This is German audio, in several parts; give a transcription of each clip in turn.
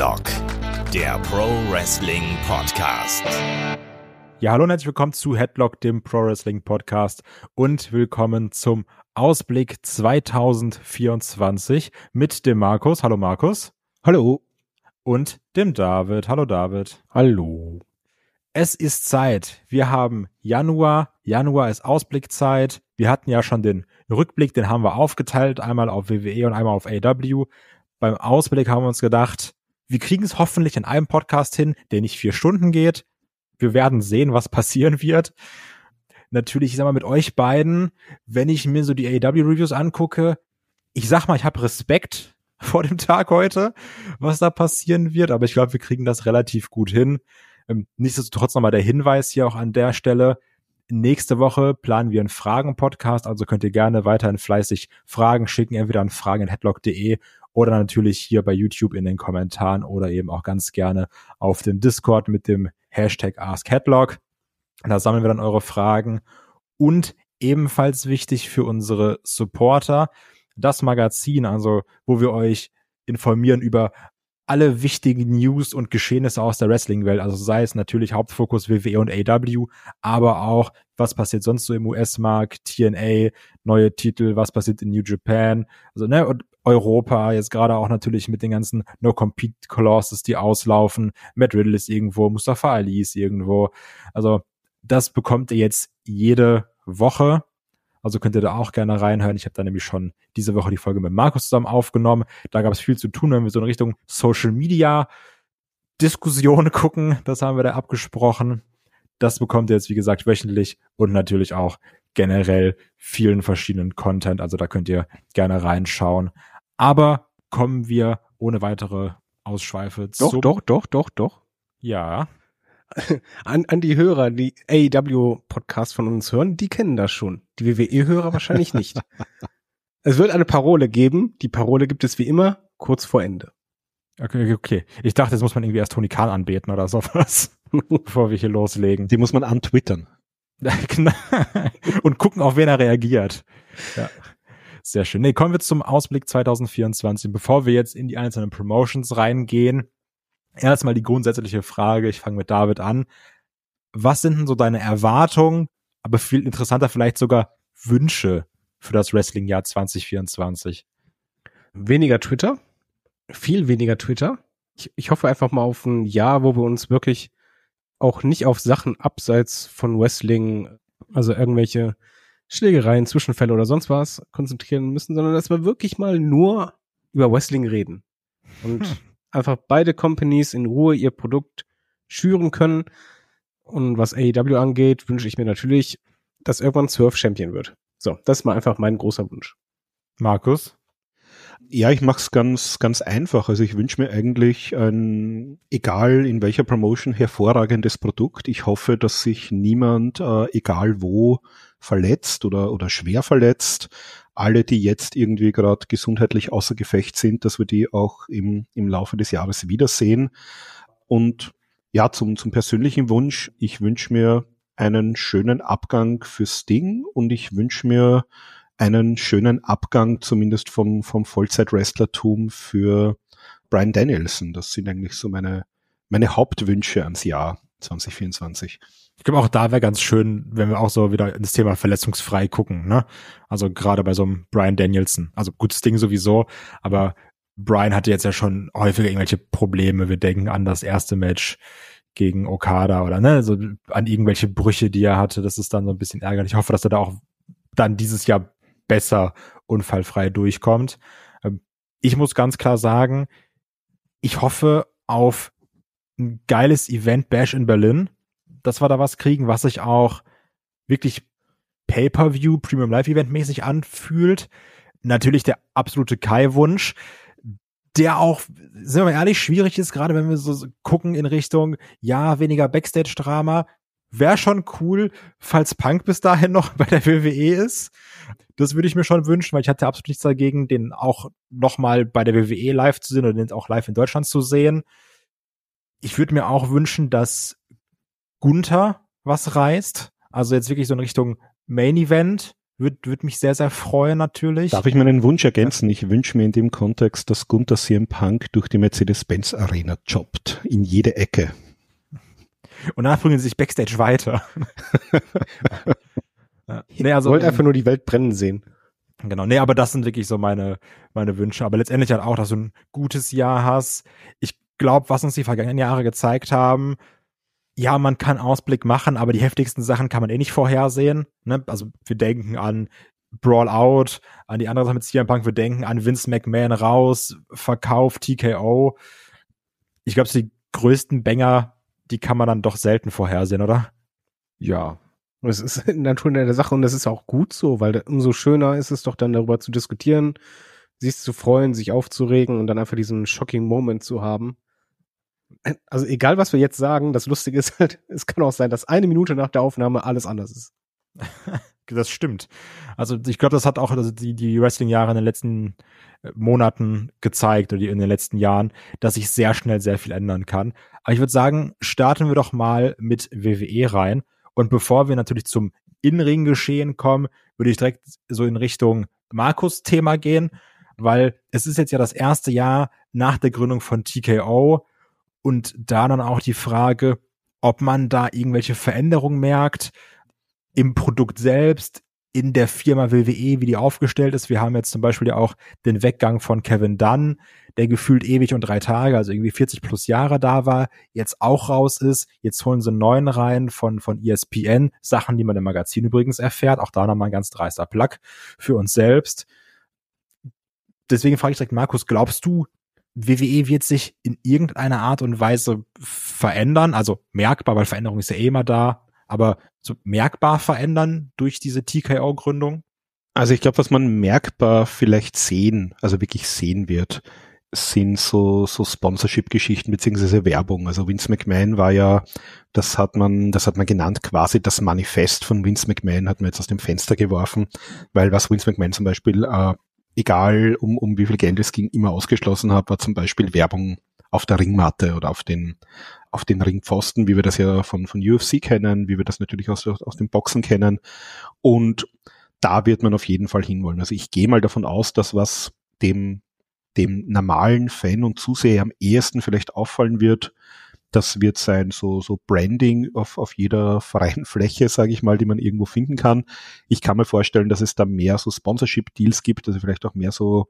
Headlock, der Pro Wrestling Podcast. Ja, hallo und herzlich willkommen zu Headlock, dem Pro Wrestling Podcast und willkommen zum Ausblick 2024 mit dem Markus. Hallo Markus. Hallo. Und dem David. Hallo David. Hallo. Es ist Zeit. Wir haben Januar. Januar ist Ausblickzeit. Wir hatten ja schon den Rückblick, den haben wir aufgeteilt, einmal auf WWE und einmal auf AW beim Ausblick haben wir uns gedacht, wir kriegen es hoffentlich in einem Podcast hin, der nicht vier Stunden geht. Wir werden sehen, was passieren wird. Natürlich, ich sag mal, mit euch beiden, wenn ich mir so die AEW-Reviews angucke, ich sag mal, ich habe Respekt vor dem Tag heute, was da passieren wird, aber ich glaube, wir kriegen das relativ gut hin. Ähm, nichtsdestotrotz nochmal der Hinweis hier auch an der Stelle. Nächste Woche planen wir einen Fragen-Podcast, also könnt ihr gerne weiterhin fleißig Fragen schicken, entweder an fragen.headlock.de oder natürlich hier bei YouTube in den Kommentaren oder eben auch ganz gerne auf dem Discord mit dem Hashtag AskHeadlock. Da sammeln wir dann eure Fragen und ebenfalls wichtig für unsere Supporter, das Magazin, also wo wir euch informieren über alle wichtigen News und Geschehnisse aus der Wrestling-Welt. Also sei es natürlich Hauptfokus WWE und AW, aber auch, was passiert sonst so im US-Markt, TNA, neue Titel, was passiert in New Japan, also ne, und Europa, jetzt gerade auch natürlich mit den ganzen No-Compete-Clauses, die auslaufen. Matt Riddle ist irgendwo, Mustafa Ali ist irgendwo. Also das bekommt ihr jetzt jede Woche. Also könnt ihr da auch gerne reinhören. Ich habe da nämlich schon diese Woche die Folge mit Markus zusammen aufgenommen. Da gab es viel zu tun, wenn wir so in Richtung Social Media Diskussionen gucken. Das haben wir da abgesprochen. Das bekommt ihr jetzt, wie gesagt, wöchentlich und natürlich auch generell vielen verschiedenen Content. Also da könnt ihr gerne reinschauen. Aber kommen wir ohne weitere Ausschweife doch, zu. Doch, doch, doch, doch. Ja. An, an die Hörer, die AEW-Podcast von uns hören, die kennen das schon. Die WWE-Hörer wahrscheinlich nicht. es wird eine Parole geben. Die Parole gibt es wie immer kurz vor Ende. Okay, okay. Ich dachte, jetzt muss man irgendwie erst Tony Khan anbeten oder sowas, bevor wir hier loslegen. Die muss man antwittern. Genau. Und gucken, auf wen er reagiert. Ja. Sehr schön. Nee, kommen wir zum Ausblick 2024. Bevor wir jetzt in die einzelnen Promotions reingehen, erstmal die grundsätzliche Frage, ich fange mit David an. Was sind denn so deine Erwartungen, aber viel interessanter vielleicht sogar Wünsche für das Wrestling-Jahr 2024? Weniger Twitter, viel weniger Twitter. Ich, ich hoffe einfach mal auf ein Jahr, wo wir uns wirklich auch nicht auf Sachen abseits von Wrestling, also irgendwelche Schlägereien, Zwischenfälle oder sonst was konzentrieren müssen, sondern dass wir wirklich mal nur über Wrestling reden. Und hm. einfach beide Companies in Ruhe ihr Produkt schüren können. Und was AEW angeht, wünsche ich mir natürlich, dass irgendwann Surf Champion wird. So, das ist mal einfach mein großer Wunsch. Markus? Ja, ich mache es ganz, ganz einfach. Also ich wünsche mir eigentlich ein, egal in welcher Promotion, hervorragendes Produkt. Ich hoffe, dass sich niemand, äh, egal wo, verletzt oder, oder schwer verletzt. Alle, die jetzt irgendwie gerade gesundheitlich außer Gefecht sind, dass wir die auch im, im Laufe des Jahres wiedersehen. Und ja, zum, zum persönlichen Wunsch. Ich wünsche mir einen schönen Abgang für Sting und ich wünsche mir einen schönen Abgang zumindest vom, vom Vollzeit-Wrestlertum für Brian Danielson. Das sind eigentlich so meine, meine Hauptwünsche ans Jahr 2024. Ich glaube auch da wäre ganz schön, wenn wir auch so wieder ins Thema verletzungsfrei gucken, ne? Also gerade bei so einem Brian Danielson. Also gutes Ding sowieso, aber Brian hatte jetzt ja schon häufiger irgendwelche Probleme. Wir denken an das erste Match gegen Okada oder ne, so an irgendwelche Brüche, die er hatte. Das ist dann so ein bisschen ärgerlich. Ich hoffe, dass er da auch dann dieses Jahr besser unfallfrei durchkommt. Ähm, ich muss ganz klar sagen, ich hoffe auf ein geiles Event Bash in Berlin dass wir da was kriegen, was sich auch wirklich Pay-per-View, Premium Live Event mäßig anfühlt. Natürlich der absolute Kai-Wunsch, der auch, sind wir mal ehrlich, schwierig ist, gerade wenn wir so gucken in Richtung, ja, weniger Backstage-Drama. Wäre schon cool, falls Punk bis dahin noch bei der WWE ist. Das würde ich mir schon wünschen, weil ich hatte absolut nichts dagegen, den auch noch mal bei der WWE live zu sehen oder den auch live in Deutschland zu sehen. Ich würde mir auch wünschen, dass Gunther was reißt. Also jetzt wirklich so in Richtung Main Event Würde würd mich sehr, sehr freuen natürlich. Darf ich meinen Wunsch ergänzen? Ich wünsche mir in dem Kontext, dass Gunther CM Punk durch die Mercedes-Benz Arena jobbt. In jede Ecke. Und danach bringen sie sich Backstage weiter. ja. nee, also, ich wollte einfach nur die Welt brennen sehen. Genau, nee, aber das sind wirklich so meine, meine Wünsche. Aber letztendlich halt auch, dass du ein gutes Jahr hast. Ich glaube, was uns die vergangenen Jahre gezeigt haben, ja, man kann Ausblick machen, aber die heftigsten Sachen kann man eh nicht vorhersehen. Ne? Also wir denken an Brawl Out, an die andere Sache mit CM Punk, wir denken an Vince McMahon raus, Verkauf, TKO. Ich glaube, die größten Banger, die kann man dann doch selten vorhersehen, oder? Ja, das ist in der Natur der Sache und das ist auch gut so, weil umso schöner ist es doch dann darüber zu diskutieren, sich zu freuen, sich aufzuregen und dann einfach diesen shocking Moment zu haben. Also egal, was wir jetzt sagen, das Lustige ist halt, es kann auch sein, dass eine Minute nach der Aufnahme alles anders ist. das stimmt. Also ich glaube, das hat auch also die, die Wrestling-Jahre in den letzten äh, Monaten gezeigt oder in den letzten Jahren, dass sich sehr schnell sehr viel ändern kann. Aber ich würde sagen, starten wir doch mal mit WWE rein. Und bevor wir natürlich zum In-Ring-Geschehen kommen, würde ich direkt so in Richtung Markus-Thema gehen, weil es ist jetzt ja das erste Jahr nach der Gründung von TKO und da dann auch die Frage, ob man da irgendwelche Veränderungen merkt im Produkt selbst, in der Firma WWE, wie die aufgestellt ist. Wir haben jetzt zum Beispiel ja auch den Weggang von Kevin Dunn, der gefühlt ewig und drei Tage, also irgendwie 40 plus Jahre da war, jetzt auch raus ist. Jetzt holen sie einen neuen rein von, von ESPN, Sachen, die man im Magazin übrigens erfährt. Auch da nochmal ein ganz dreister Plug für uns selbst. Deswegen frage ich direkt, Markus, glaubst du, WWE wird sich in irgendeiner Art und Weise verändern, also merkbar, weil Veränderung ist ja eh immer da, aber so merkbar verändern durch diese TKO-Gründung? Also ich glaube, was man merkbar vielleicht sehen, also wirklich sehen wird, sind so, so Sponsorship-Geschichten beziehungsweise Werbung. Also Vince McMahon war ja, das hat man, das hat man genannt, quasi das Manifest von Vince McMahon hat man jetzt aus dem Fenster geworfen, weil was Vince McMahon zum Beispiel, äh, egal um, um wie viel Geld es ging, immer ausgeschlossen hat, war zum Beispiel Werbung auf der Ringmatte oder auf den, auf den Ringpfosten, wie wir das ja von, von UFC kennen, wie wir das natürlich aus, aus dem Boxen kennen. Und da wird man auf jeden Fall hinwollen. Also ich gehe mal davon aus, dass was dem, dem normalen Fan und Zuseher am ehesten vielleicht auffallen wird, das wird sein so, so Branding auf, auf jeder freien Fläche, sage ich mal, die man irgendwo finden kann. Ich kann mir vorstellen, dass es da mehr so Sponsorship-Deals gibt, also vielleicht auch mehr so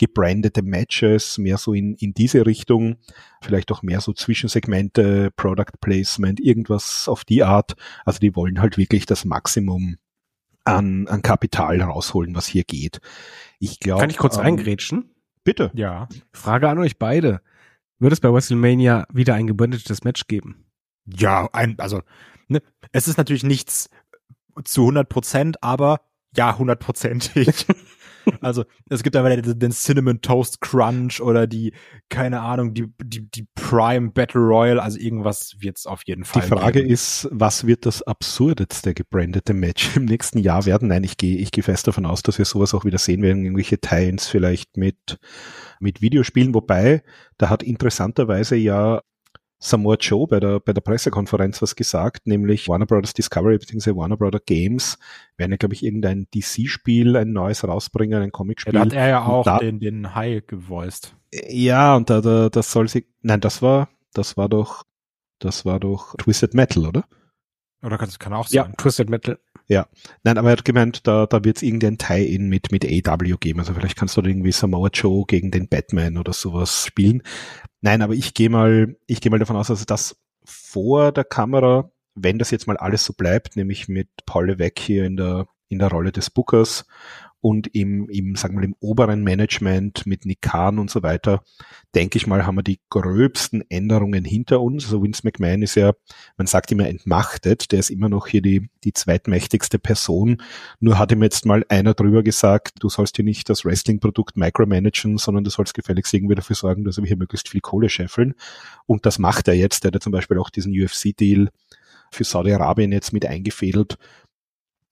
gebrandete Matches, mehr so in, in diese Richtung, vielleicht auch mehr so Zwischensegmente, Product Placement, irgendwas auf die Art. Also die wollen halt wirklich das Maximum an, an Kapital rausholen, was hier geht. Ich glaube. Kann ich kurz ähm, eingrätschen? Bitte. Ja. Frage an euch beide. Wird es bei WrestleMania wieder ein gebrandetes Match geben? Ja, ein, also, ne, es ist natürlich nichts zu 100 Prozent, aber ja, hundertprozentig. Also es gibt aber den, Cinnamon Toast Crunch oder die, keine Ahnung, die, die, die Prime Battle Royale, also irgendwas wird's auf jeden Fall. Die Frage geben. ist, was wird das absurdeste gebrandete Match im nächsten Jahr werden? Nein, ich gehe ich gehe fest davon aus, dass wir sowas auch wieder sehen werden, irgendwelche Tie-ins vielleicht mit, mit Videospielen, wobei, da hat interessanterweise ja Samoa Joe bei der, bei der Pressekonferenz was gesagt, nämlich Warner Brothers Discovery bzw. Warner Brothers Games werden ja, glaube ich, irgendein DC-Spiel, ein neues rausbringen, ein Comic-Spiel. Ja, da hat er ja auch da, den, den High gevoiced. Ja, und da, da, das soll sie, nein, das war, das war doch, das war doch Twisted Metal, oder? Oder kann, kann auch sein. Ja, Twisted Metal. Ja, nein, aber er hat gemeint, da, da wird es irgendein Tie-In mit, mit AW geben. Also vielleicht kannst du irgendwie Samoa Joe gegen den Batman oder sowas spielen. Nein, aber ich gehe mal, ich gehe mal davon aus, dass das vor der Kamera, wenn das jetzt mal alles so bleibt, nämlich mit Paul Levesque hier in der, in der Rolle des Bookers und im, im, sagen wir im oberen Management mit Nick Khan und so weiter, denke ich mal, haben wir die gröbsten Änderungen hinter uns. Also Vince McMahon ist ja, man sagt immer entmachtet, der ist immer noch hier die, die zweitmächtigste Person. Nur hat ihm jetzt mal einer drüber gesagt, du sollst hier nicht das Wrestling-Produkt micromanagen, sondern du sollst gefälligst irgendwie dafür sorgen, dass wir hier möglichst viel Kohle scheffeln. Und das macht er jetzt. Der hat ja zum Beispiel auch diesen UFC-Deal für Saudi-Arabien jetzt mit eingefädelt.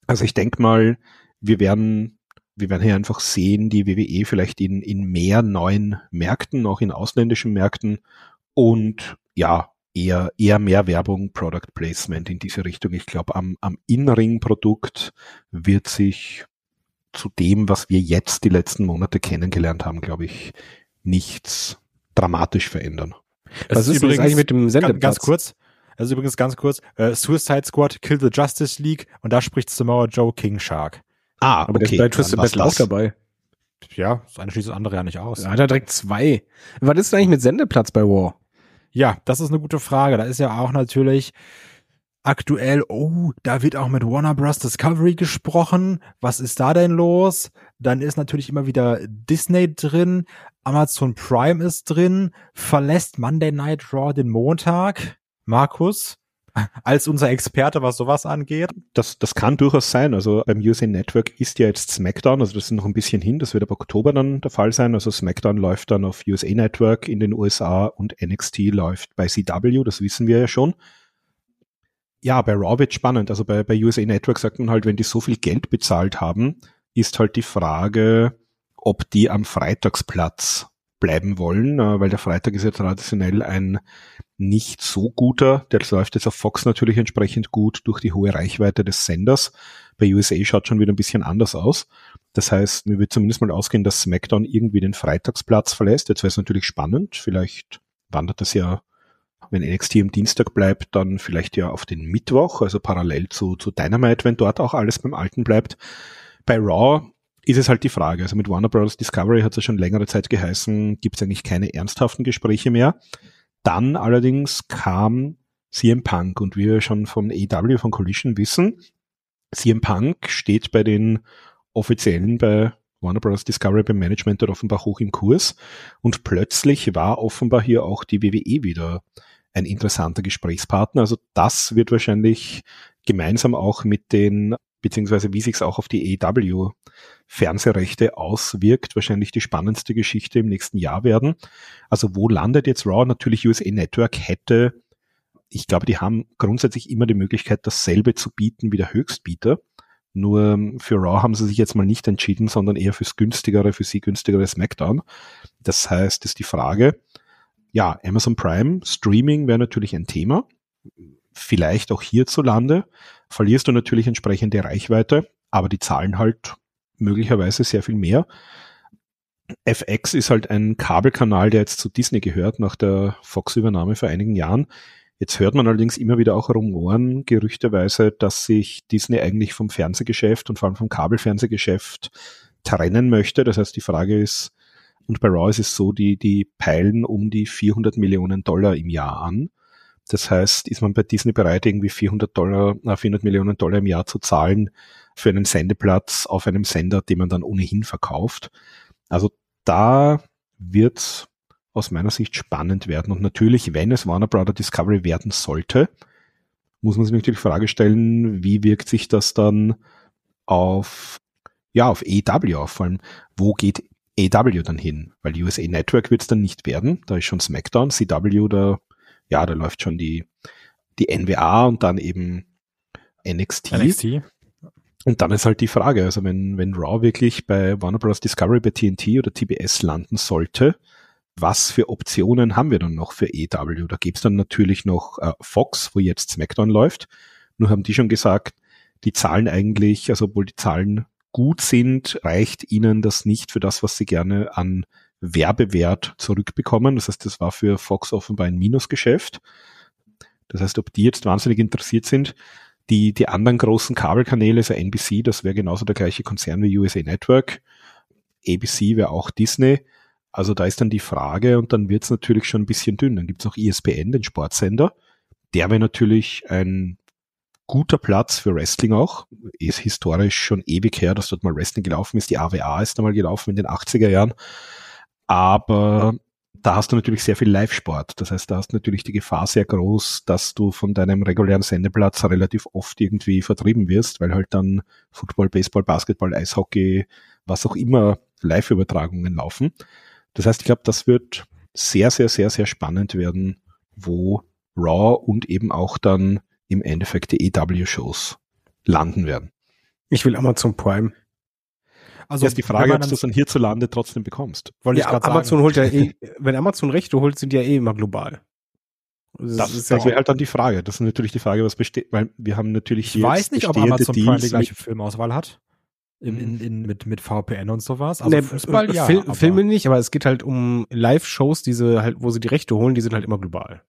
Also ich denke mal, wir werden wir werden hier einfach sehen, die WWE vielleicht in, in mehr neuen Märkten, auch in ausländischen Märkten und ja, eher, eher mehr Werbung, Product Placement in diese Richtung. Ich glaube, am, am In-Ring-Produkt wird sich zu dem, was wir jetzt die letzten Monate kennengelernt haben, glaube ich, nichts dramatisch verändern. Was ist, ist übrigens eigentlich mit dem Sendeplatz? Ganz kurz, also übrigens ganz kurz, äh, Suicide Squad, Kill the Justice League und da spricht Samoa Joe King Shark. Ah, aber okay, der ist bei Twisted Battle auch dabei. Ja, das eine schließt das andere ja nicht aus. Ja, da direkt zwei. Was ist denn eigentlich mit Sendeplatz bei War? Ja, das ist eine gute Frage. Da ist ja auch natürlich aktuell, oh, da wird auch mit Warner Bros. Discovery gesprochen. Was ist da denn los? Dann ist natürlich immer wieder Disney drin. Amazon Prime ist drin. Verlässt Monday Night Raw den Montag. Markus, als unser Experte, was sowas angeht. Das, das kann durchaus sein. Also beim USA Network ist ja jetzt SmackDown, also das ist noch ein bisschen hin, das wird ab Oktober dann der Fall sein. Also SmackDown läuft dann auf USA Network in den USA und NXT läuft bei CW, das wissen wir ja schon. Ja, bei Raw wird spannend. Also bei, bei USA Network sagt man halt, wenn die so viel Geld bezahlt haben, ist halt die Frage, ob die am Freitagsplatz bleiben wollen, äh, weil der Freitag ist ja traditionell ein nicht so guter. Der läuft jetzt auf Fox natürlich entsprechend gut durch die hohe Reichweite des Senders. Bei USA schaut schon wieder ein bisschen anders aus. Das heißt, mir wird zumindest mal ausgehen, dass SmackDown irgendwie den Freitagsplatz verlässt. Jetzt wäre es natürlich spannend. Vielleicht wandert das ja, wenn NXT am Dienstag bleibt, dann vielleicht ja auf den Mittwoch, also parallel zu, zu Dynamite, wenn dort auch alles beim Alten bleibt. Bei Raw ist es halt die Frage. Also mit Warner Bros. Discovery hat es ja schon längere Zeit geheißen, gibt es eigentlich keine ernsthaften Gespräche mehr. Dann allerdings kam CM Punk und wie wir schon von AW von Collision wissen, CM Punk steht bei den Offiziellen bei Warner Bros. Discovery beim Management dort offenbar hoch im Kurs und plötzlich war offenbar hier auch die WWE wieder ein interessanter Gesprächspartner. Also das wird wahrscheinlich gemeinsam auch mit den beziehungsweise wie sich es auch auf die EW Fernsehrechte auswirkt, wahrscheinlich die spannendste Geschichte im nächsten Jahr werden. Also wo landet jetzt Raw? Natürlich USA Network hätte, ich glaube, die haben grundsätzlich immer die Möglichkeit, dasselbe zu bieten wie der Höchstbieter. Nur für Raw haben sie sich jetzt mal nicht entschieden, sondern eher fürs günstigere, für sie günstigere SmackDown. Das heißt, ist die Frage, ja, Amazon Prime, Streaming wäre natürlich ein Thema. Vielleicht auch hierzulande verlierst du natürlich entsprechende Reichweite, aber die zahlen halt möglicherweise sehr viel mehr. FX ist halt ein Kabelkanal, der jetzt zu Disney gehört, nach der Fox-Übernahme vor einigen Jahren. Jetzt hört man allerdings immer wieder auch Rumoren, gerüchteweise, dass sich Disney eigentlich vom Fernsehgeschäft und vor allem vom Kabelfernsehgeschäft trennen möchte. Das heißt, die Frage ist, und bei Raw ist es so, die, die peilen um die 400 Millionen Dollar im Jahr an. Das heißt, ist man bei Disney bereit, irgendwie 400 Dollar, 400 Millionen Dollar im Jahr zu zahlen für einen Sendeplatz auf einem Sender, den man dann ohnehin verkauft. Also da wird aus meiner Sicht spannend werden. Und natürlich, wenn es Warner Brother Discovery werden sollte, muss man sich natürlich die Frage stellen, wie wirkt sich das dann auf, ja, auf EW auf, vor allem, wo geht EW dann hin? Weil USA Network wird es dann nicht werden, da ist schon SmackDown, CW, da ja, da läuft schon die, die NWA und dann eben NXT. NXT. Und dann ist halt die Frage, also wenn, wenn Raw wirklich bei Warner Bros. Discovery bei TNT oder TBS landen sollte, was für Optionen haben wir dann noch für EW? Da gibt's dann natürlich noch äh, Fox, wo jetzt SmackDown läuft. Nur haben die schon gesagt, die Zahlen eigentlich, also obwohl die Zahlen gut sind, reicht ihnen das nicht für das, was sie gerne an Werbewert zurückbekommen. Das heißt, das war für Fox offenbar ein Minusgeschäft. Das heißt, ob die jetzt wahnsinnig interessiert sind, die, die anderen großen Kabelkanäle, also NBC, das wäre genauso der gleiche Konzern wie USA Network. ABC wäre auch Disney. Also da ist dann die Frage und dann wird es natürlich schon ein bisschen dünn. Dann gibt es noch ESPN, den Sportsender. Der wäre natürlich ein guter Platz für Wrestling auch. Ist historisch schon ewig her, dass dort mal Wrestling gelaufen ist. Die AWA ist da mal gelaufen in den 80er Jahren. Aber da hast du natürlich sehr viel Live-Sport. Das heißt, da hast du natürlich die Gefahr sehr groß, dass du von deinem regulären Sendeplatz relativ oft irgendwie vertrieben wirst, weil halt dann Football, Baseball, Basketball, Eishockey, was auch immer Live-Übertragungen laufen. Das heißt, ich glaube, das wird sehr, sehr, sehr, sehr spannend werden, wo Raw und eben auch dann im Endeffekt die EW-Shows landen werden. Ich will Amazon Prime. Also ist die Frage, ob du es dann hierzulande trotzdem bekommst. Wollte ja, ich Amazon sagen. holt ja eh, wenn Amazon Rechte holt, sind die ja eh immer global. Das, das, das wäre halt dann die Frage. Das ist natürlich die Frage, was besteht, weil wir haben natürlich Ich weiß nicht, ob Amazon Prime die gleiche Filmauswahl hat. In, in, in, mit, mit VPN und sowas. Also nee, Fußball, ja. Fil Filme nicht, aber es geht halt um Live-Shows, diese halt, wo sie die Rechte holen, die sind halt immer global.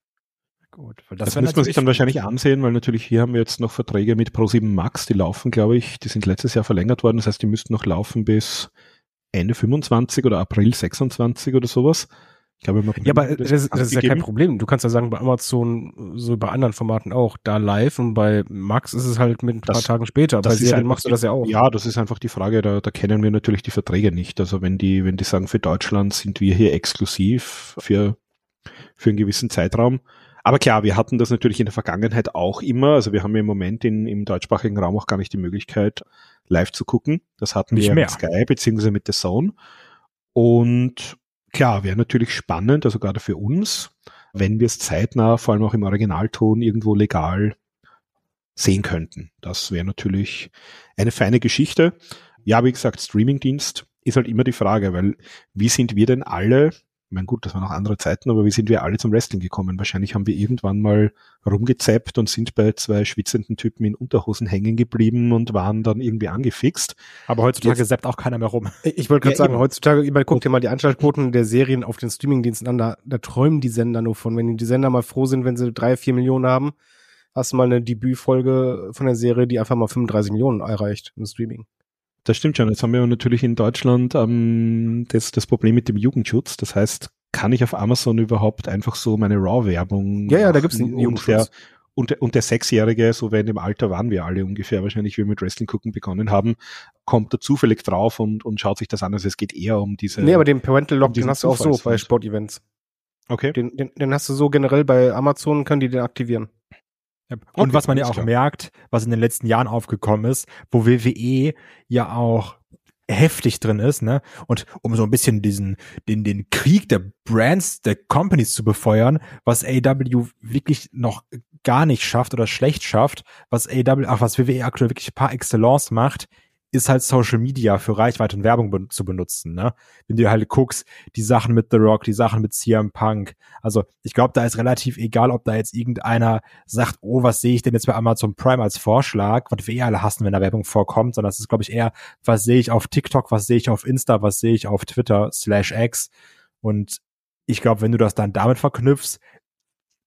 Gut. Das, das müsste man sich dann wahrscheinlich ansehen, weil natürlich hier haben wir jetzt noch Verträge mit Pro7 Max, die laufen, glaube ich, die sind letztes Jahr verlängert worden. Das heißt, die müssten noch laufen bis Ende 25 oder April 26 oder sowas. Ich glaube, ja, aber das, das, das ist ja kein Problem. Du kannst ja sagen, bei Amazon, so bei anderen Formaten auch, da live und bei Max ist es halt mit ein paar das, Tagen später. Bei Serien machst du das ja auch. Ja, das ist einfach die Frage, da, da kennen wir natürlich die Verträge nicht. Also wenn die, wenn die sagen, für Deutschland sind wir hier exklusiv für, für einen gewissen Zeitraum. Aber klar, wir hatten das natürlich in der Vergangenheit auch immer. Also wir haben ja im Moment in, im deutschsprachigen Raum auch gar nicht die Möglichkeit, live zu gucken. Das hatten nicht wir mehr. mit Sky beziehungsweise mit The Zone. Und Klar, wäre natürlich spannend, also gerade für uns, wenn wir es zeitnah, vor allem auch im Originalton, irgendwo legal sehen könnten. Das wäre natürlich eine feine Geschichte. Ja, wie gesagt, Streamingdienst ist halt immer die Frage, weil wie sind wir denn alle ich meine, gut, das waren auch andere Zeiten, aber wie sind wir alle zum Wrestling gekommen? Wahrscheinlich haben wir irgendwann mal rumgezappt und sind bei zwei schwitzenden Typen in Unterhosen hängen geblieben und waren dann irgendwie angefixt. Aber heutzutage zappt auch keiner mehr rum. Ich wollte gerade ja, sagen, eben. heutzutage, überall guckt dir mal die Anschaltquoten der Serien auf den Streamingdiensten an, da, da träumen die Sender nur von. Wenn die Sender mal froh sind, wenn sie drei, vier Millionen haben, hast du mal eine Debütfolge von der Serie, die einfach mal 35 Millionen erreicht im Streaming. Das stimmt schon. Jetzt haben wir natürlich in Deutschland ähm, das, das Problem mit dem Jugendschutz. Das heißt, kann ich auf Amazon überhaupt einfach so meine RAW-Werbung Ja, ja, da gibt's einen Jugendschutz. Und, und der Sechsjährige, so wie in dem Alter waren wir alle ungefähr, wahrscheinlich, wie wir mit Wrestling gucken begonnen haben, kommt da zufällig drauf und, und schaut sich das an. Also es geht eher um diese. Nee, aber den Parental Lock, um den hast du auch so bei Sportevents. Okay. Den, den, den hast du so generell bei Amazon, können die den aktivieren. Und okay, was man ja auch klar. merkt, was in den letzten Jahren aufgekommen ist, wo WWE ja auch heftig drin ist, ne? Und um so ein bisschen diesen, den, den Krieg der Brands, der Companies zu befeuern, was AW wirklich noch gar nicht schafft oder schlecht schafft, was AW, ach, was WWE aktuell wirklich par excellence macht, ist halt Social Media für Reichweite und Werbung be zu benutzen. Ne? Wenn du halt guckst, die Sachen mit The Rock, die Sachen mit CM Punk. Also ich glaube, da ist relativ egal, ob da jetzt irgendeiner sagt, oh, was sehe ich denn jetzt bei Amazon Prime als Vorschlag, was wir eh alle hassen, wenn da Werbung vorkommt, sondern es ist, glaube ich, eher, was sehe ich auf TikTok, was sehe ich auf Insta, was sehe ich auf Twitter slash X. Und ich glaube, wenn du das dann damit verknüpfst,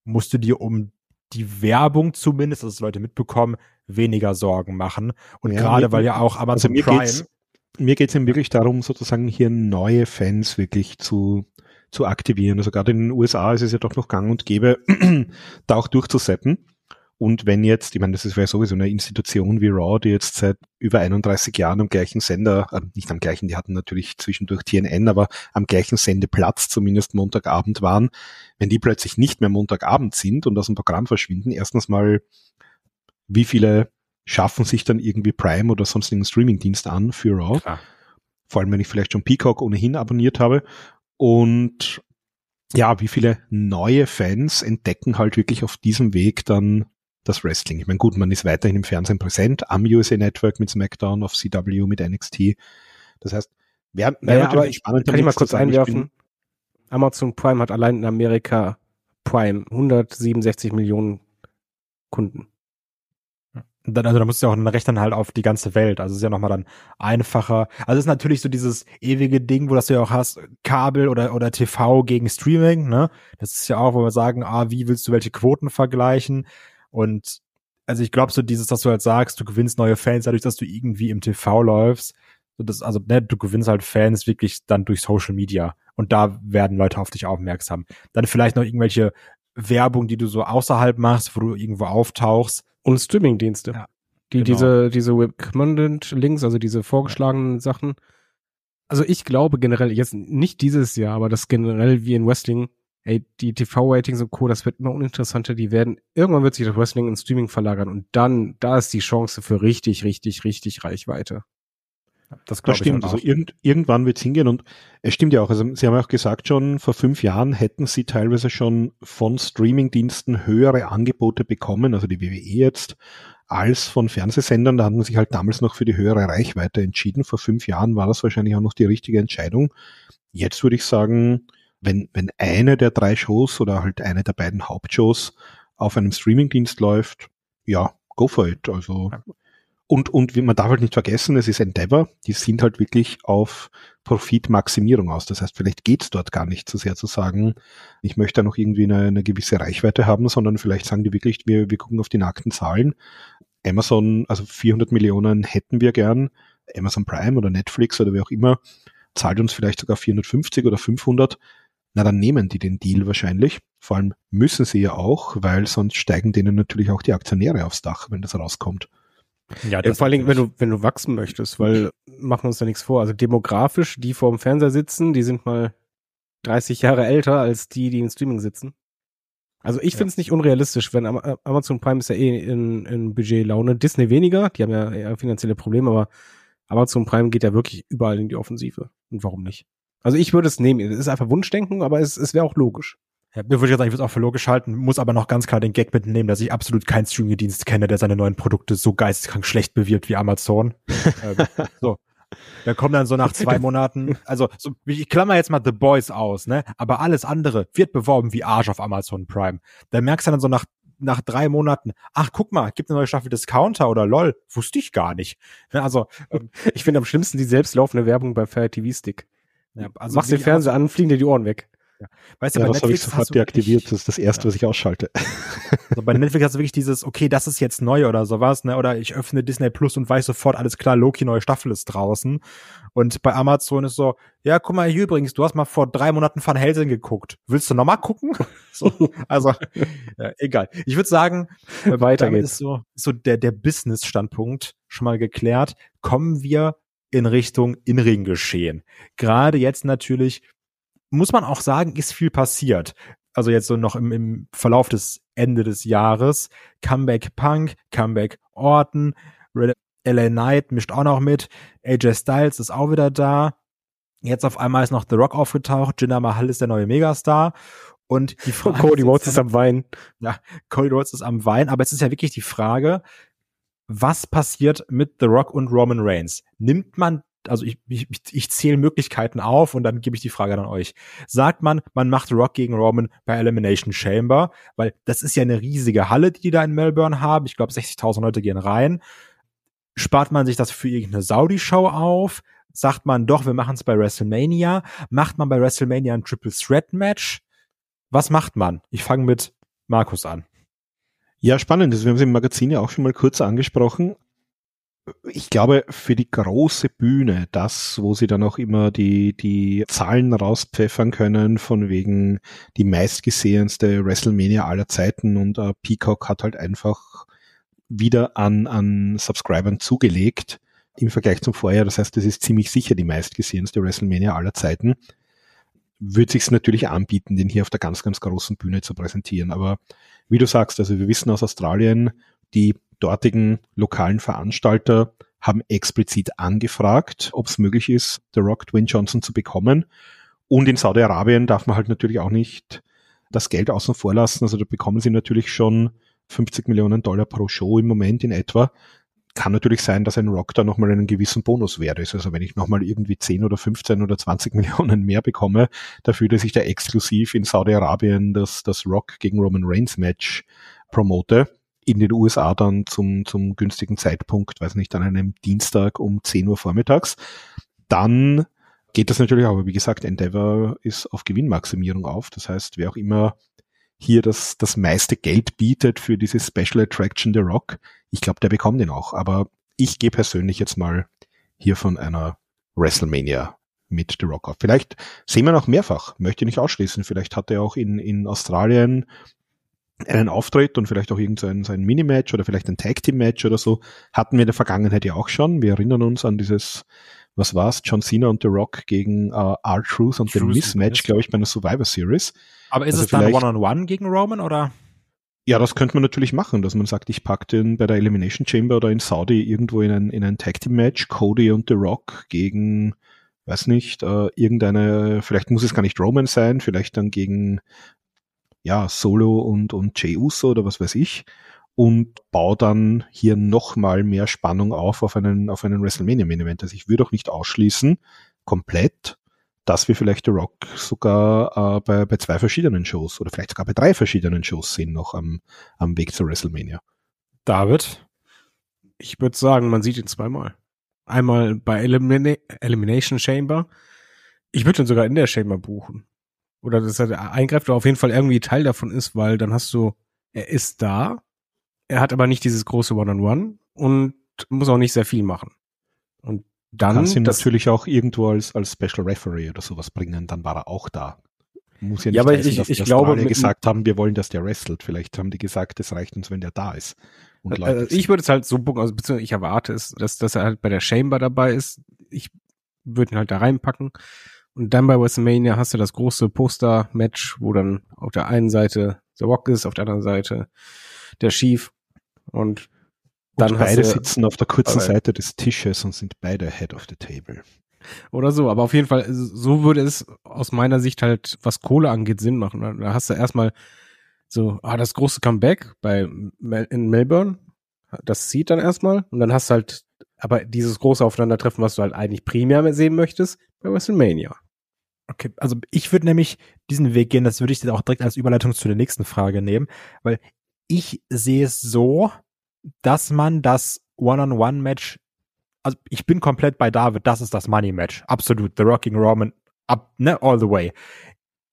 musst du dir um die Werbung zumindest, dass Leute mitbekommen, weniger Sorgen machen. Und ja, gerade weil ja auch Amazon also Prime. Geht's, mir geht es eben wirklich darum, sozusagen hier neue Fans wirklich zu, zu aktivieren. Also gerade in den USA ist es ja doch noch gang und gäbe, da auch durchzusetzen. Und wenn jetzt, ich meine, das ist ja sowieso eine Institution wie Raw, die jetzt seit über 31 Jahren am gleichen Sender, äh, nicht am gleichen, die hatten natürlich zwischendurch TNN, aber am gleichen Sendeplatz zumindest Montagabend waren, wenn die plötzlich nicht mehr Montagabend sind und aus dem Programm verschwinden, erstens mal wie viele schaffen sich dann irgendwie Prime oder sonstigen Streamingdienst an für Raw. Klar. Vor allem, wenn ich vielleicht schon Peacock ohnehin abonniert habe. Und ja, wie viele neue Fans entdecken halt wirklich auf diesem Weg dann das Wrestling. Ich meine, gut, man ist weiterhin im Fernsehen präsent, am USA Network mit SmackDown, auf CW mit NXT. Das heißt, wer, wer naja, aber ich, kann ich mal kurz sagen, einwerfen? Amazon Prime hat allein in Amerika Prime 167 Millionen Kunden. Dann, also da musst du ja auch ein Recht dann halt auf die ganze Welt. Also ist ja nochmal dann einfacher. Also ist natürlich so dieses ewige Ding, wo das du ja auch hast, Kabel oder, oder TV gegen Streaming, ne? Das ist ja auch, wo wir sagen, ah, wie willst du welche Quoten vergleichen? Und also ich glaube so dieses, dass du halt sagst, du gewinnst neue Fans dadurch, dass du irgendwie im TV läufst. Das, also ne, du gewinnst halt Fans wirklich dann durch Social Media. Und da werden Leute auf dich aufmerksam. Dann vielleicht noch irgendwelche Werbung, die du so außerhalb machst, wo du irgendwo auftauchst und Streamingdienste. Ja, die, genau. diese, diese Recommended-Links, also diese vorgeschlagenen Sachen. Also ich glaube generell, jetzt nicht dieses Jahr, aber das generell wie in Wrestling, ey, die TV-Ratings und Co., das wird immer uninteressanter. Die werden, irgendwann wird sich das Wrestling in Streaming verlagern und dann, da ist die Chance für richtig, richtig, richtig Reichweite. Das, das stimmt. Also irgend, irgendwann wird es hingehen und es stimmt ja auch. Also Sie haben ja auch gesagt schon, vor fünf Jahren hätten Sie teilweise schon von Streamingdiensten höhere Angebote bekommen, also die WWE jetzt, als von Fernsehsendern. Da hatten sie sich halt damals noch für die höhere Reichweite entschieden. Vor fünf Jahren war das wahrscheinlich auch noch die richtige Entscheidung. Jetzt würde ich sagen, wenn, wenn eine der drei Shows oder halt eine der beiden Hauptshows auf einem Streamingdienst läuft, ja, go for it. Also Und, und man darf halt nicht vergessen, es ist Endeavor, die sind halt wirklich auf Profitmaximierung aus. Das heißt, vielleicht geht's dort gar nicht so sehr zu sagen, ich möchte noch irgendwie eine, eine gewisse Reichweite haben, sondern vielleicht sagen die wirklich, wir, wir gucken auf die nackten Zahlen. Amazon, also 400 Millionen hätten wir gern, Amazon Prime oder Netflix oder wie auch immer, zahlt uns vielleicht sogar 450 oder 500. Na, dann nehmen die den Deal wahrscheinlich. Vor allem müssen sie ja auch, weil sonst steigen denen natürlich auch die Aktionäre aufs Dach, wenn das rauskommt. Ja, das vor allen Dingen, wenn du, wenn du wachsen möchtest, weil machen wir uns da nichts vor. Also demografisch, die vor dem Fernseher sitzen, die sind mal 30 Jahre älter als die, die im Streaming sitzen. Also ich finde es nicht unrealistisch, wenn Amazon Prime ist ja eh in, in Budgetlaune, Disney weniger, die haben ja eher finanzielle Probleme, aber Amazon Prime geht ja wirklich überall in die Offensive. Und warum nicht? Also ich würde es nehmen. Es ist einfach Wunschdenken, aber es, es wäre auch logisch. Ja, mir würde ich sagen, ich würde es auch für logisch halten, muss aber noch ganz klar den Gag mitnehmen, dass ich absolut keinen Streaming-Dienst kenne, der seine neuen Produkte so geisteskrank schlecht bewirbt wie Amazon. ähm, so. Da kommen dann so nach zwei Monaten, also so, ich klammer jetzt mal The Boys aus, ne? Aber alles andere wird beworben wie Arsch auf Amazon Prime. Da merkst du dann so nach nach drei Monaten, ach guck mal, gibt eine neue Staffel Discounter oder LOL, wusste ich gar nicht. Ne, also ähm, ich finde am schlimmsten die selbstlaufende Werbung bei Fire TV Stick. Ja, also Machst den Fernseher an, fliegen dir die Ohren weg. Ja. Weißt du, ja, bei das habe ich sofort deaktiviert. Das ist das erste, ja. was ich ausschalte. Also bei Netflix hast du wirklich dieses, okay, das ist jetzt neu oder sowas, ne? Oder ich öffne Disney Plus und weiß sofort, alles klar, Loki, neue Staffel ist draußen. Und bei Amazon ist so, ja, guck mal hier übrigens, du hast mal vor drei Monaten Van Helsing geguckt. Willst du nochmal gucken? so, also, ja, egal. Ich würde sagen, äh, weiter geht's. Ist so, so der, der Business-Standpunkt schon mal geklärt. Kommen wir in Richtung In-Ring geschehen. Gerade jetzt natürlich muss man auch sagen, ist viel passiert. Also jetzt so noch im, im Verlauf des Ende des Jahres. Comeback Punk, Comeback Orton, LA Knight mischt auch noch mit, AJ Styles ist auch wieder da. Jetzt auf einmal ist noch The Rock aufgetaucht, Jinder Mahal ist der neue Megastar. Und die Frage Cody Rhodes ist am Wein. Ja, Cody Rhodes ist am Wein, aber es ist ja wirklich die Frage, was passiert mit The Rock und Roman Reigns? Nimmt man also ich, ich, ich zähle Möglichkeiten auf und dann gebe ich die Frage an euch. Sagt man, man macht Rock gegen Roman bei Elimination Chamber, weil das ist ja eine riesige Halle, die die da in Melbourne haben. Ich glaube, 60.000 Leute gehen rein. Spart man sich das für irgendeine Saudi-Show auf? Sagt man doch, wir machen es bei WrestleMania? Macht man bei WrestleMania ein Triple Threat Match? Was macht man? Ich fange mit Markus an. Ja, spannend. wir haben es im Magazin ja auch schon mal kurz angesprochen ich glaube, für die große Bühne, das, wo sie dann auch immer die, die Zahlen rauspfeffern können, von wegen die meistgesehenste WrestleMania aller Zeiten und äh, Peacock hat halt einfach wieder an, an Subscribern zugelegt im Vergleich zum Vorjahr. Das heißt, das ist ziemlich sicher die meistgesehenste WrestleMania aller Zeiten. Würde sich natürlich anbieten, den hier auf der ganz, ganz großen Bühne zu präsentieren. Aber wie du sagst, also wir wissen aus Australien, die dortigen lokalen Veranstalter haben explizit angefragt, ob es möglich ist, The Rock Dwayne Johnson zu bekommen. Und in Saudi-Arabien darf man halt natürlich auch nicht das Geld außen vor lassen. Also da bekommen sie natürlich schon 50 Millionen Dollar pro Show im Moment in etwa. Kann natürlich sein, dass ein Rock da nochmal einen gewissen Bonus wert ist. Also wenn ich nochmal irgendwie 10 oder 15 oder 20 Millionen mehr bekomme, dafür, dass ich da exklusiv in Saudi-Arabien das, das Rock gegen Roman Reigns Match promote, in den USA dann zum, zum günstigen Zeitpunkt, weiß nicht, an einem Dienstag um 10 Uhr vormittags. Dann geht das natürlich auch, aber wie gesagt, Endeavor ist auf Gewinnmaximierung auf. Das heißt, wer auch immer hier das, das meiste Geld bietet für diese Special Attraction The Rock, ich glaube, der bekommt den auch. Aber ich gehe persönlich jetzt mal hier von einer WrestleMania mit The Rock auf. Vielleicht sehen wir noch mehrfach, möchte ich nicht ausschließen. Vielleicht hat er auch in, in Australien einen Auftritt und vielleicht auch irgendein so ein Minimatch oder vielleicht ein Tag Team Match oder so hatten wir in der Vergangenheit ja auch schon. Wir erinnern uns an dieses, was war's, John Cena und The Rock gegen uh, R-Truth und den Mismatch, glaube ich, bei einer Survivor Series. Aber ist also es dann One-on-One -on -one gegen Roman oder? Ja, das könnte man natürlich machen, dass man sagt, ich pack den bei der Elimination Chamber oder in Saudi irgendwo in ein, in ein Tag Team Match, Cody und The Rock gegen, weiß nicht, äh, irgendeine, vielleicht muss es gar nicht Roman sein, vielleicht dann gegen ja, Solo und, und Jey Uso oder was weiß ich und baue dann hier nochmal mehr Spannung auf auf einen, auf einen WrestleMania Main Event. Also ich würde auch nicht ausschließen, komplett, dass wir vielleicht The Rock sogar äh, bei, bei zwei verschiedenen Shows oder vielleicht sogar bei drei verschiedenen Shows sehen noch am, am Weg zur WrestleMania. David? Ich würde sagen, man sieht ihn zweimal. Einmal bei Elimina Elimination Chamber. Ich würde ihn sogar in der Chamber buchen. Oder dass er eingreift oder auf jeden Fall irgendwie Teil davon ist, weil dann hast du, er ist da, er hat aber nicht dieses große One-on-One -on -One und muss auch nicht sehr viel machen. Und dann. Kannst ihn natürlich auch irgendwo als, als Special Referee oder sowas bringen, dann war er auch da. Muss ja nicht Ja, aber heißen, ich- dass ich die glaube, mit- gesagt haben, wir wollen, dass der wrestelt. Vielleicht haben die gesagt, es reicht uns, wenn der da ist. Also ich würde es halt so buchen, also beziehungsweise ich erwarte es, dass, dass er halt bei der Chamber dabei ist. Ich würde ihn halt da reinpacken. Und dann bei WrestleMania hast du das große Poster-Match, wo dann auf der einen Seite The Rock ist, auf der anderen Seite der Chief. Und dann und beide du, sitzen auf der kurzen Aber- Seite des Tisches und sind beide Head of the Table. oder so. Aber auf jeden Fall, so würde es aus meiner Sicht halt, was Kohle angeht, Sinn machen. Da hast du erstmal so, ah, das große Comeback bei Mel in Melbourne. Das zieht dann erstmal. Und dann hast du halt, aber dieses große Aufeinandertreffen, was du halt eigentlich primär sehen möchtest, bei WrestleMania. Okay, also ich würde nämlich diesen Weg gehen, das würde ich dann auch direkt als Überleitung zu der nächsten Frage nehmen, weil ich sehe es so, dass man das One-on-One-Match, also ich bin komplett bei David, das ist das Money-Match, absolut, The Rocking Roman, up, ne, all the way.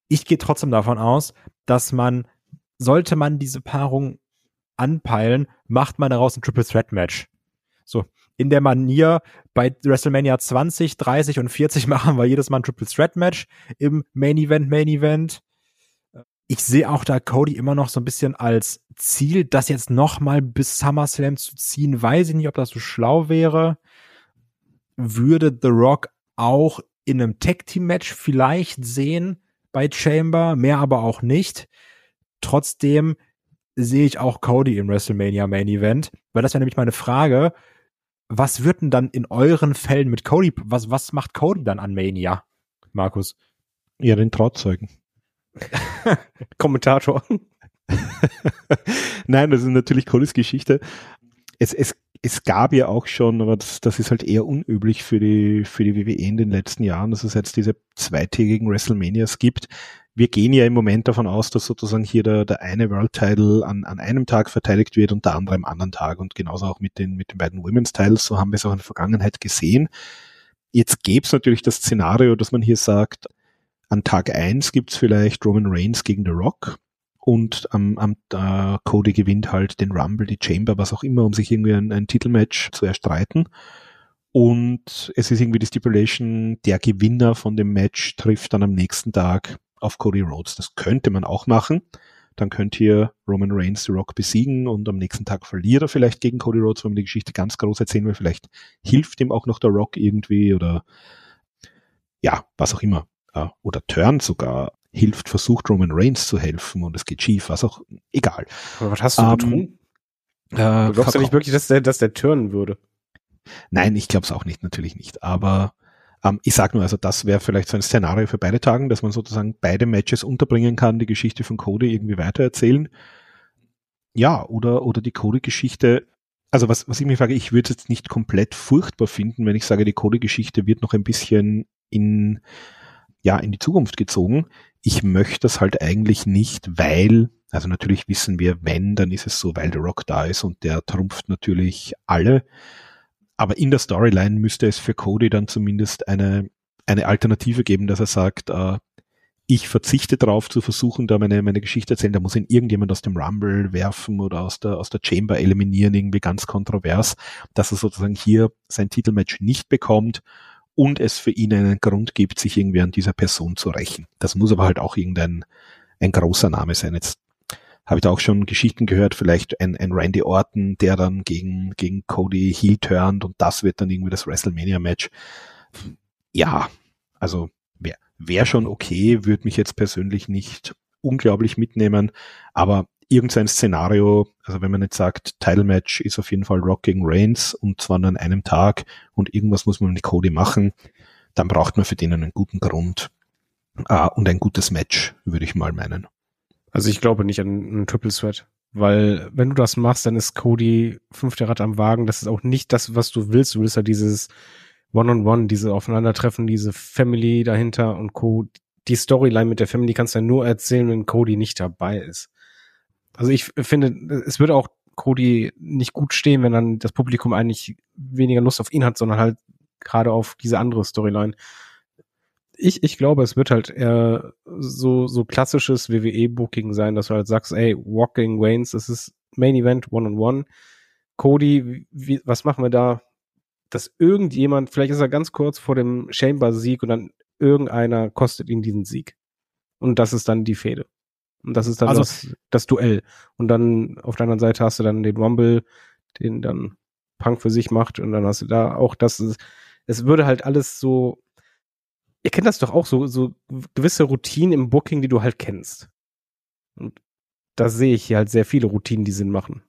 Ich gehe trotzdem davon aus, dass man, sollte man diese Paarung anpeilen, macht man daraus ein Triple Threat Match. So, in der Manier, bei WrestleMania 20, 30 und 40 machen wir jedes Mal ein Triple Threat Match im Main Event, Main Event. Ich sehe auch da Cody immer noch so ein bisschen als Ziel, das jetzt noch mal bis SummerSlam zu ziehen. Weiß ich nicht, ob das so schlau wäre. Würde The Rock auch in einem Tag Team Match vielleicht sehen bei Chamber, mehr aber auch nicht. Trotzdem sehe ich auch Cody im WrestleMania Main Event, weil das wäre nämlich meine Frage was wird denn dann in euren Fällen mit Cody, was, was macht Cody dann an Mania, Markus? Ja, den Trauzeugen. Kommentator. Nein, das ist natürlich Codys Geschichte. Es, es, es gab ja auch schon, aber das, das ist halt eher unüblich für die, für die WWE in den letzten Jahren, dass es jetzt diese zweitägigen WrestleManias gibt. Wir gehen ja im Moment davon aus, dass sozusagen hier der, der eine World Title an, an einem Tag verteidigt wird und der andere am anderen Tag und genauso auch mit den, mit den beiden Women's Titles, so haben wir es auch in der Vergangenheit gesehen. Jetzt gäbe es natürlich das Szenario, dass man hier sagt, an Tag eins gibt's vielleicht Roman Reigns gegen The Rock und am, am äh, Cody gewinnt halt den Rumble, die Chamber, was auch immer, um sich irgendwie ein, ein Titelmatch zu erstreiten. Und es ist irgendwie die Stipulation, der Gewinner von dem Match trifft dann am nächsten Tag auf Cody Rhodes. Das könnte man auch machen. Dann könnt ihr Roman Reigns The Rock besiegen und am nächsten Tag verliert er vielleicht gegen Cody Rhodes, wenn man die Geschichte ganz groß erzählen will. Vielleicht hilft ihm auch noch der Rock irgendwie oder ja, was auch immer. Ja, oder Turn sogar hilft, versucht Roman Reigns zu helfen und es geht schief, was auch, egal. Aber was hast du Ähm, getrunken? Äh, Du glaubst ja nicht wirklich, dass der, dass der turnen würde. Nein, ich glaube es auch nicht, natürlich nicht. Aber ähm, ich sag nur, also das wäre vielleicht so ein Szenario für beide Tagen, dass man sozusagen beide Matches unterbringen kann, die Geschichte von Cody irgendwie weitererzählen. Ja, oder, oder die Cody-Geschichte. Also was, was ich mich frage, ich würde es jetzt nicht komplett furchtbar finden, wenn ich sage, die Cody-Geschichte wird noch ein bisschen in, ja, in die Zukunft gezogen. Ich möchte das halt eigentlich nicht, weil, also natürlich wissen wir, wenn, dann ist es so, weil The Rock da ist und der trumpft natürlich alle. Aber in der Storyline müsste es für Cody dann zumindest eine, eine Alternative geben, dass er sagt, äh, ich verzichte darauf zu versuchen, da meine, meine Geschichte erzählen, da muss ihn irgendjemand aus dem Rumble werfen oder aus der, aus der Chamber eliminieren, irgendwie ganz kontrovers, dass er sozusagen hier sein Titelmatch nicht bekommt und es für ihn einen Grund gibt, sich irgendwie an dieser Person zu rächen. Das muss aber halt auch irgendein ein großer Name sein. Jetzt habe ich da auch schon Geschichten gehört, vielleicht ein, ein Randy Orton, der dann gegen, gegen Cody heel turnt und das wird dann irgendwie das WrestleMania-Match. Ja, also wäre wär schon okay, würde mich jetzt persönlich nicht unglaublich mitnehmen, aber irgendein Szenario, also wenn man jetzt sagt, Title Match ist auf jeden Fall Rock gegen Reigns und zwar nur an einem Tag und irgendwas muss man mit Cody machen, dann braucht man für den einen guten Grund äh, und ein gutes Match, würde ich mal meinen. Also ich glaube nicht an einen Triple Threat. Weil wenn du das machst, dann ist Cody fünfter Rad am Wagen. Das ist auch nicht das, was du willst. Du willst ja dieses One-on-One, diese Aufeinandertreffen, diese Family dahinter und Co. Die Storyline mit der Family kannst du ja nur erzählen, wenn Cody nicht dabei ist. Also ich finde, es würde auch Cody nicht gut stehen, wenn dann das Publikum eigentlich weniger Lust auf ihn hat, sondern halt gerade auf diese andere Storyline. Ich, ich glaube, es wird halt eher so, so klassisches WWE-Booking sein, dass du halt sagst, ey, Walking Waynes, das ist Main Event One-on-One. -on -one. Cody, wie, was machen wir da? Dass irgendjemand, vielleicht ist er ganz kurz vor dem Chamber-Sieg und dann irgendeiner kostet ihn diesen Sieg. Und das ist dann die Fehde. Und das ist dann also, das, das Duell. Und dann auf der anderen Seite hast du dann den Rumble, den dann Punk für sich macht. Und dann hast du da auch das. Es würde halt alles so. Ihr kennt das doch auch so, so gewisse Routinen im Booking, die du halt kennst. Und da sehe ich hier halt sehr viele Routinen, die Sinn machen.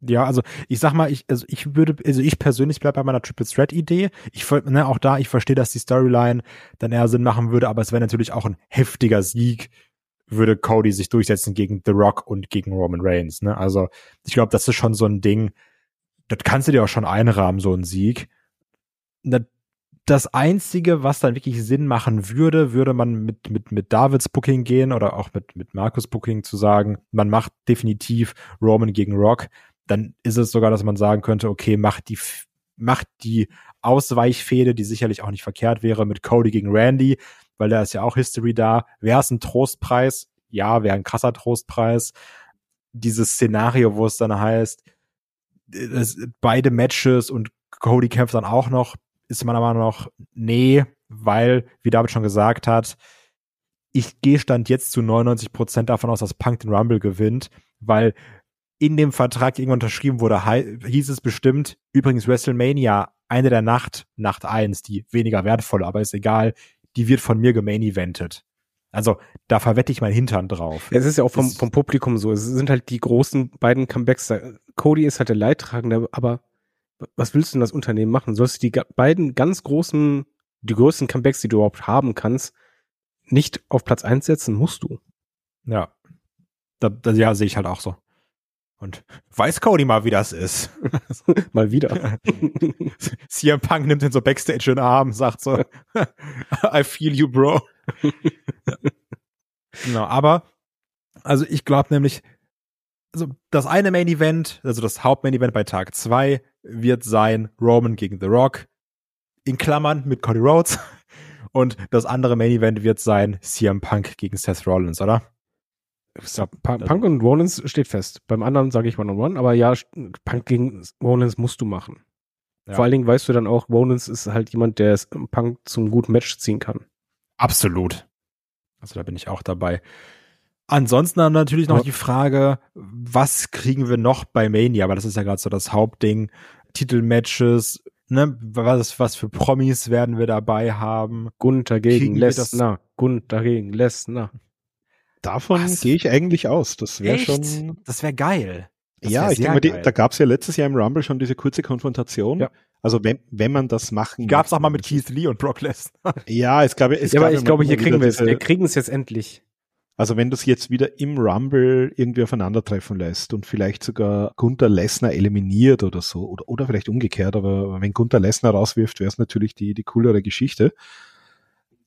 Ja, also ich sag mal, ich, also ich würde, also ich persönlich bleibe bei meiner Triple Threat Idee. Ich, ne, auch da, ich verstehe, dass die Storyline dann eher Sinn machen würde, aber es wäre natürlich auch ein heftiger Sieg, würde Cody sich durchsetzen gegen The Rock und gegen Roman Reigns. Ne? Also ich glaube, das ist schon so ein Ding, das kannst du dir auch schon einrahmen, so ein Sieg. Das Einzige, was dann wirklich Sinn machen würde, würde man mit, mit, mit Davids Booking gehen oder auch mit, mit Markus Booking zu sagen, man macht definitiv Roman gegen Rock dann ist es sogar, dass man sagen könnte, okay, macht die, macht die Ausweichfehde, die sicherlich auch nicht verkehrt wäre, mit Cody gegen Randy, weil da ist ja auch History da. Wäre es ein Trostpreis? Ja, wäre ein krasser Trostpreis. Dieses Szenario, wo es dann heißt, es, beide Matches und Cody kämpft dann auch noch, ist man aber noch, nee, weil, wie David schon gesagt hat, ich gehe stand jetzt zu 99 Prozent davon aus, dass Punk den Rumble gewinnt, weil in dem Vertrag irgendwann unterschrieben wurde, hieß es bestimmt, übrigens WrestleMania, eine der Nacht, Nacht eins, die weniger wertvoll, aber ist egal, die wird von mir gemain eventet. Also da verwette ich mein Hintern drauf. Es ist ja auch vom, vom Publikum so. Es sind halt die großen beiden Comebacks. Cody ist halt der Leidtragende, aber was willst du denn das Unternehmen machen? Sollst du die beiden ganz großen, die größten Comebacks, die du überhaupt haben kannst, nicht auf Platz eins setzen, musst du. Ja. Da, da, ja, sehe ich halt auch so. Und weiß Cody mal, wie das ist. mal wieder. CM Punk nimmt ihn so Backstage in den Arm, sagt so, I feel you, bro. genau, aber, also ich glaube nämlich, also das eine Main Event, also das Hauptmain Event bei Tag 2 wird sein Roman gegen The Rock, in Klammern mit Cody Rhodes. Und das andere Main Event wird sein CM Punk gegen Seth Rollins, oder? Ja, Punk und Rollins steht fest. Beim anderen sage ich One-on-One, aber ja, Punk gegen Rollins musst du machen. Ja. Vor allen Dingen weißt du dann auch, Rollins ist halt jemand, der Punk zum guten Match ziehen kann. Absolut. Also da bin ich auch dabei. Ansonsten dann natürlich noch ja. die Frage, was kriegen wir noch bei Mania? Aber das ist ja gerade so das Hauptding. Titelmatches, ne? Was, was für Promis werden wir dabei haben? Gunther gegen Lesnar. Gunther gegen Lesnar davon gehe ich eigentlich aus. Das wäre schon. Das wäre geil. Das ja, ich denke mal, die, da gab es ja letztes Jahr im Rumble schon diese kurze Konfrontation. Ja. Also wenn, wenn man das machen Gab es auch mal mit Keith Lee und Brock Lesnar. Ja, es gab es ja, gab aber ich glaube, hier kriegen wir es. Wir kriegen es jetzt endlich. Also wenn du es jetzt wieder im Rumble irgendwie aufeinandertreffen lässt und vielleicht sogar Gunther Lesnar eliminiert oder so, oder, oder vielleicht umgekehrt, aber wenn Gunther Lesnar rauswirft, wäre es natürlich die, die coolere Geschichte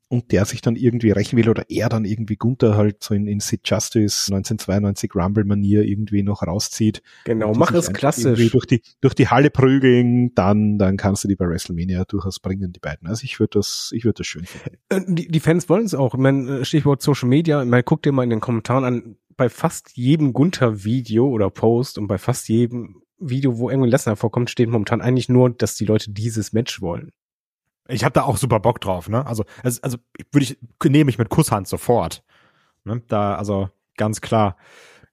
und der sich dann irgendwie rächen will oder er dann irgendwie Gunther halt so in, in Sid Justice 1992 Rumble-Manier irgendwie noch rauszieht. Genau, mach es klassisch. Durch die, durch die Halle prügeln, dann, dann kannst du die bei WrestleMania durchaus bringen, die beiden. Also ich würde das, ich würde das schön finden. Äh, die, die Fans wollen es auch. Ich meine, äh, Stichwort Social Media, ich meine, guck dir mal in den Kommentaren an, bei fast jedem Gunther-Video oder Post und bei fast jedem Video, wo irgendwie Lesnar vorkommt, steht momentan eigentlich nur, dass die Leute dieses Match wollen. Ich habe da auch super Bock drauf, ne? Also, also, also würde ich, nehme ich mit Kusshand sofort. Ne? Da, also ganz klar.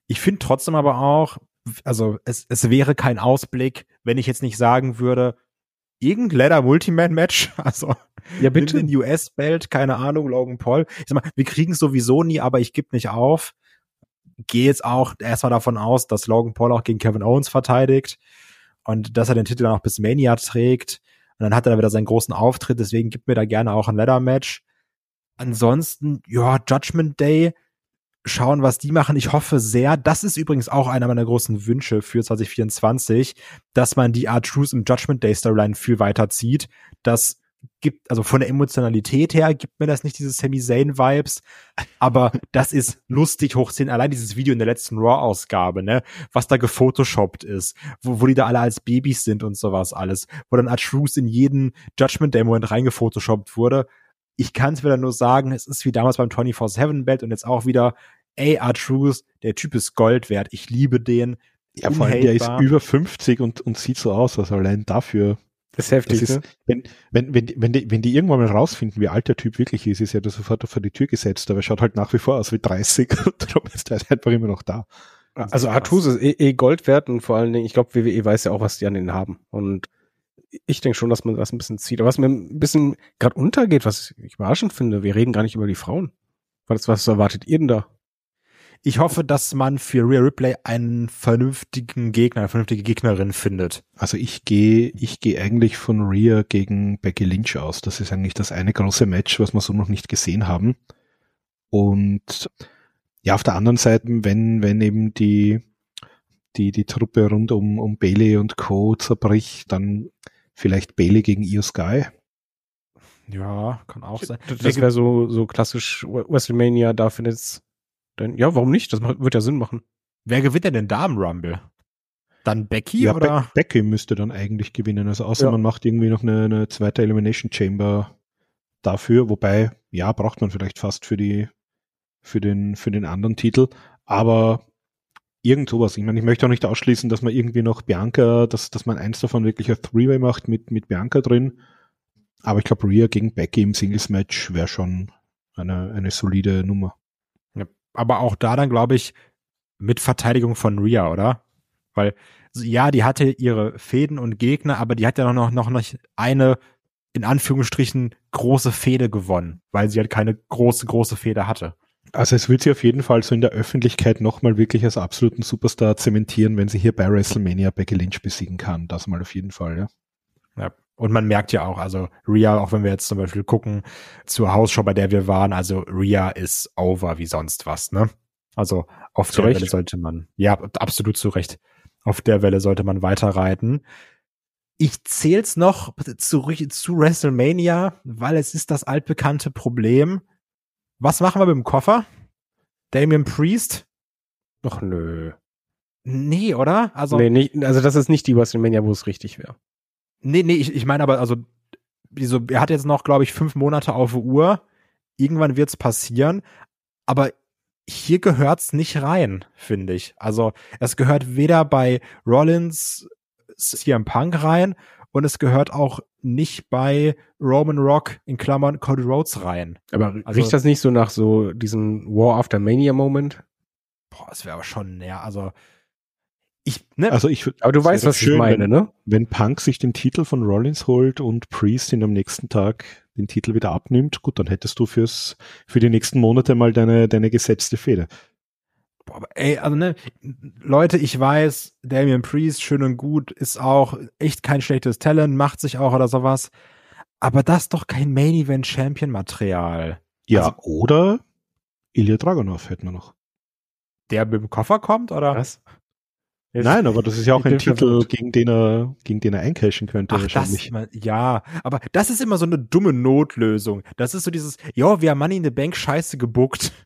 Ich finde trotzdem aber auch, also es, es wäre kein Ausblick, wenn ich jetzt nicht sagen würde, irgendein Leather Multiman-Match, also ja, bitte. den US-Belt, keine Ahnung, Logan Paul. Ich sag mal, wir kriegen es sowieso nie, aber ich gebe nicht auf. Gehe jetzt auch erstmal davon aus, dass Logan Paul auch gegen Kevin Owens verteidigt und dass er den Titel dann auch bis Mania trägt. Und dann hat er da wieder seinen großen Auftritt, deswegen gibt mir da gerne auch ein Ladder-Match. Ansonsten, ja, Judgment Day, schauen, was die machen. Ich hoffe sehr, das ist übrigens auch einer meiner großen Wünsche für 2024, dass man die Art Truth im Judgment Day Storyline viel weiter zieht, dass gibt, also von der Emotionalität her gibt mir das nicht diese Sami Zayn Vibes, aber das ist lustig hochziehen. Allein dieses Video in der letzten Raw-Ausgabe, ne, was da gefotoshoppt ist, wo, wo die da alle als Babys sind und sowas alles, wo dann Artruth in jeden Judgment Day Moment reingefotoshoppt wurde. Ich kann es wieder nur sagen, es ist wie damals beim 24-7 Belt und jetzt auch wieder, ey, Artruth, der Typ ist Gold wert, ich liebe den. Ja, vor allem, der ist über 50 und, und sieht so aus, also allein dafür das ist heftig. Das ist, ne? wenn, wenn, wenn, wenn, die, wenn die irgendwann mal rausfinden, wie alt der Typ wirklich ist, ist ja das sofort vor die Tür gesetzt, aber er schaut halt nach wie vor aus wie 30 und darum ist er einfach immer noch da. Also Artus ist eh, eh Gold wert und vor allen Dingen, ich glaube, WWE weiß ja auch, was die an denen haben. Und ich denke schon, dass man das ein bisschen zieht. Aber was mir ein bisschen gerade untergeht, was ich überraschend finde, wir reden gar nicht über die Frauen. Was, was erwartet ihr denn da? Ich hoffe, dass man für Rhea Ripley einen vernünftigen Gegner, eine vernünftige Gegnerin findet. Also ich gehe, ich gehe eigentlich von Rhea gegen Becky Lynch aus. Das ist eigentlich das eine große Match, was wir so noch nicht gesehen haben. Und ja, auf der anderen Seite, wenn, wenn eben die, die, die Truppe rund um, um Bailey und Co. zerbricht, dann vielleicht Bailey gegen Io Sky. Ja, kann auch sein. Das wäre so, so klassisch WrestleMania, da findet dann, ja, warum nicht? Das wird ja Sinn machen. Wer gewinnt denn den Damen Rumble? Dann Becky ja, oder? Be Becky müsste dann eigentlich gewinnen. Also außer ja. man macht irgendwie noch eine, eine zweite Elimination Chamber dafür, wobei, ja, braucht man vielleicht fast für die, für den, für den anderen Titel. Aber irgend sowas. Ich meine, ich möchte auch nicht ausschließen, dass man irgendwie noch Bianca, dass, dass man eins davon wirklich ein Three-Way macht mit, mit Bianca drin. Aber ich glaube, Rhea gegen Becky im Singles-Match wäre schon eine, eine solide Nummer aber auch da dann, glaube ich, mit Verteidigung von Rhea, oder? Weil, ja, die hatte ihre Fäden und Gegner, aber die hat ja noch, noch, noch eine, in Anführungsstrichen, große Fehde gewonnen, weil sie halt keine große, große Fehde hatte. Also es wird sie auf jeden Fall so in der Öffentlichkeit nochmal wirklich als absoluten Superstar zementieren, wenn sie hier bei WrestleMania Becky Lynch besiegen kann. Das mal auf jeden Fall, ja. Ja, und man merkt ja auch, also Ria, auch wenn wir jetzt zum Beispiel gucken zur Hausshow, bei der wir waren, also Ria ist over wie sonst was, ne? Also auf zu der Recht. Welle sollte man, ja, absolut zu Recht. Auf der Welle sollte man weiterreiten. Ich zähl's noch zu, zu WrestleMania, weil es ist das altbekannte Problem. Was machen wir mit dem Koffer? Damien Priest? Doch nö. Nee, oder? Also, nee, nicht, also das ist nicht die WrestleMania, wo es richtig wäre. Nee, nee, ich, ich meine aber, also, so, er hat jetzt noch, glaube ich, fünf Monate auf Uhr. Irgendwann wird's passieren. Aber hier gehört's nicht rein, finde ich. Also, es gehört weder bei Rollins CM Punk rein und es gehört auch nicht bei Roman Rock in Klammern Cody Rhodes rein. Aber also, riecht das nicht so nach so diesem War After Mania Moment? Boah, das wäre aber schon näher. Also, ich, ne? Also ich, aber du weißt, was schön, ich meine, wenn, ne? Wenn Punk sich den Titel von Rollins holt und Priest ihn am nächsten Tag den Titel wieder abnimmt, gut, dann hättest du fürs, für die nächsten Monate mal deine, deine gesetzte Fehde. Boah, aber ey, also ne, Leute, ich weiß, Damian Priest, schön und gut, ist auch echt kein schlechtes Talent, macht sich auch oder sowas. Aber das ist doch kein Main Event Champion Material. Ja, also, oder Ilya Dragunov hätten wir noch. Der mit dem Koffer kommt, oder? Was? Jetzt Nein, aber das ist ja auch ein Titel, gegen den er, gegen den er eincashen könnte Ach, wahrscheinlich. Das, ja, aber das ist immer so eine dumme Notlösung. Das ist so dieses, ja, wir haben Money in the Bank scheiße gebuckt.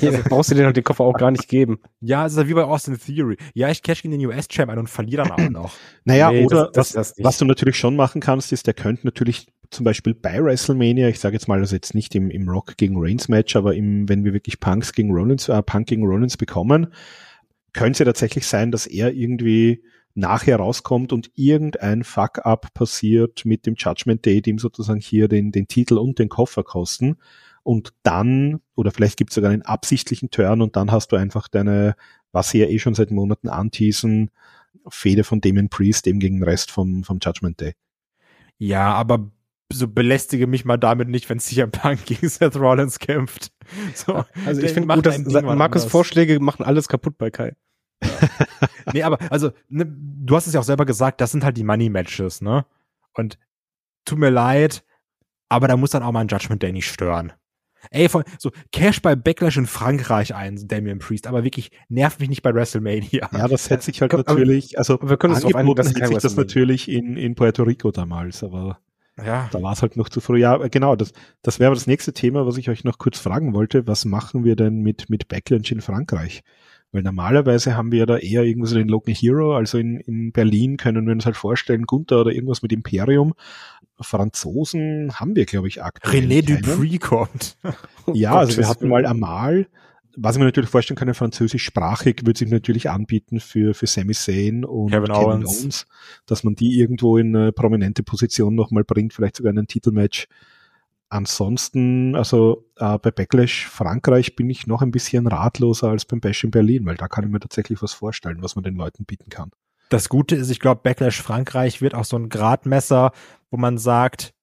Ja, also, brauchst du dir doch den Koffer auch gar nicht geben. Ja, es ist ja wie bei Austin Theory. Ja, ich cash gegen den US-Champ ein und verliere dann auch noch. Naja, nee, oder das, das, das was du natürlich schon machen kannst, ist, der könnte natürlich zum Beispiel bei WrestleMania, ich sage jetzt mal, also jetzt nicht im, im Rock gegen Reigns Match, aber im, wenn wir wirklich Punks gegen Rollins, äh, Punk gegen Rollins bekommen, könnte ja tatsächlich sein, dass er irgendwie nachher rauskommt und irgendein Fuck-up passiert mit dem Judgment Day, dem sozusagen hier den, den Titel und den Koffer kosten. Und dann, oder vielleicht gibt es sogar einen absichtlichen Turn und dann hast du einfach deine, was sie ja eh schon seit Monaten anteasen, Fehde von Damon Priest eben gegen den Rest vom, vom Judgment Day. Ja, aber so belästige mich mal damit nicht, wenn CM Punk gegen Seth Rollins kämpft. So, also ich finde gut, dass Markus Vorschläge machen alles kaputt bei Kai. nee, aber also, ne, du hast es ja auch selber gesagt, das sind halt die Money Matches, ne? Und tut mir leid, aber da muss dann auch mal ein Judgment Day nicht stören. Ey, von, so Cash bei Backlash in Frankreich ein, Damien Priest, aber wirklich nervt mich nicht bei WrestleMania. Ja, das hätte sich halt natürlich, also wir können uns angeboten hätte sich das natürlich in, in Puerto Rico damals, aber Ja. Da war es halt noch zu früh. Ja, genau, das, das wäre das nächste Thema, was ich euch noch kurz fragen wollte. Was machen wir denn mit, mit Backlash in Frankreich? Weil normalerweise haben wir ja da eher irgendwas so den Local Hero, also in, in Berlin können wir uns halt vorstellen, Gunther oder irgendwas mit Imperium. Franzosen haben wir, glaube ich, aktuell. René. Dupree kommt. Ja, Oh also wir hatten mal Amal, was ich mir natürlich vorstellen kann, französischsprachig würde sich natürlich anbieten für, für Sami Zayn und Kevin Kevin, Owens. Owens. dass man die irgendwo in eine prominente Position nochmal bringt, vielleicht sogar in ein Titelmatch. Ansonsten, also äh, bei Backlash Frankreich bin ich noch ein bisschen ratloser als beim Bash in Berlin, weil da kann ich mir tatsächlich was vorstellen, was man den Leuten bieten kann. Das Gute ist, ich glaube, Backlash Frankreich wird auch so ein Gradmesser, wo man sagt,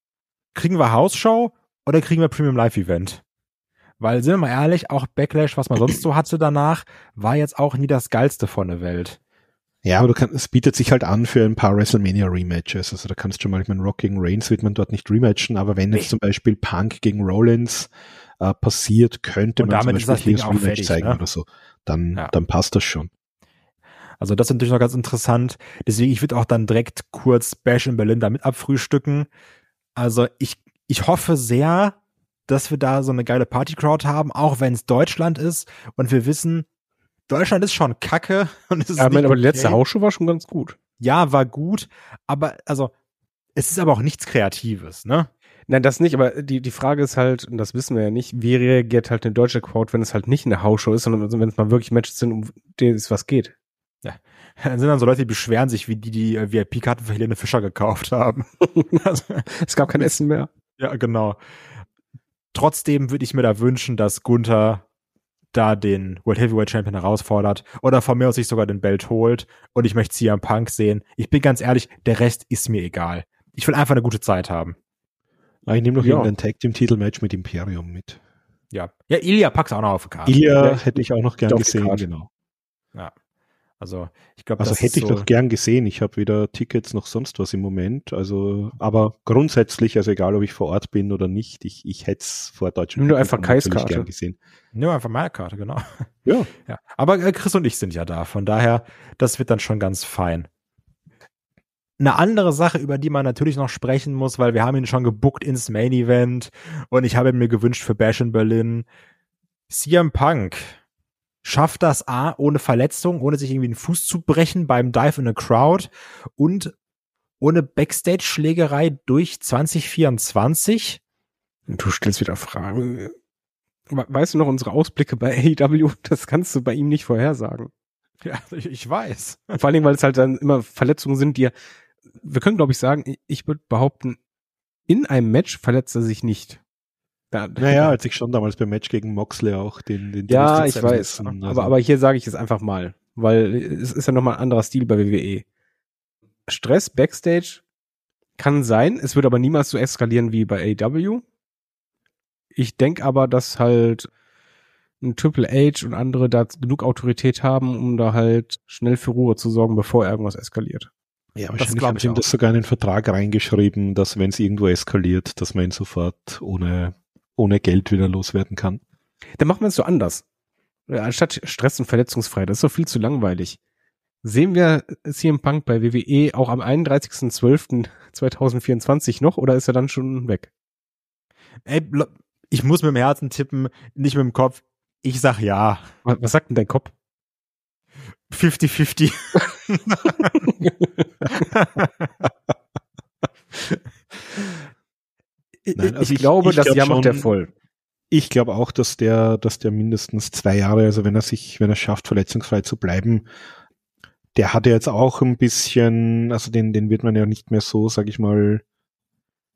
kriegen wir Hausshow oder kriegen wir Premium Live Event? Weil, sind wir mal ehrlich, auch Backlash, was man sonst so hatte danach, war jetzt auch nie das geilste von der Welt. Ja, aber du kannst, es bietet sich halt an für ein paar WrestleMania Rematches. Also da kannst du schon mal, ich meine, Rock gegen Reigns wird man dort nicht rematchen, aber wenn jetzt zum Beispiel Punk gegen Rollins äh, passiert, könnte Und man damit ist zum das Ding auch fertig, zeigen ne? oder so. Dann, Ja. dann passt das schon. Also das ist natürlich noch ganz interessant. Deswegen, ich würde auch dann direkt kurz Bash in Berlin damit abfrühstücken. Also ich, ich hoffe sehr, dass wir da so eine geile Party-Crowd haben, auch wenn es Deutschland ist und wir wissen, Deutschland ist schon kacke und es ist Ja, aber die letzte okay. Hausshow war schon ganz gut. Ja, war gut, aber also es ist aber auch nichts Kreatives, ne? Nein, das nicht, aber die, die Frage ist halt, und das wissen wir ja nicht, wie reagiert halt eine deutsche Crowd, wenn es halt nicht eine Hausshow ist, sondern also wenn es mal wirklich Matches sind, um die es was geht. Dann sind dann so Leute, die beschweren sich, wie die die äh, VIP-Karten für Helene Fischer gekauft haben. also, Es gab kein Essen mehr. Ja, genau. Trotzdem würde ich mir da wünschen, dass Gunther da den World Heavyweight Champion herausfordert oder von mir aus sich sogar den Belt holt und ich möchte CM Punk sehen. Ich bin ganz ehrlich, der Rest ist mir egal. Ich will einfach eine gute Zeit haben. Ich nehme noch Ja. irgendein Tag Team Titelmatch mit Imperium mit. Ja. Ja, Ilya pack's auch noch auf die Karte. Ilya Ja, hätte ich auch noch gern gesehen, genau. Also, ich glaube, Also das hätte ich so, doch gern gesehen. Ich habe weder Tickets noch sonst was im Moment. Also, aber grundsätzlich, also egal, ob ich vor Ort bin oder nicht, ich, ich hätte es vor Deutschland Nimm nur einfach Kais natürlich Karte. gern gesehen. Nimm einfach meine Karte, genau. Ja. Ja. Aber äh, Chris und ich sind ja da. Von daher, das wird dann schon ganz fein. Eine andere Sache, über die man natürlich noch sprechen muss, weil wir haben ihn schon gebuckt ins Main Event und ich habe mir gewünscht für Bash in Berlin. CM Punk schafft das A ohne Verletzung, ohne sich irgendwie den Fuß zu brechen beim Dive in a Crowd und ohne Backstage-Schlägerei durch 2024. Du stellst wieder Fragen. We- Weißt du noch unsere Ausblicke bei AEW? Das kannst du bei ihm nicht vorhersagen. Ja, ich, weiß. Vor allen Dingen, weil es halt dann immer Verletzungen sind, die er, wir können glaube ich sagen, ich würde behaupten, in einem Match verletzt er sich nicht. Da, Naja, als ich schon damals beim Match gegen Moxley auch den, den ja, ich weiß. verletzen, aber, aber hier sage ich es einfach mal, weil es ist ja nochmal ein anderer Stil bei WWE. Stress Backstage kann sein, es wird aber niemals so eskalieren wie bei AEW. Ich denke aber, dass halt ein Triple H und andere da genug Autorität haben, um da halt schnell für Ruhe zu sorgen, bevor irgendwas eskaliert. Ja, Das wahrscheinlich glaub haben ich sie das sogar in den Vertrag reingeschrieben, dass wenn es irgendwo eskaliert, dass man ihn sofort ohne, ohne Geld wieder loswerden kann. Dann machen wir es so anders. Ja, Anstatt Stress und verletzungsfrei, das ist doch viel zu langweilig. Sehen wir CM Punk bei WWE auch am 31.12.2024 noch oder ist er dann schon weg? Ey, ich muss mit dem Herzen tippen, nicht mit dem Kopf. Ich sag ja. Was, was sagt denn dein Kopf? 50-50. Nein, also ich, ich- glaube, ich das glaub Jahr macht er voll. Ich glaube auch, dass der, dass der mindestens zwei Jahre, also wenn er sich, wenn er schafft, verletzungsfrei zu bleiben, der hat ja jetzt auch ein bisschen, also den, den wird man ja nicht mehr so, sag ich mal,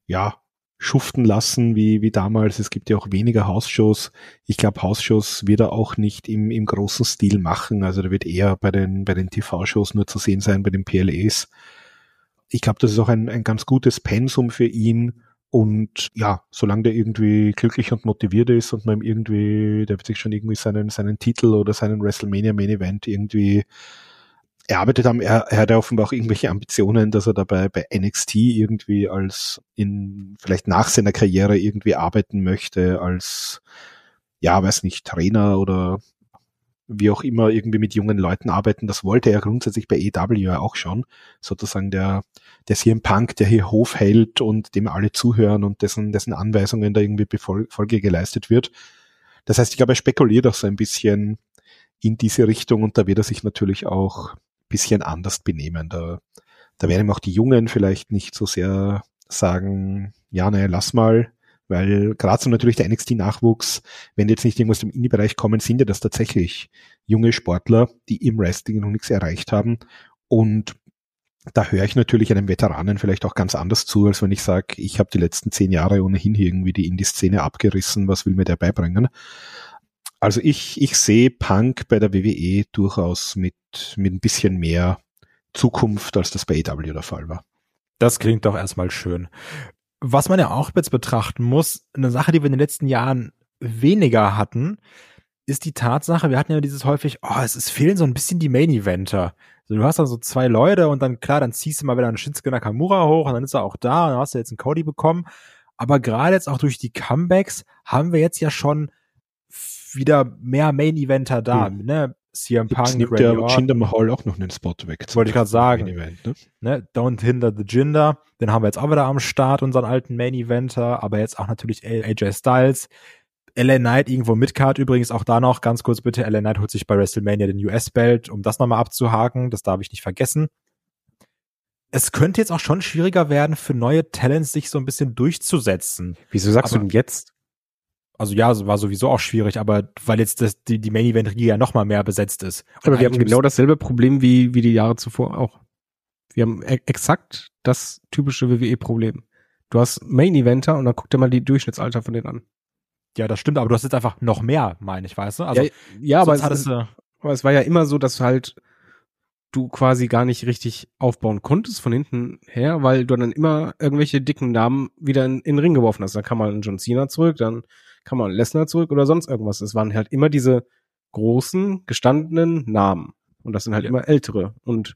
ja, schuften lassen wie, wie damals. Es gibt ja auch weniger Hausshows. Ich glaube, Hausshows wird er auch nicht im, im großen Stil machen. Also der wird eher bei den, bei den TV-Shows nur zu sehen sein, bei den PLEs. Ich glaube, das ist auch ein, ein ganz gutes Pensum für ihn. Und ja, solange der irgendwie glücklich und motiviert ist und man ihm irgendwie, der wird sich schon irgendwie seinen, seinen Titel oder seinen WrestleMania Main Event irgendwie erarbeitet haben. Er, er hat ja offenbar auch irgendwelche Ambitionen, dass er dabei bei NXT irgendwie als in, vielleicht nach seiner Karriere irgendwie arbeiten möchte als, ja, weiß nicht, Trainer oder wie auch immer irgendwie mit jungen Leuten arbeiten. Das wollte er grundsätzlich bei EW auch schon. Sozusagen der, der CM Punk, der hier Hof hält und dem alle zuhören und dessen, dessen Anweisungen da irgendwie Folge geleistet wird. Das heißt, ich glaube, er spekuliert auch so ein bisschen in diese Richtung und da wird er sich natürlich auch ein bisschen anders benehmen. Da, da werden ihm auch die Jungen vielleicht nicht so sehr sagen, ja, naja, lass mal, weil gerade so natürlich der NXT-Nachwuchs, wenn die jetzt nicht irgendwas im Indie-Bereich kommen, sind ja das tatsächlich junge Sportler, die im Wrestling noch nichts erreicht haben. Und da höre ich natürlich einem Veteranen vielleicht auch ganz anders zu, als wenn ich sage, ich habe die letzten zehn Jahre ohnehin irgendwie die Indie-Szene abgerissen, was will mir der beibringen? Also ich, ich sehe Punk bei der WWE durchaus mit, mit ein bisschen mehr Zukunft, als das bei AW der Fall war. Das klingt doch erstmal schön. Was man ja auch jetzt betrachten muss, eine Sache, die wir in den letzten Jahren weniger hatten, ist die Tatsache, wir hatten ja dieses häufig, oh, es, es fehlen so ein bisschen die Main-Eventer. Also du hast dann so zwei Leute und dann, klar, dann ziehst du mal wieder einen Shinsuke Nakamura hoch und dann ist er auch da und dann hast du jetzt einen Cody bekommen. Aber gerade jetzt auch durch die Comebacks haben wir jetzt ja schon wieder mehr Main-Eventer da. Hm. Ne? CM Punk, nimmt der Jinder Mahal auch noch einen Spot weg. Wollte ich gerade sagen. Event, ne? ne? Don't hinder the Jinder. Den haben wir jetzt auch wieder am Start, unseren alten Main-Eventer. Aber jetzt auch natürlich AJ Styles. LA Knight irgendwo Midcard übrigens auch da noch ganz kurz bitte. LA Knight holt sich bei WrestleMania den US-Belt, um das nochmal abzuhaken. Das darf ich nicht vergessen. Es könnte jetzt auch schon schwieriger werden für neue Talents, sich so ein bisschen durchzusetzen. Wieso sagst aber, du denn jetzt? Also ja, es war sowieso auch schwierig, aber weil jetzt das, die, die Main Event Riege ja noch mal mehr besetzt ist. Und aber wir haben genau dasselbe Problem wie, wie die Jahre zuvor auch. Wir haben e exakt das typische WWE-Problem. Du hast Main Eventer und dann guck dir mal die Durchschnittsalter von denen an. Ja, das stimmt, aber du hast jetzt einfach noch mehr, meine ich, weißt du? Also, ja, ja aber, es, ist, aber es war ja immer so, dass halt du quasi gar nicht richtig aufbauen konntest von hinten her, weil du dann immer irgendwelche dicken Namen wieder in, in den Ring geworfen hast. Da kam mal ein John Cena zurück, dann kam man Lesnar zurück oder sonst irgendwas. Es waren halt immer diese großen, gestandenen Namen. Und das sind halt ja. immer ältere. Und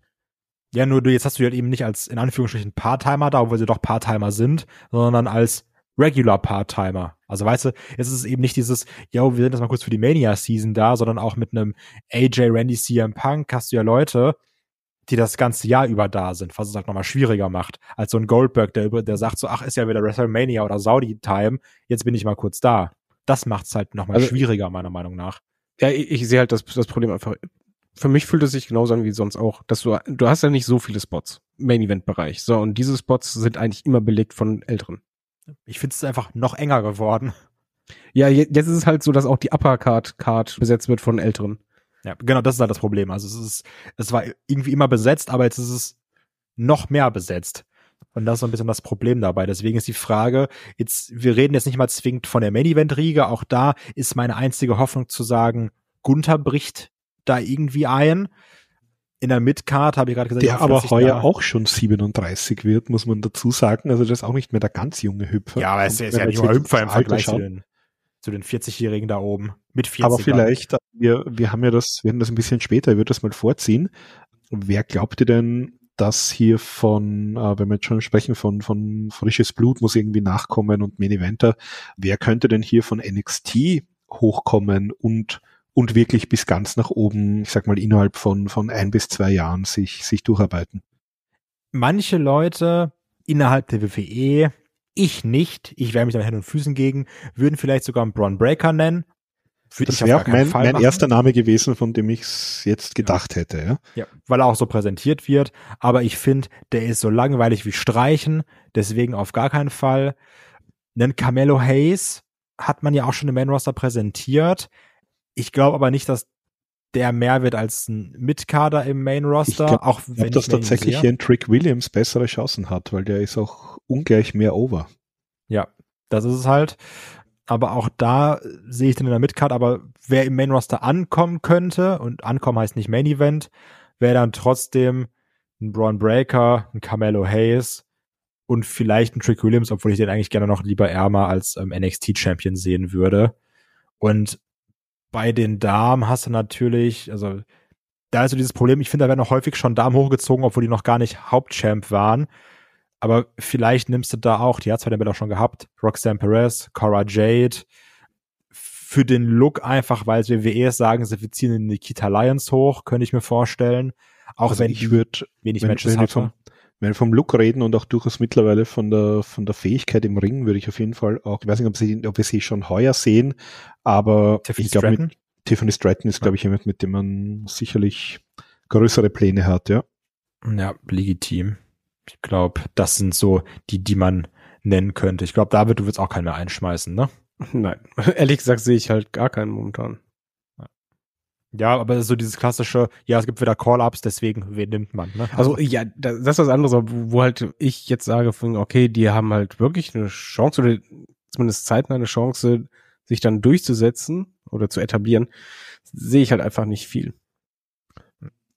ja, nur du, jetzt hast du halt eben nicht als, in Anführungsstrichen, Part-Timer da, obwohl sie doch Part-Timer sind, sondern als Regular Part-Timer. Also weißt du, jetzt ist es eben nicht dieses, yo, wir sind jetzt mal kurz für die Mania-Season da, sondern auch mit einem AJ, Randy, CM Punk hast du ja Leute, die das ganze Jahr über da sind, was es halt nochmal schwieriger macht, als so ein Goldberg, der, der sagt so, ach, ist ja wieder WrestleMania oder Saudi-Time, jetzt bin ich mal kurz da das macht es halt nochmal also, schwieriger, meiner Meinung nach. Ja, ich, ich sehe halt das, das Problem einfach. Für mich fühlt es sich genauso an wie sonst auch, dass du, du hast ja nicht so viele Spots, Main-Event-Bereich. So, und diese Spots sind eigentlich immer belegt von Älteren. Ich finde es einfach noch enger geworden. Ja, jetzt ist es halt so, dass auch die Uppercard-Card besetzt wird von Älteren. Ja, genau, das ist halt das Problem. Also es ist, es war irgendwie immer besetzt, aber jetzt ist es noch mehr besetzt. Und das ist so ein bisschen das Problem dabei. Deswegen ist die Frage, jetzt, wir reden jetzt nicht mal zwingend von der Main-Event-Riege. Auch da ist meine einzige Hoffnung zu sagen, Gunther bricht da irgendwie ein. In der Midcard habe ich gerade gesagt, der aber heuer auch schon 37 wird, muss man dazu sagen. Also das ist auch nicht mehr der ganz junge Hüpfer. Ja, aber es ist ja nicht nur Hüpfer im Vergleich zu den, zu den 40-Jährigen da oben. Mit 40 Aber vielleicht, wir, wir haben ja das, wir werden das ein bisschen später, ich würde das mal vorziehen. Wer glaubt ihr denn, das hier von, äh, wenn wir jetzt schon sprechen, von, von frisches Blut muss irgendwie nachkommen und Main Eventer, wer könnte denn hier von NXT hochkommen und und wirklich bis ganz nach oben, ich sag mal, innerhalb von, von ein bis zwei Jahren sich, sich durcharbeiten. Manche Leute innerhalb der WWE, ich nicht, ich wehre mich mit Händen und Füßen gegen, würden vielleicht sogar einen Braun Breaker nennen, würde das wäre auch mein, mein erster Name gewesen, von dem ich es jetzt gedacht ja. hätte. Ja? ja, weil er auch so präsentiert wird. Aber ich finde, der ist so langweilig wie Streichen. Deswegen auf gar keinen Fall. Einen Camelo Hayes hat man ja auch schon im Main Roster präsentiert. Ich glaube aber nicht, dass der mehr wird als ein Mitkader im Main Roster. Ich glaub, auch wenn ich dass tatsächlich hier ein Trick Williams bessere Chancen hat, weil der ist auch ungleich mehr over. Ja, das ist es halt aber auch da sehe ich den in der Midcard, aber wer im Main Roster ankommen könnte, und ankommen heißt nicht Main Event, wäre dann trotzdem ein Braun Breaker, ein Carmelo Hayes und vielleicht ein Trick Williams, obwohl ich den eigentlich gerne noch lieber ärmer als ähm, NXT Champion sehen würde. Und bei den Damen hast du natürlich, also da ist so dieses Problem, ich finde, da werden auch häufig schon Damen hochgezogen, obwohl die noch gar nicht Hauptchamp waren. Aber vielleicht nimmst du da auch, die hat zwar den Bild auch schon gehabt, Roxanne Perez, Cora Jade, für den Look einfach, weil es WWE sagen, sie ziehen den Nikita Lions hoch, könnte ich mir vorstellen. Auch Also wenn ich würde, wenig wenn, Matches wenn, wir hatte. vom, wenn wir vom Look reden und auch durchaus mittlerweile von der, von der Fähigkeit im Ring, würde ich auf jeden Fall auch, ich weiß nicht, ob, sie, ob wir sie schon heuer sehen, aber Tiffany ich glaube? Tiffany Stratton ist, glaube ich, jemand, mit dem man sicherlich größere Pläne hat, ja. Ja, legitim. Ich glaube, das sind so die, die man nennen könnte. Ich glaube, David, du willst auch keinen mehr einschmeißen, ne? Nein, ehrlich gesagt sehe ich halt gar keinen momentan. Ja, aber so dieses klassische, ja, es gibt wieder Call-Ups, deswegen, wen nimmt man, ne? Also ja, da- das ist was anderes, wo wo halt ich jetzt sage, von, okay, die haben halt wirklich eine Chance oder zumindest zeitnah eine Chance, sich dann durchzusetzen oder zu etablieren, sehe ich halt einfach nicht viel.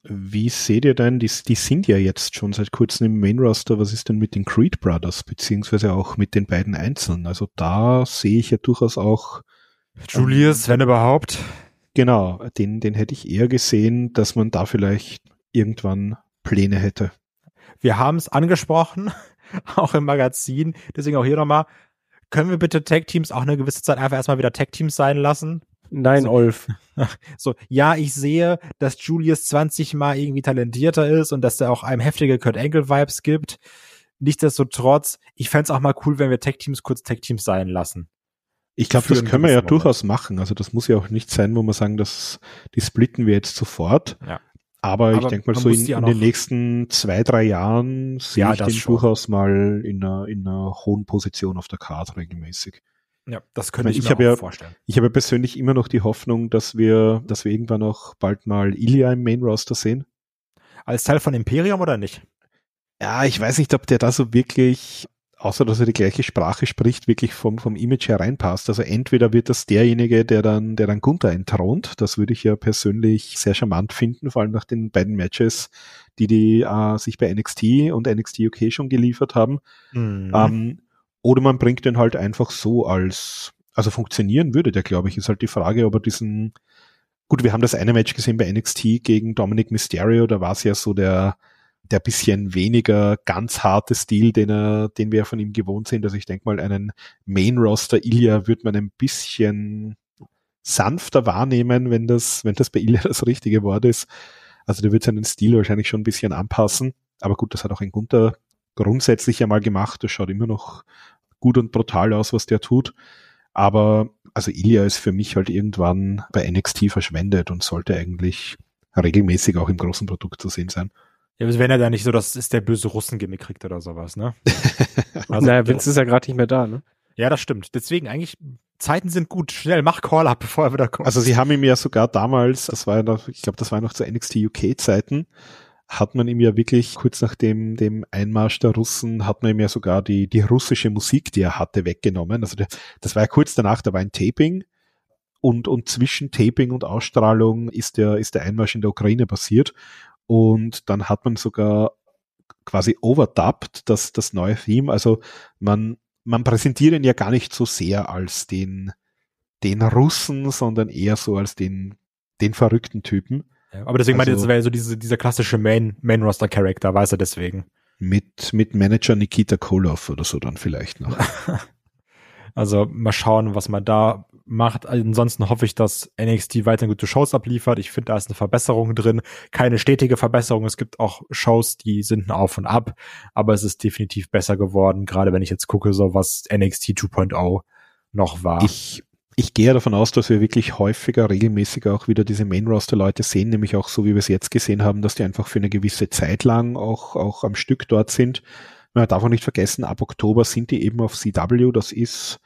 Wie seht ihr denn, die, die sind ja jetzt schon seit kurzem im Main Roster, was ist denn mit den Creed Brothers, beziehungsweise auch mit den beiden Einzelnen? Also da sehe ich ja durchaus auch, Julius, wenn überhaupt. genau, den, den hätte ich eher gesehen, dass man da vielleicht irgendwann Pläne hätte. Wir haben es angesprochen, auch im Magazin, deswegen auch hier nochmal. Können wir bitte Tag-Teams auch eine gewisse Zeit einfach erstmal wieder Tag-Teams sein lassen? Nein, So. Olf. So, ja, ich sehe, dass Julius 20 mal irgendwie talentierter ist und dass er auch einem heftige Kurt Angle Vibes gibt. Nichtsdestotrotz, ich fänd's auch mal cool, wenn wir Tech-Teams kurz Tech-Teams sein lassen. Ich glaube, das können wir ja Moment. durchaus machen. Also das muss ja auch nicht sein, wo wir sagen, dass die splitten wir jetzt sofort. Ja. Aber, ich Aber denke mal so in, in den nächsten zwei, drei Jahren sehe Ja, ich das den schon. durchaus mal in einer, in einer hohen Position auf der Karte regelmäßig. Ja, das könnte ich, Ich mir auch ja- vorstellen. Ich habe persönlich immer noch die Hoffnung, dass wir, dass wir irgendwann auch bald mal Ilya im Main Roster sehen. Als Teil von Imperium oder nicht? Ja, ich weiß nicht, ob der da so wirklich, außer dass er die gleiche Sprache spricht, wirklich vom, vom Image hereinpasst. Also entweder wird das derjenige, der dann, der dann Gunther entthront. Das würde ich ja persönlich sehr charmant finden, vor allem nach den beiden Matches, die die äh, sich bei NXT und NXT UK schon geliefert haben. Mhm. Ähm, oder man bringt den halt einfach so als, also funktionieren würde der, glaube ich, ist halt die Frage, ob er diesen, gut, wir haben das eine Match gesehen bei NXT gegen Dominic Mysterio, da war es ja so der, der bisschen weniger ganz harte Stil, den er, den wir von ihm gewohnt sind. Also ich denke mal, einen Main-Roster Ilya wird man ein bisschen sanfter wahrnehmen, wenn das, wenn das bei Ilya das richtige Wort ist. Also der wird seinen Stil wahrscheinlich schon ein bisschen anpassen. Aber gut, das hat auch ein Gunther grundsätzlich ja mal gemacht. Das schaut immer noch gut und brutal aus, was der tut. Aber also Ilya ist für mich halt irgendwann bei NXT verschwendet und sollte eigentlich regelmäßig auch im großen Produkt zu sehen sein. Ja, wenn er da nicht so, das ist der böse Russen-Gimmick kriegt oder sowas, ne? Also, naja, Vince ist ja gerade nicht mehr da, ne? Ja, das stimmt. Deswegen eigentlich, Zeiten sind gut. Schnell, mach Call-Up, bevor er wieder kommt. Also sie haben ihm ja sogar damals, das war ja noch, ich glaube, das war noch zu NXT UK Zeiten, hat man ihm ja wirklich kurz nach dem, dem Einmarsch der Russen, hat man ihm ja sogar die, die russische Musik, die er hatte, weggenommen. Also der, das war ja kurz danach, da war ein Taping und, und zwischen Taping und Ausstrahlung ist der, ist der Einmarsch in der Ukraine passiert. Und dann hat man sogar quasi overdubbed das, das neue Theme. Also man, man präsentiert ihn ja gar nicht so sehr als den, den Russen, sondern eher so als den, den verrückten Typen. Ja, aber deswegen meinte ich, also- das wäre so diese, dieser klassische Main, Main-Roster-Character, weiß er deswegen. Mit, mit Manager Nikita Koloff oder so dann vielleicht noch. Also mal schauen, was man da macht. Ansonsten hoffe ich, dass NXT weiterhin gute Shows abliefert. Ich finde, da ist eine Verbesserung drin. Keine stetige Verbesserung. Es gibt auch Shows, die sind ein Auf und Ab, aber es ist definitiv besser geworden, gerade wenn ich jetzt gucke, so was NXT 2.0 noch war. Ich, ich gehe davon aus, dass wir wirklich häufiger, regelmäßiger auch wieder diese Main-Roster-Leute sehen, nämlich auch so, wie wir es jetzt gesehen haben, dass die einfach für eine gewisse Zeit lang auch, auch am Stück dort sind. Man darf auch nicht vergessen, ab Oktober sind die eben auf CW. Das ist,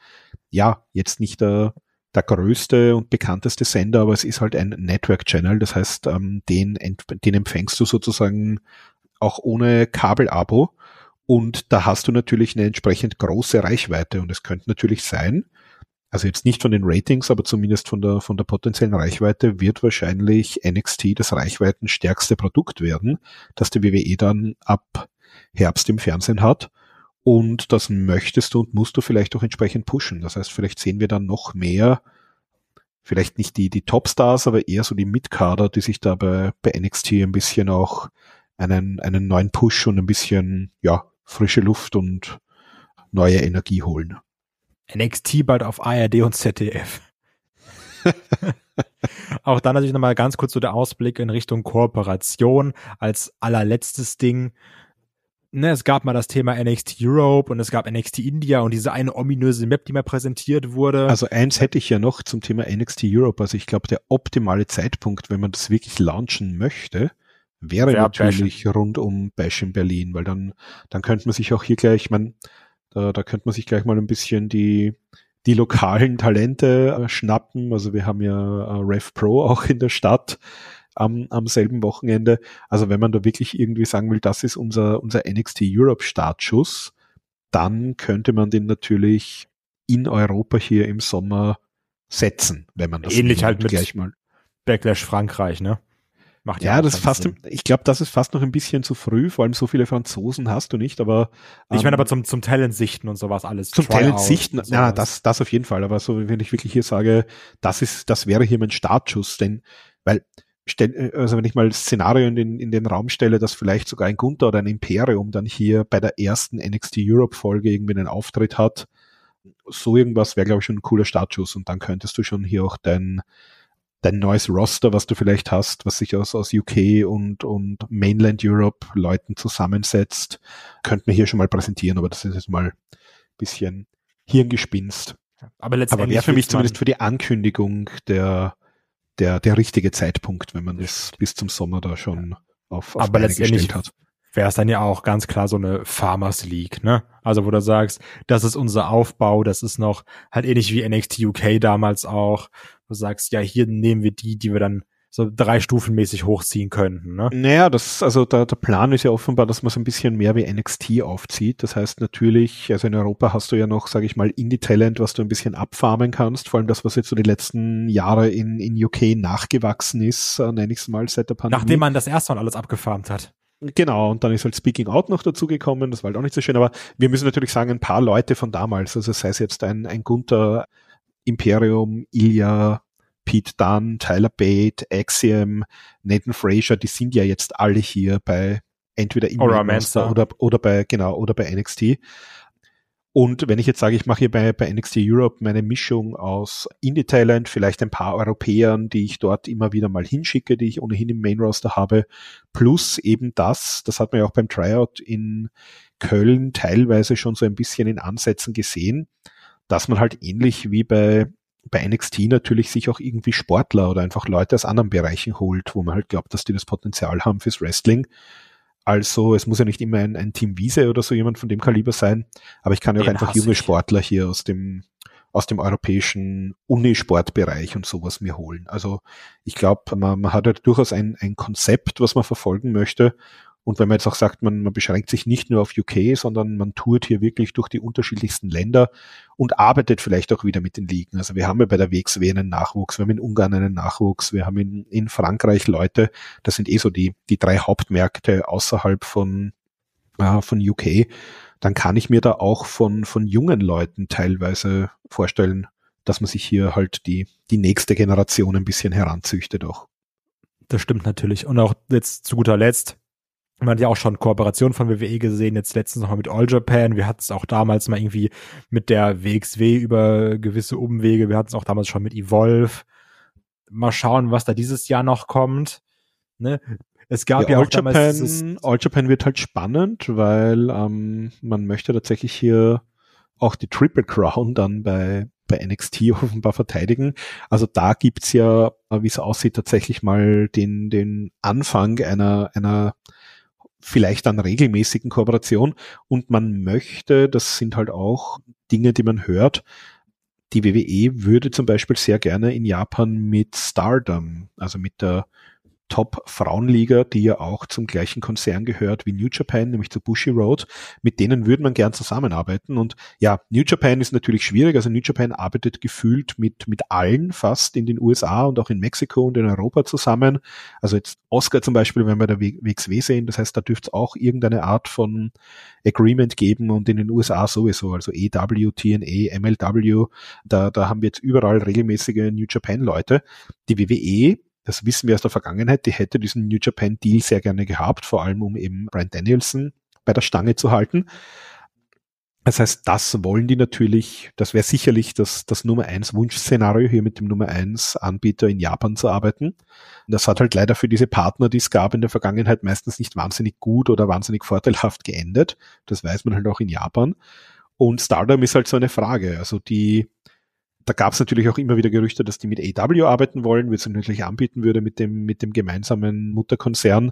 ja, jetzt nicht der, der größte und bekannteste Sender, aber es ist halt ein Network-Channel. Das heißt, ähm, den, den empfängst du sozusagen auch ohne Kabelabo. Und da hast du natürlich eine entsprechend große Reichweite. Und es könnte natürlich sein, also jetzt nicht von den Ratings, aber zumindest von der, von der potenziellen Reichweite wird wahrscheinlich NXT das reichweitenstärkste Produkt werden, das die WWE dann ab Herbst im Fernsehen hat. Und das möchtest du und musst du vielleicht auch entsprechend pushen. Das heißt, vielleicht sehen wir dann noch mehr, vielleicht nicht die, die Topstars, aber eher so die Mitkader, die sich da bei, bei NXT ein bisschen auch einen, einen neuen Push und ein bisschen, ja, frische Luft und neue Energie holen. NXT bald auf ARD und ZDF. Auch dann natürlich nochmal ganz kurz so der Ausblick in Richtung Kooperation als allerletztes Ding. Ne, es gab mal das Thema NXT Europe und es gab NXT India und diese eine ominöse Map, die mal präsentiert wurde. Also eins hätte ich ja noch zum Thema NXT Europe. Also ich glaube, der optimale Zeitpunkt, wenn man das wirklich launchen möchte, wäre Wer natürlich Bash. rund um Bash in Berlin, weil dann, dann könnte man sich auch hier gleich, man, da, da könnte man sich gleich mal ein bisschen die, die lokalen Talente äh, schnappen. Also wir haben ja äh, Rev Pro auch in der Stadt am, am selben Wochenende. Also wenn man da wirklich irgendwie sagen will, das ist unser, unser NXT Europe Startschuss, dann könnte man den natürlich in Europa hier im Sommer setzen, wenn man das ähnlich halt mit gleich mal Backlash Frankreich, ne? Macht ja, ja das fast, Sinn. ich glaube, das ist fast noch ein bisschen zu früh, vor allem so viele Franzosen hast du nicht, aber. Ähm, ich meine aber zum, zum Talent sichten und sowas alles. Zum Talent sichten, ja, das, das auf jeden Fall, aber so, wenn ich wirklich hier sage, das ist, das wäre hier mein Startschuss, denn, weil, also wenn ich mal das Szenario in den, in den Raum stelle, dass vielleicht sogar ein Gunther oder ein Imperium dann hier bei der ersten NXT Europe Folge irgendwie einen Auftritt hat, so irgendwas wäre, glaube ich, schon ein cooler Startschuss und dann könntest du schon hier auch dein, dein neues Roster, was du vielleicht hast, was sich aus, aus UK und, und Mainland Europe Leuten zusammensetzt, könnte man hier schon mal präsentieren, aber das ist jetzt mal bisschen Hirngespinst. Aber letztendlich aber wäre für mich zumindest für die Ankündigung der, der, der richtige Zeitpunkt, wenn man das bis zum Sommer da schon auf, auf aber Beine gestellt hat wäre es dann ja auch ganz klar so eine Farmers League, ne? Also wo du sagst, das ist unser Aufbau, das ist noch halt ähnlich wie NXT UK damals auch, du sagst, ja, hier nehmen wir die, die wir dann so drei Stufen mäßig hochziehen könnten, ne? Naja, das, also der, der Plan ist ja offenbar, dass man so ein bisschen mehr wie NXT aufzieht. Das heißt natürlich, also in Europa hast du ja noch, sage ich mal, Indie-Talent, was du ein bisschen abfarmen kannst. Vor allem das, was jetzt so die letzten Jahre in, in UK nachgewachsen ist, äh, nenne ich es mal, seit der Pandemie. Nachdem man das erste Mal alles abgefarmt hat. Genau, und dann ist halt Speaking Out noch dazugekommen, das war halt auch nicht so schön, aber wir müssen natürlich sagen, ein paar Leute von damals, also sei es jetzt ein, ein Gunther, Imperium, Ilya, Pete Dunn, Tyler Bate, Axiom, Nathan Fraser, die sind ja jetzt alle hier bei entweder im oder, oder, oder bei, genau, oder bei NXT. Und wenn ich jetzt sage, ich mache hier bei, bei NXT Europe meine Mischung aus Indie-Talent, vielleicht ein paar Europäern, die ich dort immer wieder mal hinschicke, die ich ohnehin im Main-Roster habe, plus eben das, das hat man ja auch beim Tryout in Köln teilweise schon so ein bisschen in Ansätzen gesehen, dass man halt ähnlich wie bei, bei NXT natürlich sich auch irgendwie Sportler oder einfach Leute aus anderen Bereichen holt, wo man halt glaubt, dass die das Potenzial haben fürs Wrestling also es muss ja nicht immer ein, ein Team Wiese oder so jemand von dem Kaliber sein, aber ich kann ja auch einfach junge ich. Sportler hier aus dem aus dem europäischen Unisportbereich und sowas mir holen. Also ich glaube, man, man hat ja durchaus ein, ein Konzept, was man verfolgen möchte und wenn man jetzt auch sagt, man, man beschränkt sich nicht nur auf UK, sondern man tourt hier wirklich durch die unterschiedlichsten Länder und arbeitet vielleicht auch wieder mit den Ligen. Also wir haben ja bei der WXW einen Nachwuchs, wir haben in Ungarn einen Nachwuchs, wir haben in, in Frankreich Leute, das sind eh so die, die drei Hauptmärkte außerhalb von, äh, von UK. Dann kann ich mir da auch von, von jungen Leuten teilweise vorstellen, dass man sich hier halt die, die nächste Generation ein bisschen heranzüchtet auch. Das stimmt natürlich. Und auch jetzt zu guter Letzt, man hat ja auch schon Kooperation von WWE gesehen, jetzt letztens noch mal mit All Japan. Wir hatten es auch damals mal irgendwie mit der WXW über gewisse Umwege. Wir hatten es auch damals schon mit Evolve. Mal schauen, was da dieses Jahr noch kommt. Ne? Es gab ja, ja auch Japan, damals All Japan wird halt spannend, weil ähm, man möchte tatsächlich hier auch die Triple Crown dann bei bei NXT offenbar verteidigen. Also da gibt's ja, wie es aussieht, tatsächlich mal den, den Anfang einer, einer vielleicht an regelmäßigen Kooperation. Und man möchte, das sind halt auch Dinge, die man hört, die WWE würde zum Beispiel sehr gerne in Japan mit Stardom, also mit der Top-Frauenliga, die ja auch zum gleichen Konzern gehört wie New Japan, nämlich zu Bushi Road. Mit denen würde man gern zusammenarbeiten. Und ja, New Japan ist natürlich schwierig. Also New Japan arbeitet gefühlt mit, mit allen fast in den USA und auch in Mexiko und in Europa zusammen. Also jetzt Oscar zum Beispiel, wenn wir da WXW sehen, das heißt, da dürfte es auch irgendeine Art von Agreement geben und in den USA sowieso, also EW, TNA, MLW, da, da haben wir jetzt überall regelmäßige New Japan Leute. Die WWE das wissen wir aus der Vergangenheit, die hätte diesen New Japan Deal sehr gerne gehabt, vor allem um eben Brian Danielson bei der Stange zu halten. Das heißt, das wollen die natürlich, das wäre sicherlich das, das Nummer eins Wunschszenario, hier mit dem Nummer eins Anbieter in Japan zu arbeiten. Das hat halt leider für diese Partner, die es gab in der Vergangenheit, meistens nicht wahnsinnig gut oder wahnsinnig vorteilhaft geendet. Das weiß man halt auch in Japan. Und Stardom ist halt so eine Frage. Also die, da gab es natürlich auch immer wieder Gerüchte, dass die mit AW arbeiten wollen, wird es natürlich anbieten würde mit dem, mit dem gemeinsamen Mutterkonzern.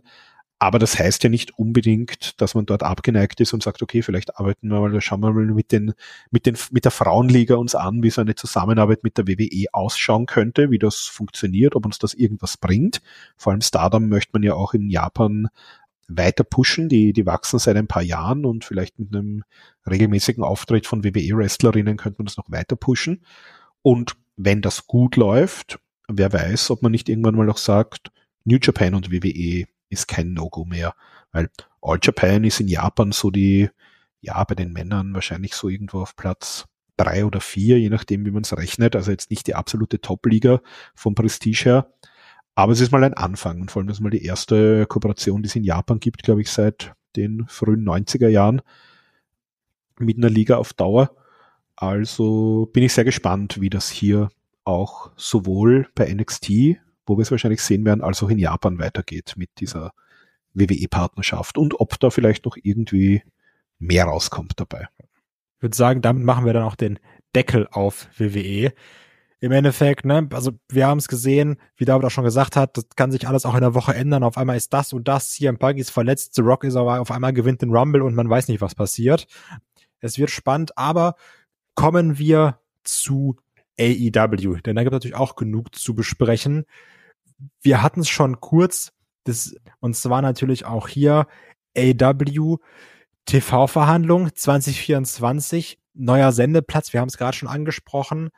Aber das heißt ja nicht unbedingt, dass man dort abgeneigt ist und sagt, okay, vielleicht arbeiten wir mal, schauen wir mal mit den, mit den, mit der Frauenliga uns an, wie so eine Zusammenarbeit mit der WWE ausschauen könnte, wie das funktioniert, ob uns das irgendwas bringt. Vor allem Stardom möchte man ja auch in Japan weiter pushen. Die, die wachsen seit ein paar Jahren und vielleicht mit einem regelmäßigen Auftritt von WWE-Wrestlerinnen könnte man das noch weiter pushen. Und wenn das gut läuft, wer weiß, ob man nicht irgendwann mal auch sagt, New Japan und WWE ist kein No-Go mehr, weil All Japan ist in Japan so die, ja, bei den Männern wahrscheinlich so irgendwo auf Platz drei oder vier, je nachdem, wie man es rechnet. Also jetzt nicht die absolute Top-Liga vom Prestige her. Aber es ist mal ein Anfang und vor allem das ist mal die erste Kooperation, die es in Japan gibt, glaube ich, seit den frühen 90er Jahren mit einer Liga auf Dauer. Also bin ich sehr gespannt, wie das hier auch sowohl bei NXT wo wir es wahrscheinlich sehen werden, als auch in Japan weitergeht mit dieser WWE-Partnerschaft und ob da vielleicht noch irgendwie mehr rauskommt dabei. Ich würde sagen, damit machen wir dann auch den Deckel auf WWE. Im Endeffekt, ne, also wir haben es gesehen, wie David auch schon gesagt hat, das kann sich alles auch in der Woche ändern. Auf einmal ist das und das, hier im Punk ist verletzt, The Rock ist aber auf einmal gewinnt den Rumble und man weiß nicht, was passiert. Es wird spannend, aber kommen wir zu AEW, denn da gibt es natürlich auch genug zu besprechen wir hatten es schon kurz, das, und zwar natürlich auch hier AW TV-Verhandlung 2024, neuer Sendeplatz, wir haben es gerade schon angesprochen.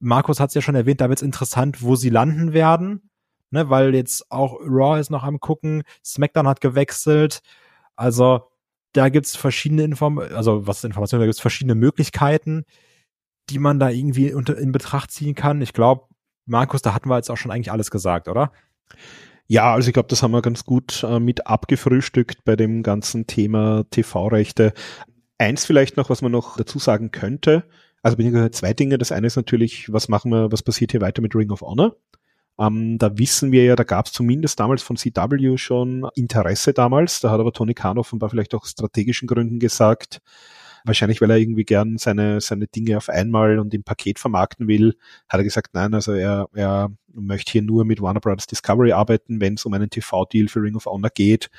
Markus hat es ja schon erwähnt, da wird es interessant, wo sie landen werden, ne, weil jetzt auch Raw ist noch am gucken, SmackDown hat gewechselt, also da gibt es verschiedene Informationen, also was Informationen, da gibt es verschiedene Möglichkeiten, die man da irgendwie unter, in Betracht ziehen kann. Ich glaube, Markus, da hatten wir jetzt auch schon eigentlich alles gesagt, oder? Ja, also ich glaube, das haben wir ganz gut äh, mit abgefrühstückt bei dem ganzen Thema TV-Rechte. Eins vielleicht noch, was man noch dazu sagen könnte. Also bin ich zwei Dinge. Das eine ist natürlich, was machen wir, was passiert hier weiter mit Ring of Honor? Ähm, da wissen wir ja, da gab es zumindest damals von CW schon Interesse damals. Da hat aber Tony Khan offenbar vielleicht auch strategischen Gründen gesagt, Wahrscheinlich, weil er irgendwie gern seine, seine Dinge auf einmal und im Paket vermarkten will, hat er gesagt, nein, also er, er möchte hier nur mit Warner Brothers Discovery arbeiten, wenn es um einen TV-Deal für Ring of Honor geht.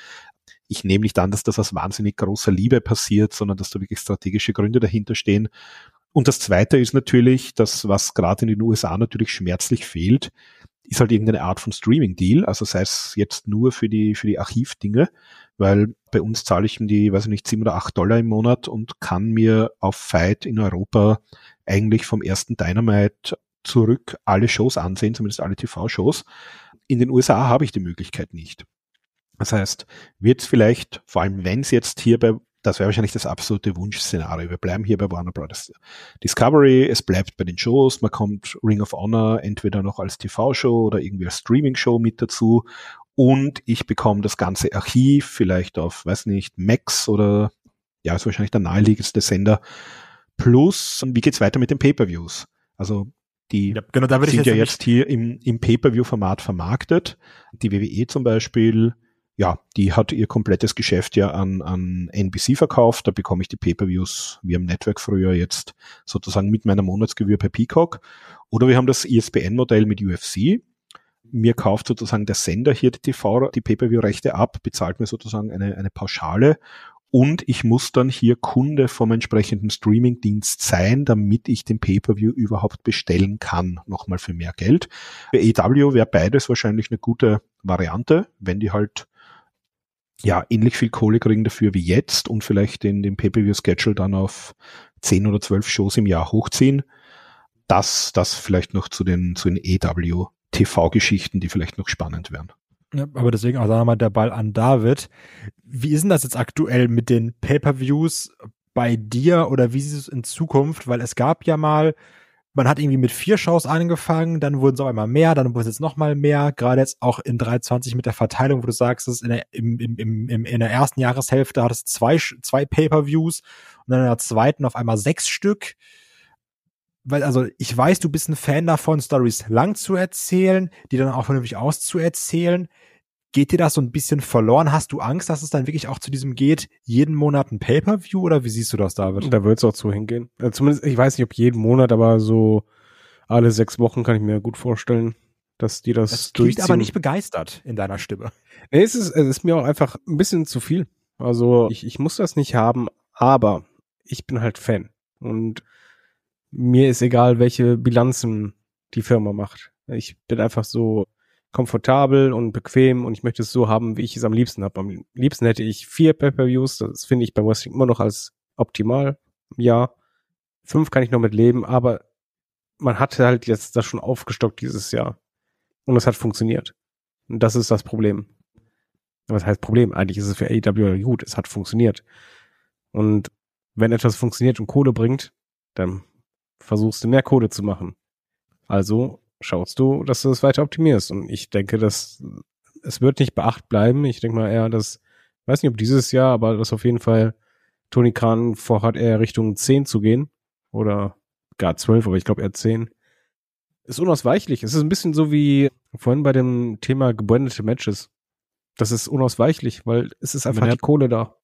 Ich nehme nicht an, dass das aus wahnsinnig großer Liebe passiert, sondern dass da wirklich strategische Gründe dahinter stehen. Und das Zweite ist natürlich, dass was gerade in den USA natürlich schmerzlich fehlt, ist halt irgendeine Art von Streaming-Deal, also sei es jetzt nur für die, für die Archivdinge, weil bei uns zahle ich die, weiß ich nicht, sieben oder acht Dollar im Monat und kann mir auf Fight in Europa eigentlich vom ersten Dynamite zurück alle Shows ansehen, zumindest alle TV-Shows. In den USA habe ich die Möglichkeit nicht. Das heißt, wird es vielleicht, vor allem wenn es jetzt hier bei das wäre wahrscheinlich das absolute Wunschszenario. Wir bleiben hier bei Warner Brothers Discovery, es bleibt bei den Shows, man kommt Ring of Honor entweder noch als TV-Show oder irgendwie als Streaming-Show mit dazu und ich bekomme das ganze Archiv vielleicht auf, weiß nicht, Max oder ja, ist wahrscheinlich der naheliegendste Sender. Plus, wie geht's weiter mit den Pay-per-Views? Also die ja, genau, da sind jetzt ja jetzt hier im, im Pay-per-view-Format vermarktet. Die WWE zum Beispiel ja, die hat ihr komplettes Geschäft ja an, an NBC verkauft. Da bekomme ich die Pay-per-Views wie am Network früher jetzt sozusagen mit meiner Monatsgebühr per Peacock. Oder wir haben das ESPN-Modell mit UFC. Mir kauft sozusagen der Sender hier die TV, die Pay-per-View-Rechte ab, bezahlt mir sozusagen eine, eine Pauschale und ich muss dann hier Kunde vom entsprechenden Streaming-Dienst sein, damit ich den Pay-per-View überhaupt bestellen kann, nochmal für mehr Geld. Bei EW wäre beides wahrscheinlich eine gute Variante, wenn die halt ja, ähnlich viel Kohle kriegen dafür wie jetzt und vielleicht den, den Pay-Per-View-Schedule dann auf 10 oder 12 Shows im Jahr hochziehen. Das, das vielleicht noch zu den, zu den EW-TV-Geschichten, die vielleicht noch spannend wären. Ja, aber deswegen auch nochmal der Ball an David. Wie ist denn das jetzt aktuell mit den Pay-Per-Views bei dir oder wie ist es in Zukunft? Weil es gab ja mal man hat irgendwie mit vier Shows angefangen, dann wurden es auf einmal mehr, dann wurde es jetzt noch mal mehr. Gerade jetzt auch in 320 mit der Verteilung, wo du sagst, dass in der, im, im, im, in der ersten Jahreshälfte hattest zwei, zwei Pay-per-Views und dann in der zweiten auf einmal sechs Stück. Weil, also ich weiß, du bist ein Fan davon, Stories lang zu erzählen, die dann auch vernünftig auszuerzählen. Geht dir das so ein bisschen verloren? Hast du Angst, dass es dann wirklich auch zu diesem geht, jeden Monat ein Pay-Per-View oder wie siehst du das, David? Da wird es auch zu hingehen. Also zumindest, ich weiß nicht, ob jeden Monat, aber so alle sechs Wochen kann ich mir gut vorstellen, dass die das, das durchziehen. aber nicht begeistert in deiner Stimme. Nee, es ist, es ist mir auch einfach ein bisschen zu viel. Also ich, ich muss das nicht haben, aber ich bin halt Fan. Und mir ist egal, welche Bilanzen die Firma macht. Ich bin einfach so, komfortabel und bequem und ich möchte es so haben, wie ich es am liebsten habe. Am liebsten hätte ich vier Pay-Per-Views, das finde ich beim Wrestling immer noch als optimal. Ja, fünf kann ich noch mit leben, aber man hatte halt jetzt das schon aufgestockt dieses Jahr und es hat funktioniert. Und das ist das Problem. Was heißt Problem? Eigentlich ist es für AEW gut, es hat funktioniert. Und wenn etwas funktioniert und Kohle bringt, dann versuchst du mehr Kohle zu machen. Also schaust du, dass du das weiter optimierst. Und ich denke, dass es wird nicht beacht bleiben. Ich denke mal eher, dass, weiß nicht, ob dieses Jahr, aber dass auf jeden Fall Tony Khan vorhat, eher Richtung 10 zu gehen. Oder gar 12, aber ich glaube eher 10. Ist unausweichlich. Es ist ein bisschen so wie vorhin bei dem Thema gebrandete Matches. Das ist unausweichlich, weil es ist einfach die Kohle da.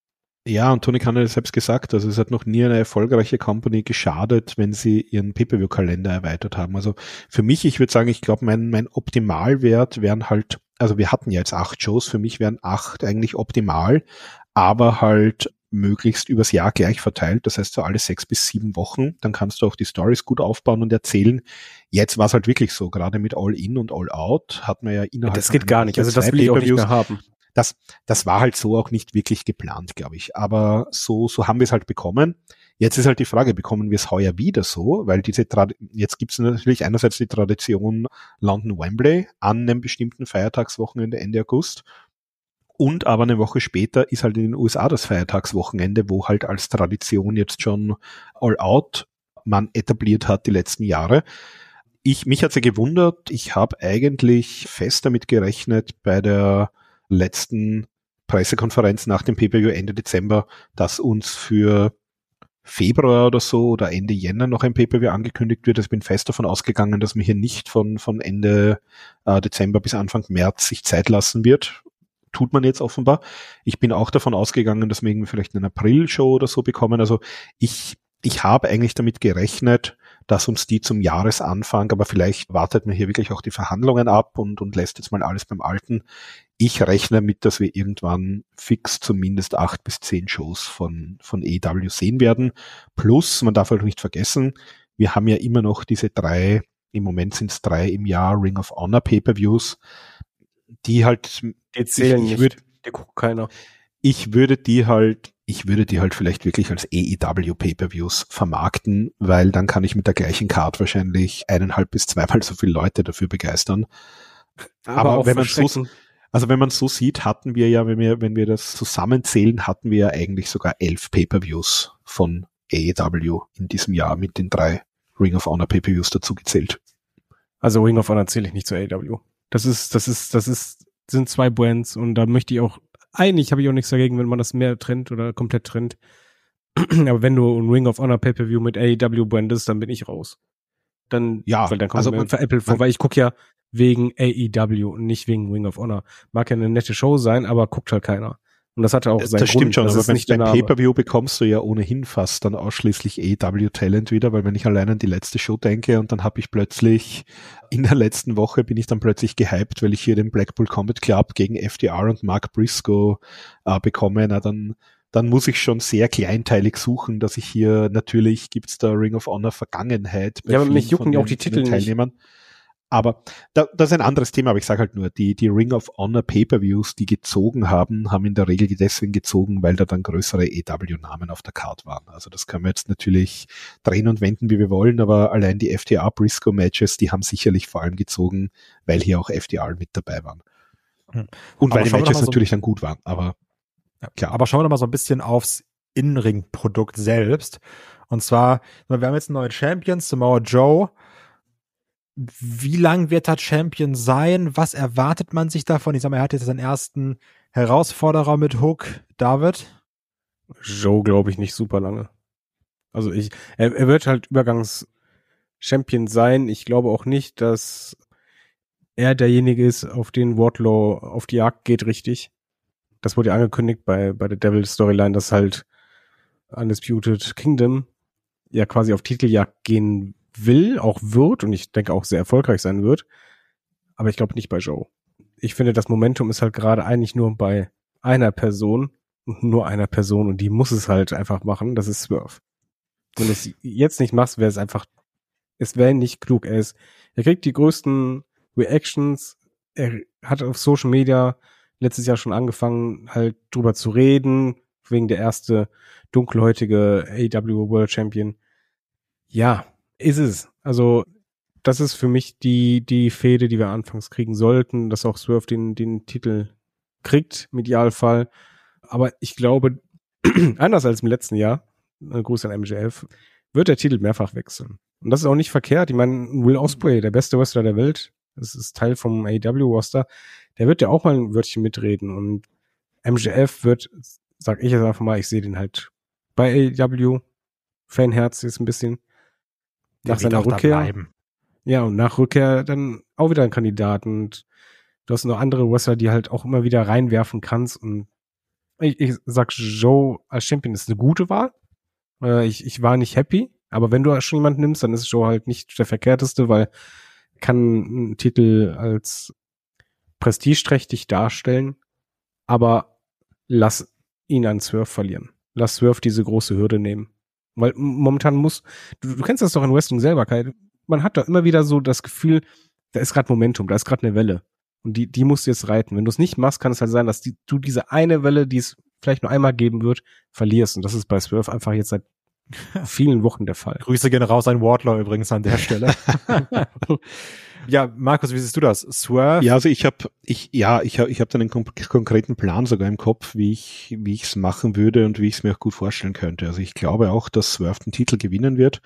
Ja, und Tony Khan hat selbst gesagt, also es hat noch nie eine erfolgreiche Company geschadet, wenn sie ihren Pay-Per-View-Kalender erweitert haben. Also für mich, ich würde sagen, ich glaube, mein, mein Optimalwert wären halt, also wir hatten ja jetzt acht Shows, für mich wären acht eigentlich optimal, aber halt möglichst übers Jahr gleich verteilt, das heißt so alle sechs bis sieben Wochen, dann kannst du auch die Stories gut aufbauen und erzählen. Jetzt war es halt wirklich so, gerade mit All In und All Out hat man ja innerhalb. Das geht gar nicht, also das will ich auch nicht mehr haben das, das war halt so auch nicht wirklich geplant, glaube ich. Aber so, so haben wir es halt bekommen. Jetzt ist halt die Frage, bekommen wir es heuer wieder so? Weil diese Trad jetzt gibt es natürlich einerseits die Tradition London Wembley an einem bestimmten Feiertagswochenende Ende August. Und aber eine Woche später ist halt in den USA das Feiertagswochenende, wo halt als Tradition jetzt schon All Out man etabliert hat die letzten Jahre. Ich, mich hat's ja gewundert, ich habe eigentlich fest damit gerechnet bei der letzten Pressekonferenz nach dem PPU Ende Dezember, dass uns für Februar oder so oder Ende Jänner noch ein PPW angekündigt wird. Also ich bin fest davon ausgegangen, dass man hier nicht von, von Ende äh, Dezember bis Anfang März sich Zeit lassen wird. Tut man jetzt offenbar. Ich bin auch davon ausgegangen, dass wir irgendwie vielleicht eine April-Show oder so bekommen. Also ich, ich habe eigentlich damit gerechnet, dass uns die zum Jahresanfang, aber vielleicht wartet man hier wirklich auch die Verhandlungen ab und, und lässt jetzt mal alles beim Alten. Ich rechne mit, dass wir irgendwann fix zumindest acht bis zehn Shows von, von EW sehen werden. Plus, man darf halt nicht vergessen, wir haben ja immer noch diese drei, im Moment sind es drei im Jahr Ring of Honor Pay-Per-Views, die halt, die zählen ich, ich nicht, würd, die guckt keiner. Ich würde die halt ich würde die halt vielleicht wirklich als AEW Pay-per-Views vermarkten, weil dann kann ich mit der gleichen Card wahrscheinlich eineinhalb bis zweimal so viele Leute dafür begeistern. Aber, Aber wenn man so, also wenn man so sieht, hatten wir ja, wenn wir, wenn wir das zusammenzählen, hatten wir ja eigentlich sogar elf Pay-per-Views von AEW in diesem Jahr mit den drei Ring of Honor Pay-per-Views dazu gezählt. Also Ring of Honor zähle ich nicht zu AEW. Das ist, das ist, das ist, sind zwei Brands und da möchte ich auch eigentlich habe ich auch nichts dagegen, wenn man das mehr trennt oder komplett trennt. Aber wenn du ein Ring of Honor Pay-Per-View mit AEW brandest, dann bin ich raus. Dann, ja, weil dann kommt also man für Apple vor, weil ich gucke ja wegen AEW und nicht wegen Ring of Honor. Mag ja eine nette Show sein, aber guckt halt keiner. Und das hatte auch seinen Das stimmt schon, das aber wenn nicht beim Pay-Per-View bekommst du ja ohnehin fast dann ausschließlich AEW-Talent wieder, weil wenn ich allein an die letzte Show denke und dann habe ich plötzlich in der letzten Woche bin ich dann plötzlich gehypt, weil ich hier den Blackpool Combat Club gegen FDR und Mark Briscoe äh, bekomme, na dann dann muss ich schon sehr kleinteilig suchen, dass ich hier natürlich gibt's da Ring of Honor Vergangenheit bei ja, aber mich jucken ja auch die Titel Teilnehmern. Nicht. Aber da, das ist ein anderes Thema, aber ich sage halt nur, die, die Ring of Honor Pay-Per-Views, die gezogen haben, haben in der Regel deswegen gezogen, weil da dann größere EW-Namen auf der Card waren. Also das können wir jetzt natürlich drehen und wenden, wie wir wollen, aber allein die FTA Briscoe Matches, die haben sicherlich vor allem gezogen, weil hier auch FDR mit dabei waren. Hm. Und aber weil die Matches so natürlich dann gut waren, aber ja, klar. Aber schauen wir doch mal so ein bisschen aufs Innenring-Produkt selbst. Und zwar, wir haben jetzt einen neuen Champion, Samoa Joe. Wie lang wird er Champion sein? Was erwartet man sich davon? Ich sag mal, er hat jetzt seinen ersten Herausforderer mit Hook. David? Joe glaube ich nicht super lange. Also ich, er, er wird halt Übergangs-Champion sein. Ich glaube auch nicht, dass er derjenige ist, auf den Wardlow auf die Jagd geht, richtig. Das wurde ja angekündigt bei, bei der Devil Storyline, dass halt Undisputed Kingdom ja quasi auf Titeljagd gehen will, auch wird und ich denke auch sehr erfolgreich sein wird. Aber ich glaube nicht bei Joe. Ich finde, das Momentum ist halt gerade eigentlich nur bei einer Person, nur einer Person und die muss es halt einfach machen. Das ist Swerve. Wenn du es jetzt nicht machst, wäre es einfach, es wäre nicht klug. Er ist, er kriegt die größten Reactions. Er hat auf Social Media letztes Jahr schon angefangen, halt drüber zu reden, wegen der erste dunkelhäutige AW World Champion. Ja, ist es. Also, das ist für mich die, die Fehde, die wir anfangs kriegen sollten, dass auch Swerve den, den Titel kriegt, im Idealfall. Aber ich glaube, anders als im letzten Jahr, äh, Gruß an MJF, wird der Titel mehrfach wechseln. Und das ist auch nicht verkehrt. Ich meine, Will Osprey, der beste Wrestler der Welt, das ist Teil vom AEW-Roster, der wird ja auch mal ein Wörtchen mitreden. Und MJF wird, sag ich jetzt einfach mal, ich sehe den halt bei AEW. Fanherz ist ein bisschen Der nach seiner Rückkehr. bleiben. Ja, und nach Rückkehr dann auch wieder ein Kandidat. Und du hast noch andere Wrestler, die halt auch immer wieder reinwerfen kannst. Und ich, ich sag, Joe als Champion ist eine gute Wahl. Äh, ich, ich war nicht happy. Aber wenn du schon jemanden nimmst, dann ist Joe halt nicht der verkehrteste, weil kann einen Titel als prestigeträchtig darstellen. Aber lass ihn an Swerve verlieren. Lass Swerve diese große Hürde nehmen. Weil momentan muss, du, du kennst das doch in Wrestling selber, Kai. Man hat da immer wieder so das Gefühl, da ist gerade Momentum, da ist gerade eine Welle. Und die, die musst du jetzt reiten. Wenn du es nicht machst, kann es halt sein, dass die, du diese eine Welle, die es vielleicht nur einmal geben wird, verlierst. Und das ist bei Swerve einfach jetzt seit vielen Wochen der Fall. Grüße gehen raus an Wardlaw übrigens an der Stelle. ja, Markus, wie siehst du das? Swerve? Ja, also ich habe ich ja, ich habe ich habe dann einen kon konkreten Plan sogar im Kopf, wie ich wie ich es machen würde und wie ich es mir auch gut vorstellen könnte. Also ich glaube auch, dass Swerve den Titel gewinnen wird.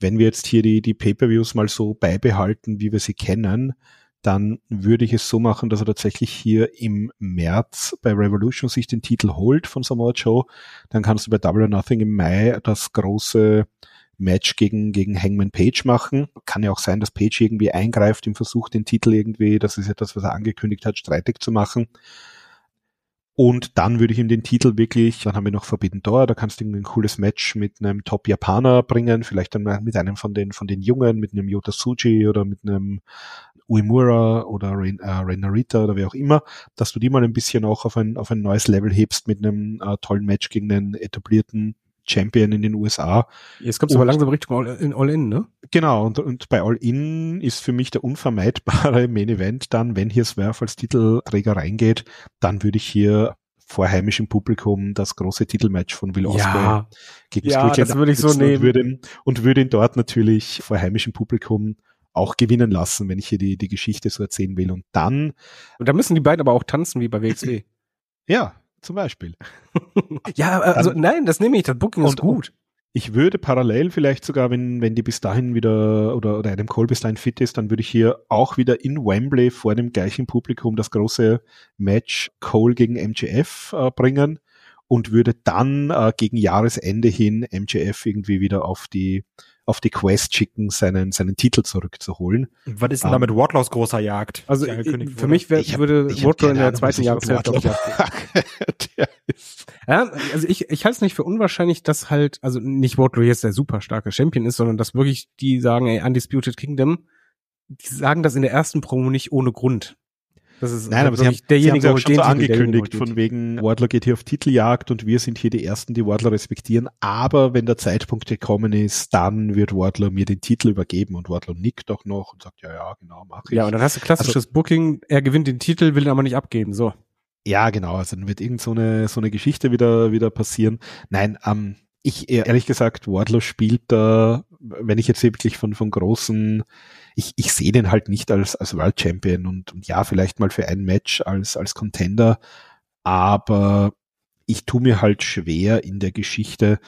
Wenn wir jetzt hier die die Pay-per-Views mal so beibehalten, wie wir sie kennen, dann würde ich es so machen, dass er tatsächlich hier im März bei Revolution sich den Titel holt von Samoa Joe. Dann kannst du bei Double or Nothing im Mai das große Match gegen, gegen Hangman Page machen. Kann ja auch sein, dass Page irgendwie eingreift im Versuch, den Titel irgendwie, das ist ja das, was er angekündigt hat, streitig zu machen. Und dann würde ich ihm den Titel wirklich, dann haben wir noch Forbidden Door, da kannst du irgendwie ein cooles Match mit einem Top-Japaner bringen, vielleicht dann mit einem von den, von den Jungen, mit einem Yota Tsuji oder mit einem Uemura oder Ren, äh, Renarita oder wer auch immer, dass du die mal ein bisschen auch auf ein, auf ein neues Level hebst mit einem äh, tollen Match gegen einen etablierten Champion in den USA. Jetzt kommst du aber langsam Richtung All-In, All in, ne? Genau, und, und bei All In ist für mich der unvermeidbare Main Event dann, wenn hier Swerve als Titelträger reingeht, dann würde ich hier vor heimischem Publikum das große Titelmatch von Will Ospreay Ja, gegen Ja, Strickland das würde ich so nehmen. Und würde, ihn, und würde ihn dort natürlich vor heimischem Publikum auch gewinnen lassen, wenn ich hier die, die Geschichte so erzählen will. Und dann, und da müssen die beiden aber auch tanzen wie bei WXW. ja, zum Beispiel. ja, also nein, das nehme ich, das Booking ist gut. Ich würde parallel vielleicht sogar, wenn, wenn die bis dahin wieder oder, oder Adam Cole bis dahin fit ist, dann würde ich hier auch wieder in Wembley vor dem gleichen Publikum das große Match Cole gegen MJF äh, bringen und würde dann äh, gegen Jahresende hin MJF irgendwie wieder auf die auf die Quest schicken, seinen, seinen Titel zurückzuholen. Was ist denn Ah. da mit Wardlaws großer Jagd? Also ich, für mich wär, Ich hab- würde ich keine in der Ahnung, zweiten Jahreshälfte ich ich, Der ist Ja, also ich, ich halte es nicht für unwahrscheinlich, dass halt, also nicht Wardlow jetzt der super starke Champion ist, sondern dass wirklich die sagen, ey, Undisputed Kingdom, die sagen das in der ersten Promo nicht ohne Grund. Das ist Nein, aber sie haben, derjenige, sie haben auch schon so angekündigt, von wegen Wardler geht hier auf Titeljagd und wir sind hier die Ersten, die Wardler respektieren. Aber wenn der Zeitpunkt gekommen ist, dann wird Wardler mir den Titel übergeben und Wardler nickt doch noch und sagt, ja, ja, genau, mach ich. Ja, und dann hast du klassisches Also Booking, er gewinnt den Titel, will ihn aber nicht abgeben, so. Ja, genau. Also dann wird irgend so eine, so eine Geschichte wieder, wieder passieren. Nein, ähm, ich, ehrlich gesagt, Wardlow spielt da, wenn ich jetzt wirklich von, von großen, ich, ich sehe den halt nicht als, als World Champion und, und ja, vielleicht mal für ein Match als, als Contender, aber ich tue mir halt schwer in der Geschichte.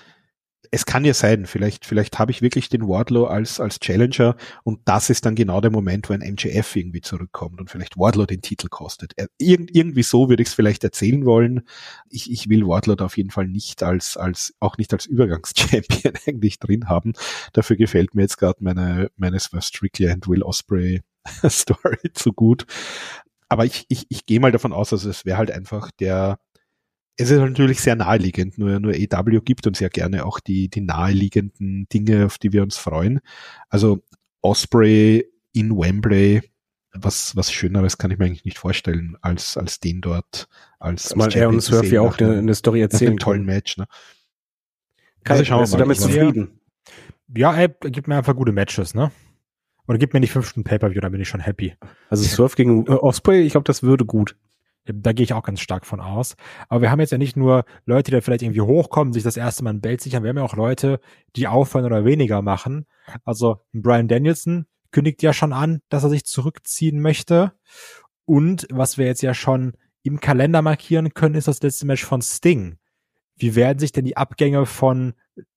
Es kann ja sein, vielleicht, vielleicht habe ich wirklich den Wardlow als, als Challenger und das ist dann genau der Moment, wo ein MJF irgendwie zurückkommt und vielleicht Wardlow den Titel kostet. Irgend, irgendwie so würde ich es vielleicht erzählen wollen. Ich, ich will Wardlow auf jeden Fall nicht als, als, auch nicht als Übergangschampion eigentlich drin haben. Dafür gefällt mir jetzt gerade meine, meine Swerve Strictly and Will Osprey Story zu gut. Aber ich, ich, ich gehe mal davon aus, dass es wäre halt einfach der, es ist natürlich sehr naheliegend, nur, nur EW gibt uns ja gerne auch die, die naheliegenden Dinge, auf die wir uns freuen. Also Osprey in Wembley, was, was Schöneres kann ich mir eigentlich nicht vorstellen, als, als den dort, als, als Mal er und Surf ja auch eine, eine Story erzählen. Einem tollen Match, ne? Kann also schauen wir mal. damit zufrieden? Ja, er gibt mir einfach gute Matches, ne? Oder gibt mir nicht fünf Stunden Pay-Per-View, dann bin ich schon happy. Also Surf gegen Osprey, ich glaube, das würde gut. Da gehe ich auch ganz stark von aus. Aber wir haben jetzt ja nicht nur Leute, die da vielleicht irgendwie hochkommen, sich das erste Mal ein Belt sichern. Wir haben ja auch Leute, die aufhören oder weniger machen. Also Brian Danielson kündigt ja schon an, dass er sich zurückziehen möchte. Und was wir jetzt ja schon im Kalender markieren können, ist das letzte Match von Sting. Wie werden sich denn die Abgänge von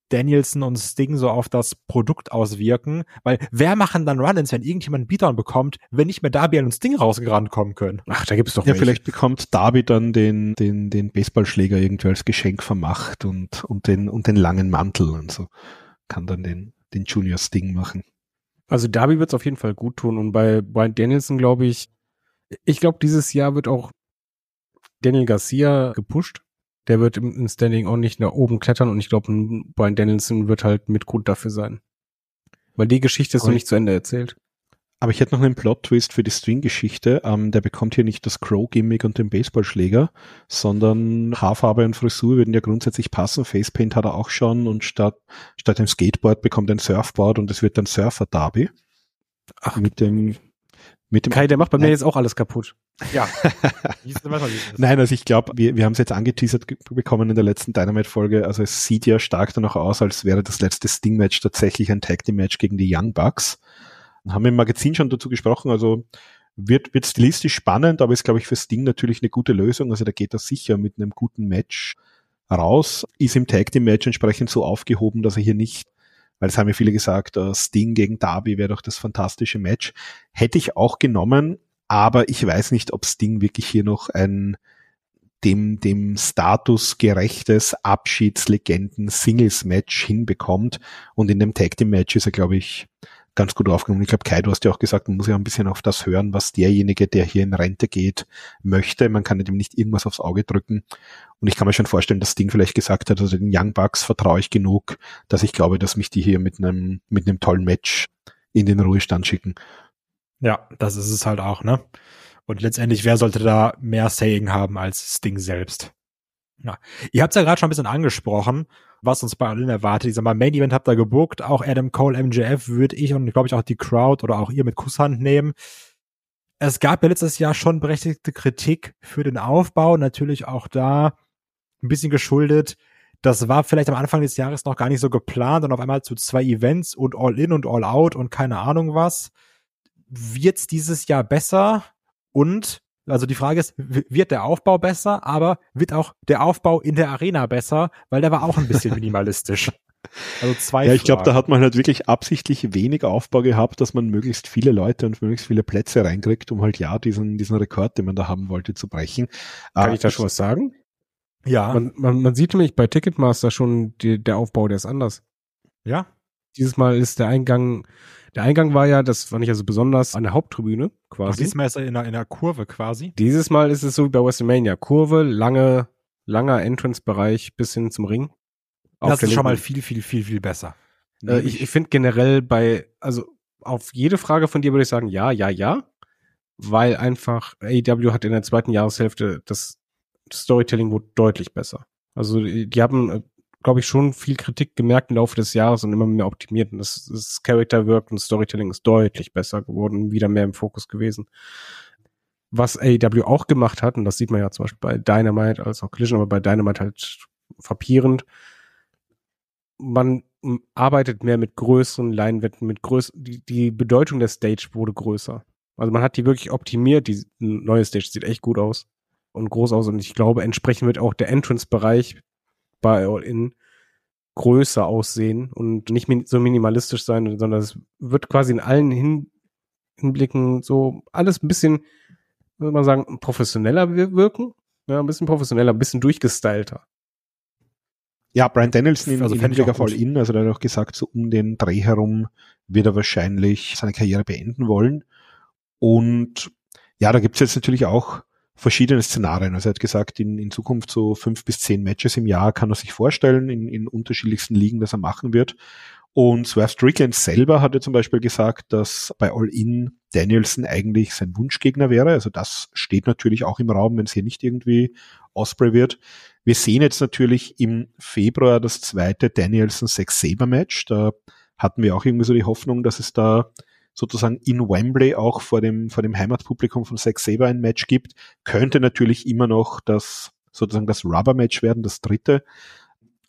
Danielson und Sting so auf das Produkt auswirken, weil wer machen dann Run-ins, wenn irgendjemand einen Beatdown bekommt, wenn nicht mehr Darby und Sting rausgerannt kommen können? Ach, da gibt's doch Ja, welche. vielleicht bekommt Darby dann den, den, den Baseballschläger irgendwie als Geschenk vermacht und, und den, und den langen Mantel und so. Kann dann den, den Junior Sting machen. Also Darby wird's auf jeden Fall gut tun und bei Brian Danielson glaube ich, ich glaube dieses Jahr wird auch Daniel Garcia gepusht der wird im, Standing auch nicht nach oben klettern und ich glaube, Brian Danielson wird halt mit Grund dafür sein. Weil die Geschichte ist noch nicht zu Ende erzählt. Aber ich hätte noch einen Plot-Twist für die String-Geschichte. Ähm, der bekommt hier nicht das Crow-Gimmick und den Baseballschläger, sondern Haarfarbe und Frisur würden ja grundsätzlich passen. Facepaint hat er auch schon und statt, statt dem Skateboard bekommt er ein Surfboard und es wird dann Surfer-Derby. Ach, mit dem mit dem Kai, der macht bei mir jetzt auch alles kaputt. Ja. Nein, also ich glaube, wir, wir haben es jetzt angeteasert bekommen in der letzten Dynamite-Folge. Also es sieht ja stark danach aus, als wäre das letzte Sting-Match tatsächlich ein Tag-Team-Match gegen die Young Bucks. Haben wir im Magazin schon dazu gesprochen, also wird, wird stilistisch spannend, aber ist, glaube ich, für Sting natürlich eine gute Lösung. Also da geht er sicher mit einem guten Match raus, ist im Tag Team Match entsprechend so aufgehoben, dass er hier nicht weil es haben ja viele gesagt, uh, Sting gegen Darby wäre doch das fantastische Match. Hätte ich auch genommen, aber ich weiß nicht, ob Sting wirklich hier noch ein dem, dem Status gerechtes Abschiedslegenden-Singles-Match hinbekommt. Und in dem Tag Team Match ist er, glaube ich, ganz gut aufgenommen. Ich glaube, Kai, du hast ja auch gesagt, man muss ja ein bisschen auf das hören, was derjenige, der hier in Rente geht, möchte. Man kann ihm nicht irgendwas aufs Auge drücken. Und ich kann mir schon vorstellen, dass Ding vielleicht gesagt hat, also den Young Bucks vertraue ich genug, dass ich glaube, dass mich die hier mit einem, mit einem tollen Match in den Ruhestand schicken. Ja, das ist es halt auch, ne? Und letztendlich, wer sollte da mehr Saying haben als Sting selbst? Ja. Ihr habt es ja gerade schon ein bisschen angesprochen was uns bei allen erwartet. Ich sag mal, Main Event habt ihr gebuckt, auch Adam Cole, MJF würde ich und glaube ich auch die Crowd oder auch ihr mit Kusshand nehmen. Es gab ja letztes Jahr schon berechtigte Kritik für den Aufbau, natürlich auch da ein bisschen geschuldet. Das war vielleicht am Anfang des Jahres noch gar nicht so geplant und auf einmal zu zwei Events und All In und All Out und keine Ahnung was. Wird's dieses Jahr besser? Und also die Frage ist, wird der Aufbau besser, aber wird auch der Aufbau in der Arena besser, weil der war auch ein bisschen minimalistisch. Also zwei. Ja, ich glaube, da hat man halt wirklich absichtlich wenig Aufbau gehabt, dass man möglichst viele Leute und möglichst viele Plätze reinkriegt, um halt ja diesen, diesen Rekord, den man da haben wollte, zu brechen. Kann uh, ich da schon was sagen? Ja. Man, man, man sieht nämlich bei Ticketmaster schon die, der Aufbau, der ist anders. Ja. Dieses Mal ist der Eingang der Eingang war ja, das fand ich also besonders, an der Haupttribüne quasi. Und diesmal ist er in einer, in einer Kurve quasi. Dieses Mal ist es so wie bei WrestleMania. Kurve, lange, langer Entrance-Bereich bis hin zum Ring. Das ist schon mal viel, viel, viel, viel besser. Äh, ich ich finde generell bei, also auf jede Frage von dir würde ich sagen, ja, ja, ja. Weil einfach AEW hat in der zweiten Jahreshälfte das Storytelling wurde deutlich besser. Also die haben äh, glaube ich, schon viel Kritik gemerkt im Laufe des Jahres und immer mehr optimiert. Und das, das Character Work und Storytelling ist deutlich besser geworden, wieder mehr im Fokus gewesen. Was AEW auch gemacht hat, und das sieht man ja zum Beispiel bei Dynamite als auch Collision, aber bei Dynamite halt frappierend, man arbeitet mehr mit größeren Leinwänden, mit größeren, die, die Bedeutung der Stage wurde größer. Also man hat die wirklich optimiert, die neue Stage sieht echt gut aus und groß aus und ich glaube, entsprechend wird auch der Entrance-Bereich bei All In größer aussehen und nicht min so minimalistisch sein, sondern es wird quasi in allen Hin Hinblicken so alles ein bisschen, würde man sagen, professioneller wirken. Ja, ein bisschen professioneller, ein bisschen durchgestylter. Ja, Brian Danielson in, Also in Hinblick auf. All-In, also der hat auch gesagt, so um den Dreh herum wird er wahrscheinlich seine Karriere beenden wollen. Und ja, da gibt's jetzt natürlich auch verschiedene Szenarien. Also er hat gesagt, in, in Zukunft so fünf bis zehn Matches im Jahr kann er sich vorstellen, in, in unterschiedlichsten Ligen, dass er machen wird. Und Swerve Strickland selber hatte zum Beispiel gesagt, dass bei All-In Danielson eigentlich sein Wunschgegner wäre. Also das steht natürlich auch im Raum, wenn es hier nicht irgendwie Osprey wird. Wir sehen jetzt natürlich im Februar das zweite Danielson Sex Saber Match. Da hatten wir auch irgendwie so die Hoffnung, dass es da sozusagen in Wembley auch vor dem, vor dem Heimatpublikum von Sex Saber ein Match gibt. Könnte natürlich immer noch das, sozusagen das Rubber Match werden, das dritte.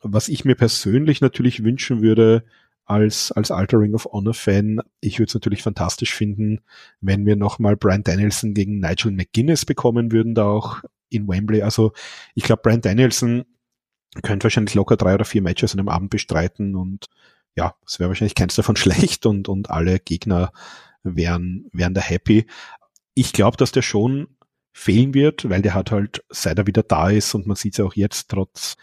Was ich mir persönlich natürlich wünschen würde, als, als alter Ring of Honor Fan, ich würde es natürlich fantastisch finden, wenn wir nochmal Brian Danielson gegen Nigel McGuinness bekommen würden, da auch in Wembley. Also ich glaube, Brian Danielson könnte wahrscheinlich locker drei oder vier Matches an einem Abend bestreiten und ja, es wäre wahrscheinlich keins davon schlecht und, und alle Gegner wären, wären da happy. Ich glaube, dass der schon fehlen wird, weil der hat halt, seit er wieder da ist und man sieht es ja auch jetzt, trotz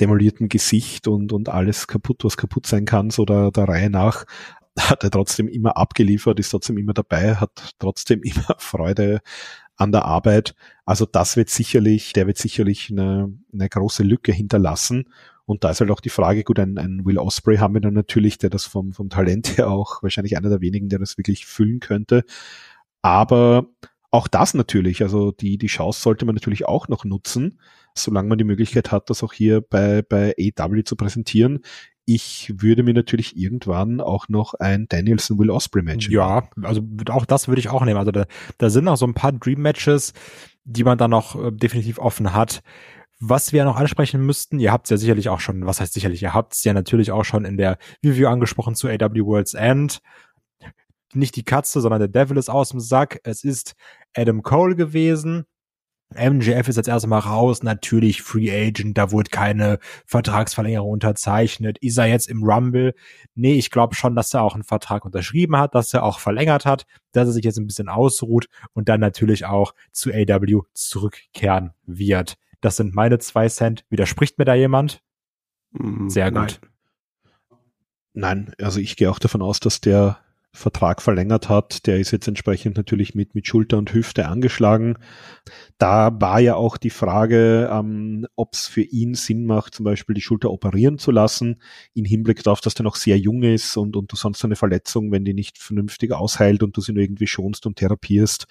demoliertem Gesicht und, und alles kaputt, was kaputt sein kann, so der, der Reihe nach, hat er trotzdem immer abgeliefert, ist trotzdem immer dabei, hat trotzdem immer Freude an der Arbeit. Also das wird sicherlich, der wird sicherlich eine, eine große Lücke hinterlassen. Und da ist halt auch die Frage, gut, ein, ein Will Osprey haben wir dann natürlich, der das vom, vom Talent her auch wahrscheinlich einer der wenigen, der das wirklich füllen könnte. Aber auch das natürlich, also die, die Chance sollte man natürlich auch noch nutzen, solange man die Möglichkeit hat, das auch hier bei, bei AW zu präsentieren. Ich würde mir natürlich irgendwann auch noch ein Danielson Will Osprey Match Ja, also auch das würde ich auch nehmen. Also da, da sind noch so ein paar Dream Matches, die man dann noch äh, definitiv offen hat. Was wir noch ansprechen müssten, ihr habt es ja sicherlich auch schon, was heißt sicherlich, ihr habt es ja natürlich auch schon in der Review angesprochen zu AW World's End. Nicht die Katze, sondern der Devil ist aus dem Sack. Es ist Adam Cole gewesen. MJF ist jetzt erstmal raus, natürlich Free Agent, da wurde keine Vertragsverlängerung unterzeichnet. Ist er jetzt im Rumble? Nee, ich glaube schon, dass er auch einen Vertrag unterschrieben hat, dass er auch verlängert hat, dass er sich jetzt ein bisschen ausruht und dann natürlich auch zu AW zurückkehren wird. Das sind meine zwei Cent. Widerspricht mir da jemand? Sehr gut. Nein, also ich gehe auch davon aus, dass der Vertrag verlängert hat. Der ist jetzt entsprechend natürlich mit, mit Schulter und Hüfte angeschlagen. Da war ja auch die Frage, ähm, ob es für ihn Sinn macht, zum Beispiel die Schulter operieren zu lassen, in Hinblick darauf, dass der noch sehr jung ist und, und du sonst eine Verletzung, wenn die nicht vernünftig ausheilt und du sie nur irgendwie schonst und therapierst,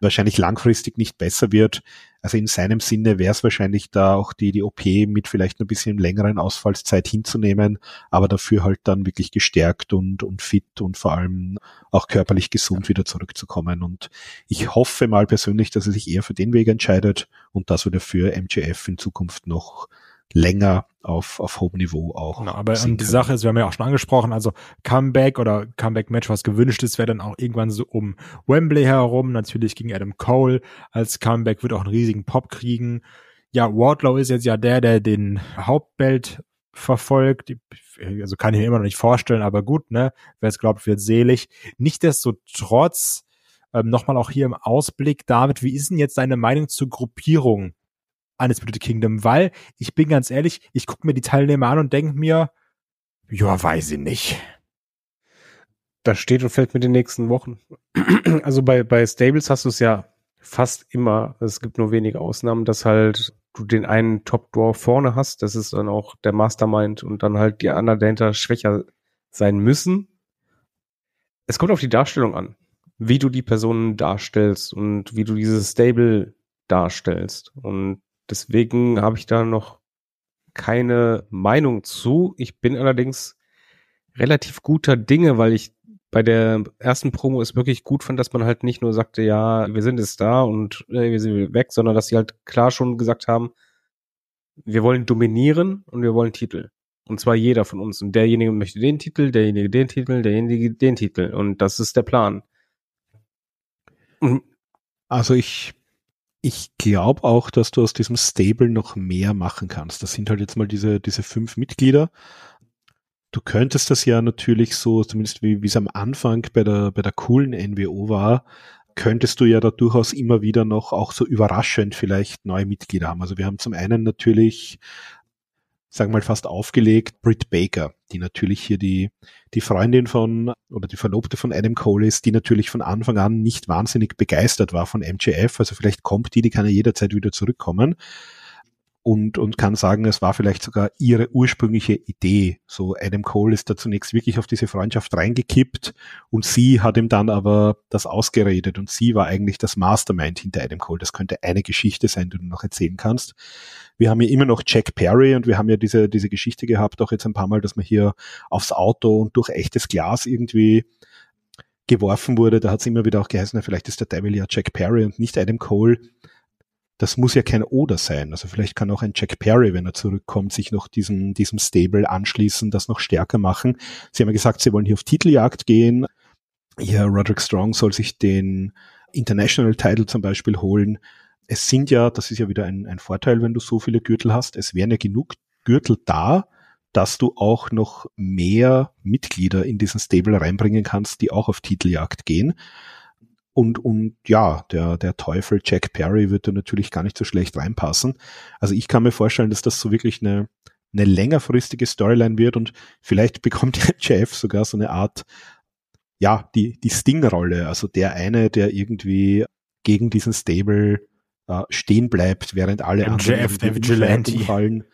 wahrscheinlich langfristig nicht besser wird. Also in seinem Sinne wäre es wahrscheinlich da auch die, die OP mit vielleicht ein bisschen längeren Ausfallszeit hinzunehmen, aber dafür halt dann wirklich gestärkt und, und fit und vor allem auch körperlich gesund wieder zurückzukommen. Und ich hoffe mal persönlich, dass er sich eher für den Weg entscheidet und das würde für MJF in Zukunft noch länger auf, auf hohem Niveau auch. Genau, aber die. Sache ist, wir haben ja auch schon angesprochen, also Comeback oder Comeback-Match, was gewünscht ist, wäre dann auch irgendwann so um Wembley herum, natürlich gegen Adam Cole. Als Comeback wird auch einen riesigen Pop kriegen. Ja, Wardlow ist jetzt ja der, der den Hauptbelt verfolgt. Also kann ich mir immer noch nicht vorstellen, aber gut, ne? Wer es glaubt, wird selig. Nichtsdestotrotz, ähm, nochmal auch hier im Ausblick, David, wie ist denn jetzt deine Meinung zur Gruppierung Undisputed Kingdom? Weil, ich bin ganz ehrlich, ich gucke mir die Teilnehmer an und denke mir, ja, weiß ich nicht. Das steht und fällt mit den nächsten Wochen. Also bei, bei Stables hast du es ja fast immer, es gibt nur wenige Ausnahmen, dass halt du den einen Top-Draw vorne hast, das ist dann auch der Mastermind und dann halt die anderen dahinter schwächer sein müssen. Es kommt auf die Darstellung an, wie du die Personen darstellst und wie du dieses Stable darstellst. Und deswegen habe ich da noch keine Meinung zu. Ich bin allerdings relativ guter Dinge, weil ich bei der ersten Promo es wirklich gut fand, dass man halt nicht nur sagte, ja, wir sind jetzt da und äh, wir sind weg, sondern dass sie halt klar schon gesagt haben, wir wollen dominieren und wir wollen Titel. Und zwar jeder von uns. Und derjenige möchte den Titel, derjenige den Titel, derjenige den Titel. Und das ist der Plan. Also ich, ich glaube auch, dass du aus diesem Stable noch mehr machen kannst. Das sind halt jetzt mal diese, diese fünf Mitglieder. du könntest das ja natürlich so, zumindest wie wie es am Anfang bei der, bei der coolen NWO war, könntest du ja da durchaus immer wieder noch auch so überraschend vielleicht neue Mitglieder haben. Also wir haben zum einen natürlich, sagen wir mal fast aufgelegt, Britt Baker, die natürlich hier die, die Freundin von oder die Verlobte von Adam Cole ist, die natürlich von Anfang an nicht wahnsinnig begeistert war von MJF. Also vielleicht kommt die, die kann ja jederzeit wieder zurückkommen und, und kann sagen, es war vielleicht sogar ihre ursprüngliche Idee. So Adam Cole ist da zunächst wirklich auf diese Freundschaft reingekippt und sie hat ihm dann aber das ausgeredet und sie war eigentlich das Mastermind hinter Adam Cole. Das könnte eine Geschichte sein, die du noch erzählen kannst. Wir haben ja immer noch Jack Perry und wir haben ja diese, diese Geschichte gehabt, auch jetzt ein paar Mal, dass man hier aufs Auto und durch echtes Glas irgendwie geworfen wurde. Da hat es immer wieder auch geheißen, vielleicht ist der Devil ja Jack Perry und nicht Adam Cole das muss ja kein Oder sein. Also vielleicht kann auch ein Jack Perry, wenn er zurückkommt, sich noch diesem, diesem Stable anschließen, das noch stärker machen. Sie haben ja gesagt, sie wollen hier auf Titeljagd gehen. Hier Roderick Strong soll sich den International Title zum Beispiel holen. Es sind ja, das ist ja wieder ein, ein Vorteil, wenn du so viele Gürtel hast. Es wären ja genug Gürtel da, dass du auch noch mehr Mitglieder in diesen Stable reinbringen kannst, die auch auf Titeljagd gehen. Und, und ja, der, der Teufel Jack Perry wird da natürlich gar nicht so schlecht reinpassen. Also ich kann mir vorstellen, dass das so wirklich eine, eine längerfristige Storyline wird und vielleicht bekommt der Jeff sogar so eine Art, ja, die, die Sting-Rolle. Also der eine, der irgendwie gegen diesen Stable äh, stehen bleibt, während alle MJF, anderen fallen.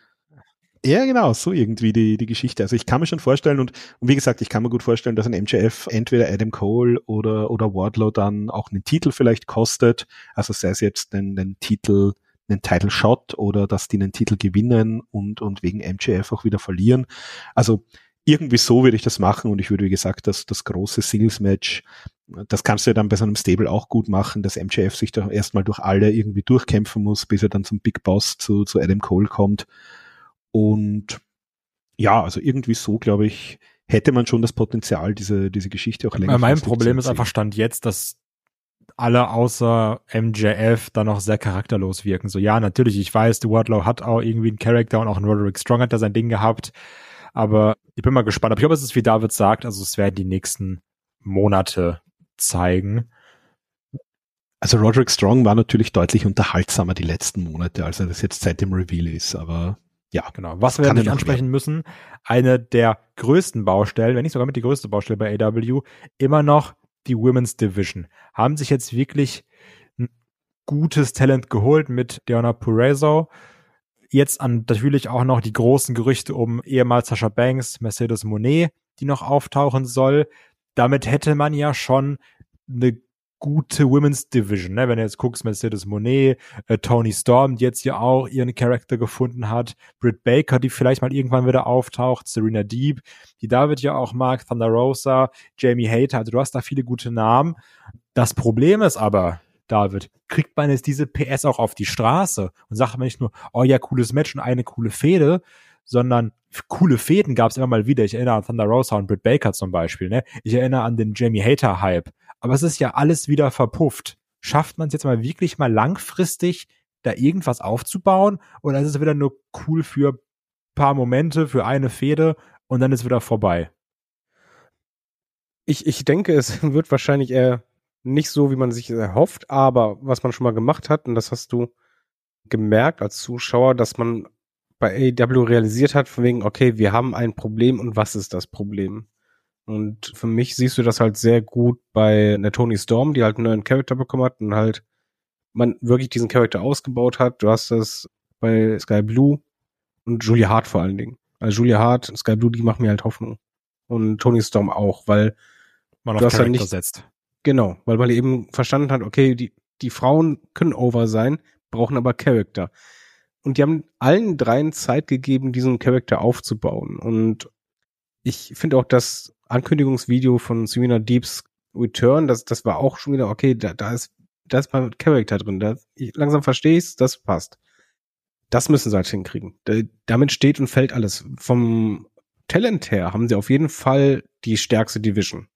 Ja, genau, so irgendwie die, die Geschichte. Also ich kann mir schon vorstellen und, und wie gesagt, ich kann mir gut vorstellen, dass ein MJF entweder Adam Cole oder, oder Wardlow dann auch einen Titel vielleicht kostet. Also sei es jetzt einen, einen Titel, einen Title Shot oder dass die einen Titel gewinnen und, und wegen MJF auch wieder verlieren. Also irgendwie so würde ich das machen und ich würde, wie gesagt, das, das große Singles-Match, das kannst du ja dann bei so einem Stable auch gut machen, dass MJF sich da erstmal durch alle irgendwie durchkämpfen muss, bis er dann zum Big Boss zu, zu Adam Cole kommt. Und ja, also irgendwie so, glaube ich, hätte man schon das Potenzial, diese, diese Geschichte auch länger. Mein Problem ist einfach Stand jetzt, dass alle außer MJF dann noch sehr charakterlos wirken. So, ja, natürlich, ich weiß, The Wardlow hat auch irgendwie einen Charakter und auch ein Roderick Strong hat da sein Ding gehabt. Aber ich bin mal gespannt. Aber ich glaube, es ist, wie David sagt, also es werden die nächsten Monate zeigen. Also Roderick Strong war natürlich deutlich unterhaltsamer die letzten Monate, als er das jetzt seit dem Reveal ist, aber ja, genau. Was wir nicht ansprechen werden. müssen, eine der größten Baustellen, wenn nicht sogar mit die größte Baustelle bei AW, immer noch die Women's Division. Haben sich jetzt wirklich ein gutes Talent geholt mit Diana Purezo. Jetzt an natürlich auch noch die großen Gerüchte um ehemals Sascha Banks, Mercedes Monet, die noch auftauchen soll. Damit hätte man ja schon eine gute Women's Division, ne? Wenn du jetzt guckst, Mercedes Monet, äh, Tony Storm, die jetzt ja auch ihren Charakter gefunden hat, Britt Baker, die vielleicht mal irgendwann wieder auftaucht, Serena Deep, die David ja auch mag, Thunder Rosa, Jamie Hater, also du hast da viele gute Namen. Das Problem ist aber, David, kriegt man jetzt diese PS auch auf die Straße und sagt man nicht nur, oh ja, cooles Match und eine coole Fehde, sondern coole Fäden gab es immer mal wieder. Ich erinnere an Thunder Rosa und Britt Baker zum Beispiel. Ne? Ich erinnere an den Jamie Hater Hype aber es ist ja alles wieder verpufft. Schafft man es jetzt mal wirklich mal langfristig, da irgendwas aufzubauen? Oder ist es wieder nur cool für paar Momente, für eine Fehde und dann ist wieder vorbei? Ich, ich denke, es wird wahrscheinlich eher nicht so, wie man sich erhofft, aber was man schon mal gemacht hat, und das hast du gemerkt als Zuschauer, dass man bei AEW realisiert hat, von wegen, okay, wir haben ein Problem und was ist das Problem? Und für mich siehst du das halt sehr gut bei der Tony Storm, die halt einen neuen Charakter bekommen hat und halt man wirklich diesen Charakter ausgebaut hat. Du hast das bei Sky Blue und Julia Hart vor allen Dingen. Also Julia Hart und Sky Blue, die machen mir halt Hoffnung. Und Tony Storm auch, weil man auf Charakter halt nicht, setzt. Genau, weil man eben verstanden hat, okay, die, die Frauen können over sein, brauchen aber Charakter. Und die haben allen dreien Zeit gegeben, diesen Charakter aufzubauen. Und ich finde auch, dass Ankündigungsvideo von Serena Deeps Return, das, das war auch schon wieder, okay, da, da ist, da ist mal Charakter drin. Da, ich, langsam verstehe ich's, das passt. Das müssen sie halt hinkriegen. Da, damit steht und fällt alles. Vom Talent her haben sie auf jeden Fall die stärkste Division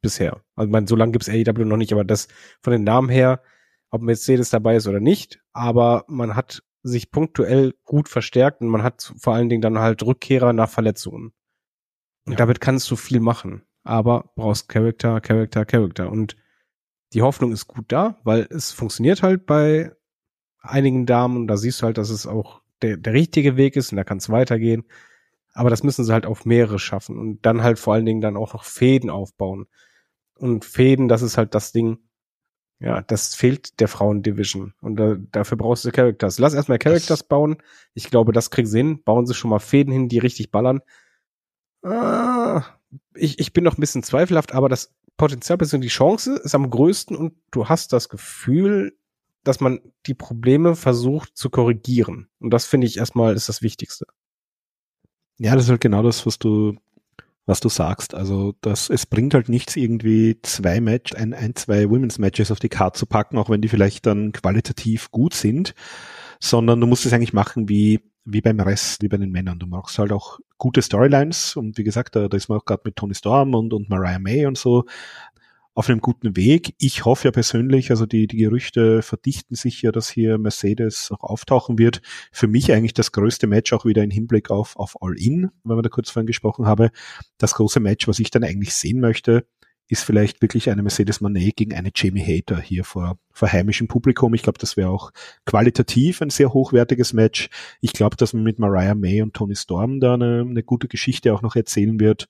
bisher. Also man, so lange gibt's AEW noch nicht, aber das von den Namen her, ob Mercedes dabei ist oder nicht, aber man hat sich punktuell gut verstärkt und man hat vor allen Dingen dann halt Rückkehrer nach Verletzungen. Und ja. damit kannst du viel machen. Aber brauchst Charakter, Charakter, Charakter. Und die Hoffnung ist gut da, weil es funktioniert halt bei einigen Damen. Und da siehst du halt, dass es auch der, der richtige Weg ist und da kann es weitergehen. Aber das müssen sie halt auf mehrere schaffen und dann halt vor allen Dingen dann auch noch Fäden aufbauen. Und Fäden, das ist halt das Ding, ja, das fehlt der Frauendivision. Und da, dafür brauchst du Characters. Lass erstmal Characters das bauen. Ich glaube, das kriegen sie hin. Bauen sie schon mal Fäden hin, die richtig ballern. Ah, ich, ich bin noch ein bisschen zweifelhaft, aber das Potenzial bzw. die Chance ist am größten und du hast das Gefühl, dass man die Probleme versucht zu korrigieren. Und das finde ich erstmal ist das Wichtigste. Ja, das ist halt genau das, was du, was du sagst. Also, das, es bringt halt nichts, irgendwie zwei Match, ein, ein, zwei Women's Matches auf die Karte zu packen, auch wenn die vielleicht dann qualitativ gut sind, sondern du musst es eigentlich machen wie, wie beim Rest, wie bei den Männern. Du machst halt auch gute Storylines und wie gesagt, da, da ist man auch gerade mit Tony Storm und, und Mariah May und so auf einem guten Weg. Ich hoffe ja persönlich, also die, die Gerüchte verdichten sich ja, dass hier Mercedes auch auftauchen wird. Für mich eigentlich das größte Match auch wieder im Hinblick auf, auf All-In, wenn wir da kurz vorhin gesprochen habe. Das große Match, was ich dann eigentlich sehen möchte, ist vielleicht wirklich eine Mercedes Manet gegen eine Jamie Hater hier vor, vor heimischem Publikum. Ich glaube, das wäre auch qualitativ ein sehr hochwertiges Match. Ich glaube, dass man mit Mariah May und Tony Storm da eine, eine gute Geschichte auch noch erzählen wird.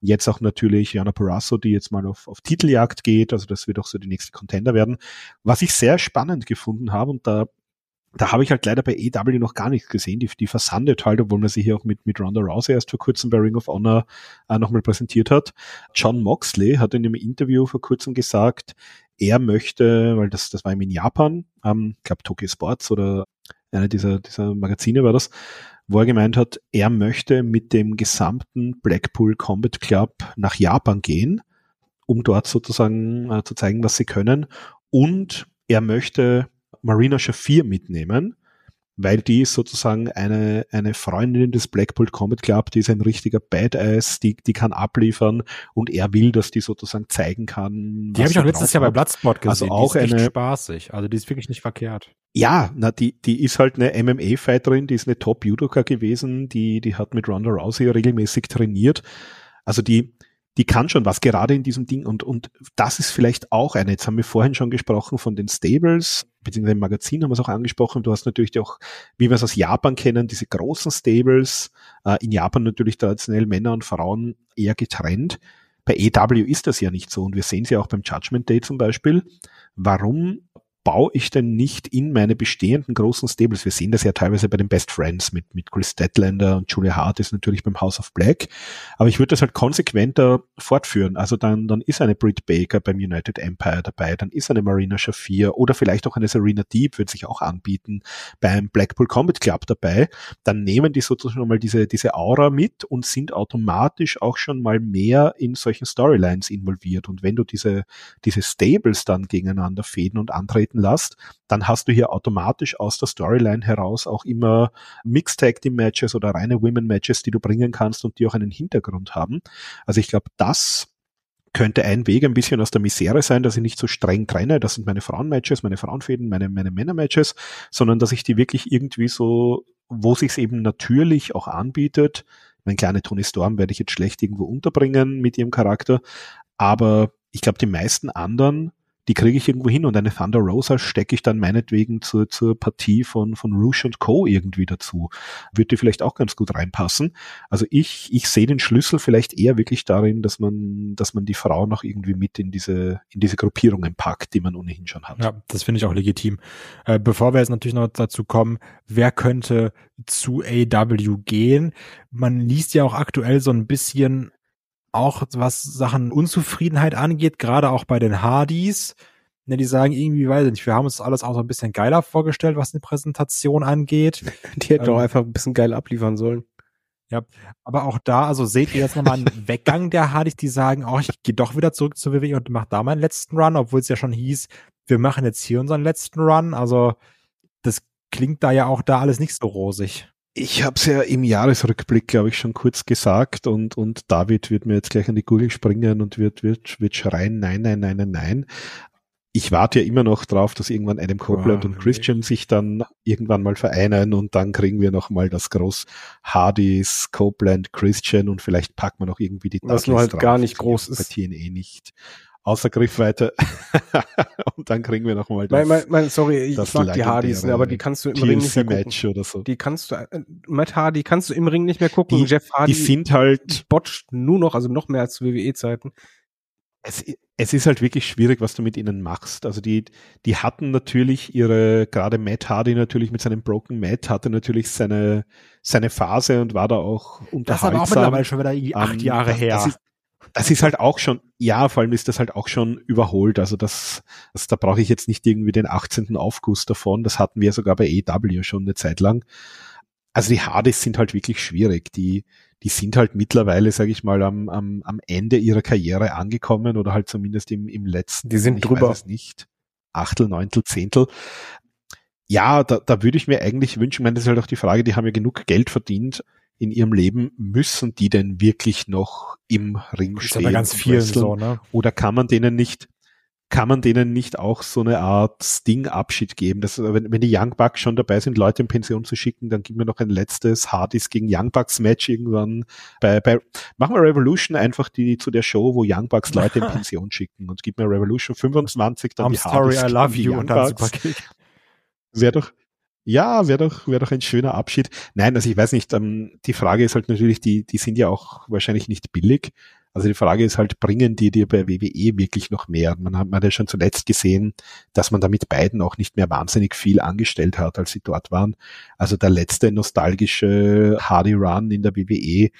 Jetzt auch natürlich Jana Parasso, die jetzt mal auf, auf Titeljagd geht. Also das wird auch so die nächste Contender werden. Was ich sehr spannend gefunden habe und da da habe ich halt leider bei EW noch gar nichts gesehen. Die, die versandet halt, obwohl man sie hier auch mit, mit Ronda Rousey erst vor kurzem bei Ring of Honor äh, nochmal präsentiert hat. John Moxley hat in einem Interview vor kurzem gesagt, er möchte, weil das, das war ihm in Japan, ähm, ich glaube Tokyo Sports oder einer dieser, dieser Magazine war das, wo er gemeint hat, er möchte mit dem gesamten Blackpool Combat Club nach Japan gehen, um dort sozusagen äh, zu zeigen, was sie können. Und er möchte Marina Shafir mitnehmen, weil die ist sozusagen eine, eine Freundin des Blackpool Combat Club, die ist ein richtiger Badass, die, die kann abliefern und er will, dass die sozusagen zeigen kann. Die habe ich auch letztes Jahr bei Bloodsport also gesehen. Also auch die ist eine, spaßig. Also die ist wirklich nicht verkehrt. Ja, na, die, die ist halt eine MMA-Fighterin, die ist eine Top-Judoka gewesen, die, die hat mit Ronda Rousey regelmäßig trainiert. Also die, die kann schon was, gerade in diesem Ding. Und, und das ist vielleicht auch eine, jetzt haben wir vorhin schon gesprochen von den Stables, beziehungsweise im Magazin haben wir es auch angesprochen. Du hast natürlich auch, wie wir es aus Japan kennen, diese großen Stables. Äh, in Japan natürlich traditionell Männer und Frauen eher getrennt. Bei EW ist das ja nicht so. Und wir sehen es ja auch beim Judgment Day zum Beispiel. Warum baue ich denn nicht in meine bestehenden großen Stables? Wir sehen das ja teilweise bei den Best Friends mit, mit Chris Statlander und Julia Hart ist natürlich beim House of Black. Aber ich würde das halt konsequenter fortführen. Also dann, dann ist eine Britt Baker beim United Empire dabei, dann ist eine Marina Shafir oder vielleicht auch eine Serena Deep wird sich auch anbieten beim Blackpool Combat Club dabei. Dann nehmen die sozusagen mal diese, diese Aura mit und sind automatisch auch schon mal mehr in solchen Storylines involviert. Und wenn du diese, diese Stables dann gegeneinander fäden und antreten arbeiten lässt, dann hast du hier automatisch aus der Storyline heraus auch immer Mixed Tag Team Matches oder reine Women Matches, die du bringen kannst und die auch einen Hintergrund haben. Also ich glaube, das könnte ein Weg ein bisschen aus der Misere sein, dass ich nicht so streng trenne, das sind meine Frauenmatches, meine Frauenfäden, meine, meine Männermatches, sondern dass ich die wirklich irgendwie so, wo sich es eben natürlich auch anbietet, mein kleine Tony Storm werde ich jetzt schlecht irgendwo unterbringen mit ihrem Charakter, aber ich glaube, die meisten anderen die kriege ich irgendwo hin und eine Thunder Rosa stecke ich dann meinetwegen zur, zur Partie von, von Rouge und Co. irgendwie dazu. Würde vielleicht auch ganz gut reinpassen. Also ich, ich sehe den Schlüssel vielleicht eher wirklich darin, dass man, dass man die Frau noch irgendwie mit in diese, in diese Gruppierungen packt, die man ohnehin schon hat. Ja, das finde ich auch legitim. Äh, bevor wir jetzt natürlich noch dazu kommen, wer könnte zu AW gehen? Man liest ja auch aktuell so ein bisschen auch was Sachen Unzufriedenheit angeht, gerade auch bei den Hardys. Ne, die sagen irgendwie, weiß ich nicht, wir haben uns alles auch so ein bisschen geiler vorgestellt, was die Präsentation angeht. Die hätten ähm, auch einfach ein bisschen geil abliefern sollen. Ja, aber auch da, also seht ihr jetzt nochmal einen Weggang der Hardys, die sagen, oh, ich gehe doch wieder zurück zur WWE und mach da meinen letzten Run, obwohl es ja schon hieß, wir machen jetzt hier unseren letzten Run. Also das klingt da ja auch da alles nicht so rosig. Ich habe es ja im Jahresrückblick, glaube ich, schon kurz gesagt und, und David wird mir jetzt gleich an die Gurgel springen und wird, wird, wird schreien, nein, nein, nein, nein, nein. ich warte ja immer noch drauf, dass irgendwann Adam Copeland Oh, und Christian sich dann irgendwann mal vereinen und dann kriegen wir noch mal das groß Hardys, Copeland, Christian und vielleicht packen wir noch irgendwie die Was nur halt gar drauf. nicht Das groß bei ist. TNA nicht. Außer Griffweite. und dann kriegen wir noch mal das Mein, mein, mein, sorry, ich das mag die Hardys, legendäre aber die kannst du im Ring nicht mehr gucken. Oder so. Die kannst du, äh, Matt Hardy kannst du im Ring nicht mehr gucken. Die- Jeff Hardy Die sind halt botcht nur noch, also noch mehr als zu WWE-Zeiten. es, es ist halt wirklich schwierig, was du mit ihnen machst. Also die, die hatten natürlich ihre, gerade Matt Hardy natürlich mit seinem Broken Matt hatte natürlich seine, seine Phase und war da auch Das ist unterhaltsam. aber auch mittlerweile schon wieder acht Jahre das, her. Das ist, das ist halt auch schon, ja, vor allem ist das halt auch schon überholt. Also das, das da brauche ich jetzt nicht irgendwie den 18. Aufguss davon. Das hatten wir sogar bei EW schon eine Zeit lang. Also die Hardys sind halt wirklich schwierig. Die, die sind halt mittlerweile, sage ich mal, am, am, am Ende ihrer Karriere angekommen oder halt zumindest im, im letzten. Die sind ich drüber. Weiß es nicht. Achtel, Neuntel, Zehntel. Ja, da, da würde ich mir eigentlich wünschen, ich meine, das ist halt auch die Frage, die haben ja genug Geld verdient in ihrem Leben, müssen die denn wirklich noch im Ring Das ist stehen? ganz vielen so, ne? Oder kann man denen nicht, kann man denen nicht auch so eine Art Sting-Abschied geben? Das, wenn, wenn die Young Bucks schon dabei sind, Leute in Pension zu schicken, dann gib mir noch ein letztes Hardys gegen Young Bucks Match irgendwann bei, bei, machen wir Revolution einfach die zu der Show, wo Young Bucks Leute in Pension schicken und gib mir Revolution 25, dann I'm die sorry, Hardys I love you Young und dann Bucks. Wäre doch, ja, wäre doch, wäre doch ein schöner Abschied. Nein, also ich weiß nicht, ähm, die Frage ist halt natürlich, die, die sind ja auch wahrscheinlich nicht billig. Also die Frage ist halt, bringen die dir bei WWE wirklich noch mehr? Man hat, man hat ja schon zuletzt gesehen, dass man da mit beiden auch nicht mehr wahnsinnig viel angestellt hat, als sie dort waren. Also der letzte nostalgische Hardy Run in der WWE,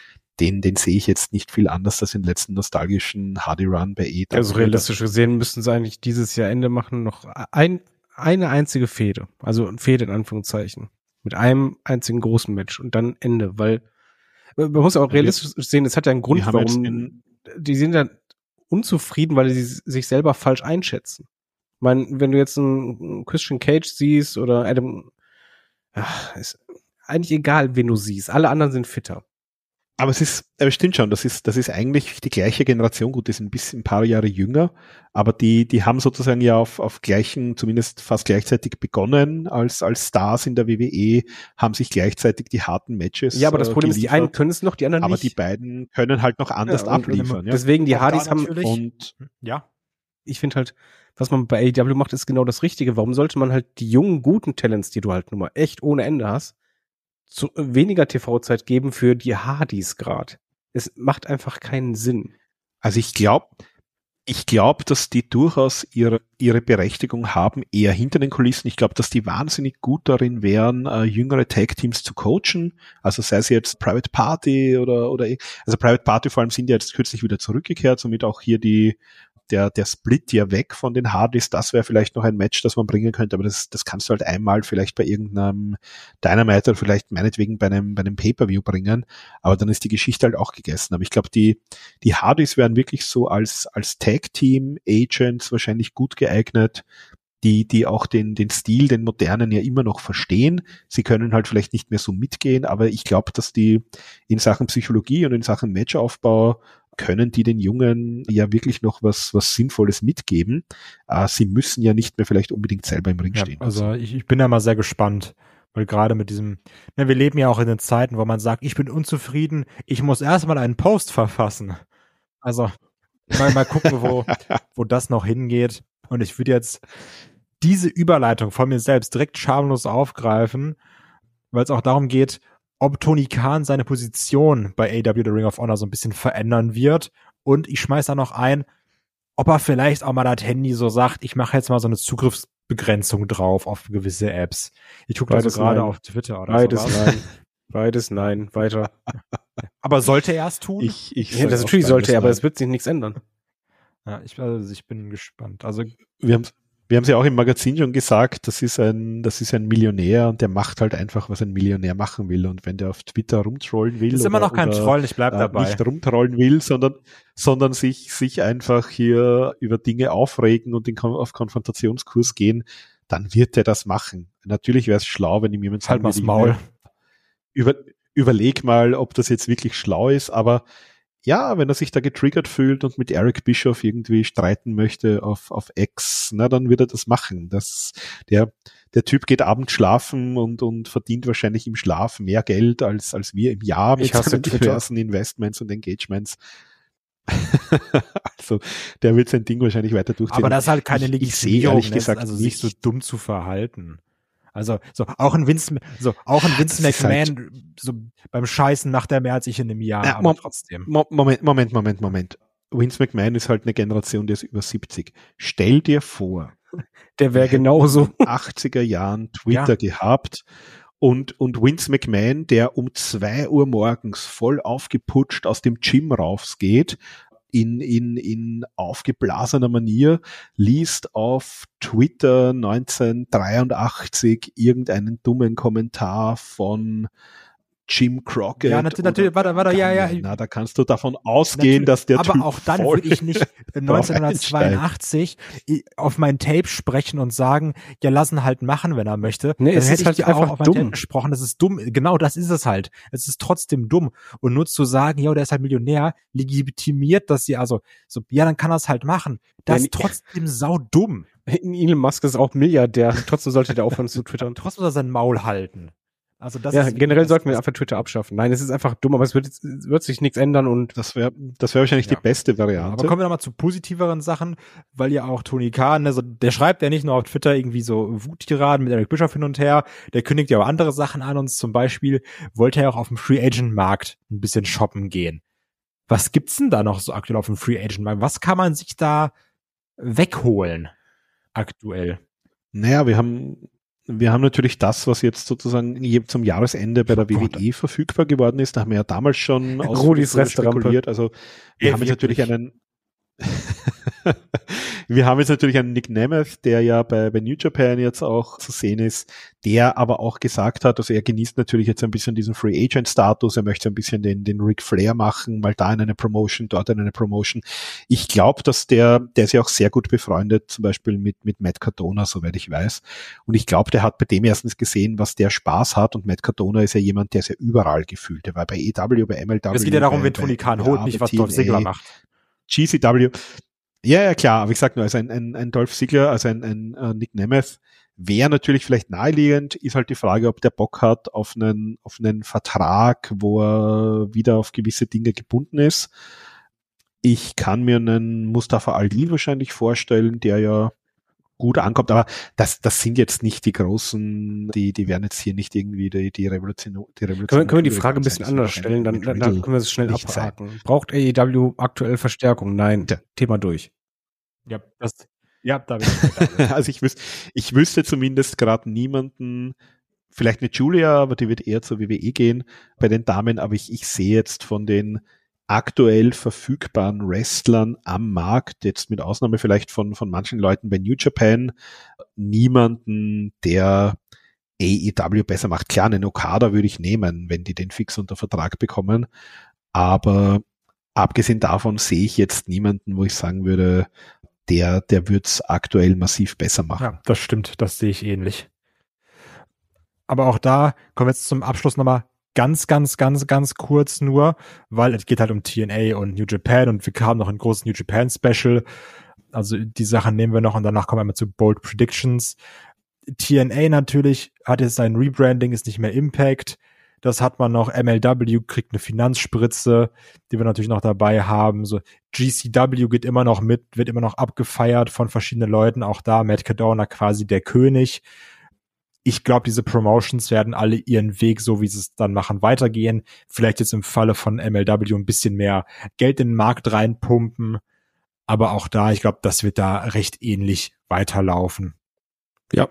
den, den sehe ich jetzt nicht viel anders als den letzten nostalgischen Hardy Run bei E. Also realistisch gesehen müssten sie eigentlich dieses Jahr Ende machen, noch ein, eine einzige Fehde. Also Fehde in Anführungszeichen. Mit einem einzigen großen Match und dann Ende, weil man muss auch realistisch sehen, es hat ja einen Grund, Wir warum die sind ja unzufrieden, weil sie sich selber falsch einschätzen. Ich meine, wenn du jetzt einen Christian Cage siehst oder Adam, ach, ist eigentlich egal, wen du siehst. Alle anderen sind fitter. Aber es ist, aber es stimmt schon, das ist, das ist eigentlich die gleiche Generation. Gut, die sind ein bisschen ein paar Jahre jünger, aber die, die haben sozusagen ja auf, auf gleichen, zumindest fast gleichzeitig begonnen als, als Stars in der WWE, haben sich gleichzeitig die harten Matches. Ja, aber das äh, Problem ist, die einen können es noch, die anderen aber nicht. die beiden können halt noch anders Ja, abliefern. Ja. Deswegen, die Hardys haben, Und Ja. ich finde halt, was man bei AEW macht, ist genau das Richtige. Warum sollte man halt die jungen, guten Talents, die du halt nun mal echt ohne Ende hast, zu, weniger TV-Zeit geben für die Hardys grad? Es macht einfach keinen Sinn. Also ich glaube, ich glaube, dass die durchaus ihre, ihre Berechtigung haben, eher hinter den Kulissen. Ich glaube, dass die wahnsinnig gut darin wären, äh, jüngere Tag-Teams zu coachen. Also sei es jetzt Private Party oder, oder, also Private Party vor allem sind ja jetzt kürzlich wieder zurückgekehrt, somit auch hier die, der, der Split ja weg von den Hardys, das wäre vielleicht noch ein Match, das man bringen könnte, aber das, das kannst du halt einmal vielleicht bei irgendeinem Dynamite oder vielleicht meinetwegen bei einem, bei einem Pay-Per-View bringen, aber dann ist die Geschichte halt auch gegessen. Aber ich glaube, die, die Hardys wären wirklich so als, als Tag-Team-Agents wahrscheinlich gut geeignet, die, die auch den, den Stil, den modernen ja immer noch verstehen. Sie können halt vielleicht nicht mehr so mitgehen, aber ich glaube, dass die in Sachen Psychologie und in Sachen Matchaufbau können die den Jungen ja wirklich noch was, was Sinnvolles mitgeben. Äh, sie müssen ja nicht mehr vielleicht unbedingt selber im Ring Ja, stehen. also ich, ich bin da mal sehr gespannt, weil gerade mit diesem, ne, wir leben ja auch in den Zeiten, wo man sagt, ich bin unzufrieden, ich muss erstmal einen Post verfassen. Also mal, mal gucken, wo, wo das noch hingeht. Und ich würde jetzt diese Überleitung von mir selbst direkt schamlos aufgreifen, weil es auch darum geht, ob Tony Khan seine Position bei AW The Ring of Honor so ein bisschen verändern wird. Und ich schmeiß da noch ein, ob er vielleicht auch mal das Handy so sagt, ich mache jetzt mal so eine Zugriffsbegrenzung drauf auf gewisse Apps. Ich gucke da Beides so gerade auf Twitter oder Beides sowas. nein. Beides nein. Weiter. Aber sollte er es tun? Ich, ich Ja, das natürlich sollte er, aber es wird sich nichts ändern. ja, ich, also ich bin gespannt. Also wir haben wir haben ja auch im Magazin schon gesagt, das ist ein, das ist ein Millionär und der macht halt einfach, was ein Millionär machen will. Und wenn der auf Twitter rumtrollen will, ist immer noch kein Troll, ich bleib äh, dabei. nicht rumtrollen will, sondern, sondern sich, sich einfach hier über Dinge aufregen und in, auf Konfrontationskurs gehen, dann wird er das machen. Natürlich wäre es schlau, wenn ihm jemand Halt sagen mal's Maul. über, überleg mal, ob das jetzt wirklich schlau ist, aber ja, wenn er sich da getriggert fühlt und mit Eric Bischoff irgendwie streiten möchte auf, auf X, na, dann wird er das machen. Das, der, der Typ geht abends schlafen und, und verdient wahrscheinlich im Schlaf mehr Geld als, als wir im Jahr mit hasse diversen Investments und Engagements. also, der wird sein Ding wahrscheinlich weiter durchziehen. Aber das ist halt keine Ich- ich sehe Legitimierung, ehrlich ne? gesagt also sich so nicht- dumm zu verhalten. Also so auch ein Vince, so auch ein Vince das ist halt- McMahon so beim Scheißen macht er mehr als ich in einem Jahr, Ja, aber Mom- trotzdem. Mo- Moment, Moment, Moment, Moment. Vince McMahon ist halt eine Generation, der ist über 70. Stell dir vor, Der wäre genauso. 80er Jahren Twitter gehabt und, und Vince McMahon, der um zwei Uhr morgens voll aufgeputscht aus dem Gym rausgeht, in, in, in aufgeblasener Manier, liest auf Twitter 1983 irgendeinen dummen Kommentar von Jim Crockett. Ja, nat- natürlich, oder warte, warte, ja, ja. Na, da kannst du davon ausgehen, Natürlich, dass der aber Typ auch dann würde ich nicht äh, 1982 i- auf mein Tape sprechen und sagen, ja, lassen halt machen, wenn er möchte. Nee, Dann es hätte ist ich halt einfach auf mein dumm. Tape gesprochen, das ist dumm. Genau das ist es halt. Es ist trotzdem dumm. Und nur zu sagen, ja, der ist halt Millionär, legitimiert, dass sie also so, ja, dann kann er es halt machen. Das ist trotzdem saudumm. Elon Musk ist auch Milliardär. Trotzdem sollte der aufhören zu twittern. Trotzdem muss er sein Maul halten. Also das ja, ist generell das- sollten wir einfach Twitter abschaffen. Nein, es ist einfach dumm, aber es wird, es wird sich nichts ändern und Das wäre das wäre wahrscheinlich Ja. die beste Variante. aber kommen wir nochmal zu positiveren Sachen, weil ja auch Tony Khan, also der schreibt ja nicht nur auf Twitter irgendwie so Wuttiraden mit Eric Bischoff hin und her, der kündigt ja auch andere Sachen an uns. Zum Beispiel wollte er auch auf dem Free Agent Markt ein bisschen shoppen gehen. Was gibt's denn da noch so aktuell auf dem Free Agent Markt? Was kann man sich da wegholen aktuell? Naja, wir haben, wir haben natürlich das, was jetzt sozusagen zum Jahresende bei der Oh Gott. WWE verfügbar geworden ist. Da haben wir ja damals schon Rudis drüber Restaurant. spekuliert. Also wir Ja, haben jetzt natürlich einen wir haben jetzt natürlich einen Nick Nemeth, der ja bei, bei New Japan jetzt auch zu sehen ist, der aber auch gesagt hat, also er genießt natürlich jetzt ein bisschen diesen Free Agent Status, er möchte ein bisschen den, den Ric Flair machen, mal da in eine Promotion, dort in eine Promotion. Ich glaube, dass der, der ist ja auch sehr gut befreundet, zum Beispiel mit, mit Matt Cardona, soweit ich weiß. Und ich glaube, der hat bei dem erstens gesehen, was der Spaß hat und Matt Cardona ist ja jemand, der ist ja überall gefühlt. Der war bei EW, bei MLW. Es geht ja darum, bei, wen Tony Khan holt, nicht was Dolph. Ziggler macht. GCW. Ja, ja, klar, aber ich sag nur, also ein, ein, ein Dolph Ziggler, also ein, ein äh, Nick Nemeth wäre natürlich vielleicht naheliegend, ist halt die Frage, ob der Bock hat auf einen, auf einen Vertrag, wo er wieder auf gewisse Dinge gebunden ist. Ich kann mir einen Mustafa Ali wahrscheinlich vorstellen, der ja gut ankommt, aber das, das sind jetzt nicht die großen, die, die werden jetzt hier nicht irgendwie die, die Revolution, die Revolution. können wir, können wir die Frage ein bisschen anders stellen, dann, dann, dann können wir es schnell nicht sein. abhaken. Braucht AEW aktuell Verstärkung? Nein. Ja. Thema durch. Ja, das, ja, da bin ich also ich wüsste, ich wüsste zumindest gerade niemanden, vielleicht eine Julia, aber die wird eher zur WWE gehen bei den Damen, aber ich, ich sehe jetzt von den aktuell verfügbaren Wrestlern am Markt, jetzt mit Ausnahme vielleicht von, von manchen Leuten bei New Japan, niemanden, der AEW besser macht. Klar, einen Okada würde ich nehmen, wenn die den fix unter Vertrag bekommen, aber abgesehen davon sehe ich jetzt niemanden, wo ich sagen würde, der, der wird's aktuell massiv besser machen. Ja, das stimmt, das sehe ich ähnlich. Aber auch da kommen wir jetzt zum Abschluss nochmal ganz, ganz, ganz, ganz kurz nur, weil es geht halt um TNA und New Japan und wir kamen noch ein großes New Japan Special. Also die Sachen nehmen wir noch und danach kommen wir mal zu Bold Predictions. TNA natürlich hat jetzt sein Rebranding, ist nicht mehr Impact. Das hat man noch. MLW kriegt eine Finanzspritze, die wir natürlich noch dabei haben. So GCW geht immer noch mit, wird immer noch abgefeiert von verschiedenen Leuten. Auch da Matt Cadona quasi der König. Ich glaube, diese Promotions werden alle ihren Weg, so wie sie es dann machen, weitergehen. Vielleicht jetzt im Falle von MLW ein bisschen mehr Geld in den Markt reinpumpen. Aber auch da, ich glaube, das wird da recht ähnlich weiterlaufen. Ja.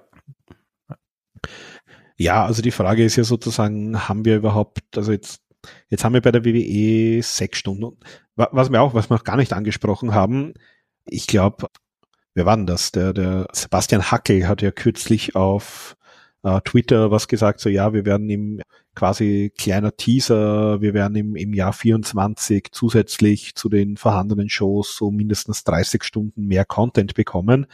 Ja, also die Frage ist ja sozusagen, haben wir überhaupt, also jetzt, jetzt haben wir bei der WWE sechs Stunden. Wa- Was wir auch, was wir noch gar nicht angesprochen haben, ich glaube, wer war denn das? Der, der Sebastian Hackel hat ja kürzlich auf äh, Twitter was gesagt, so ja, wir werden im quasi kleiner Teaser, wir werden im, im Jahr 24 zusätzlich zu den vorhandenen Shows so mindestens 30 Stunden mehr Content bekommen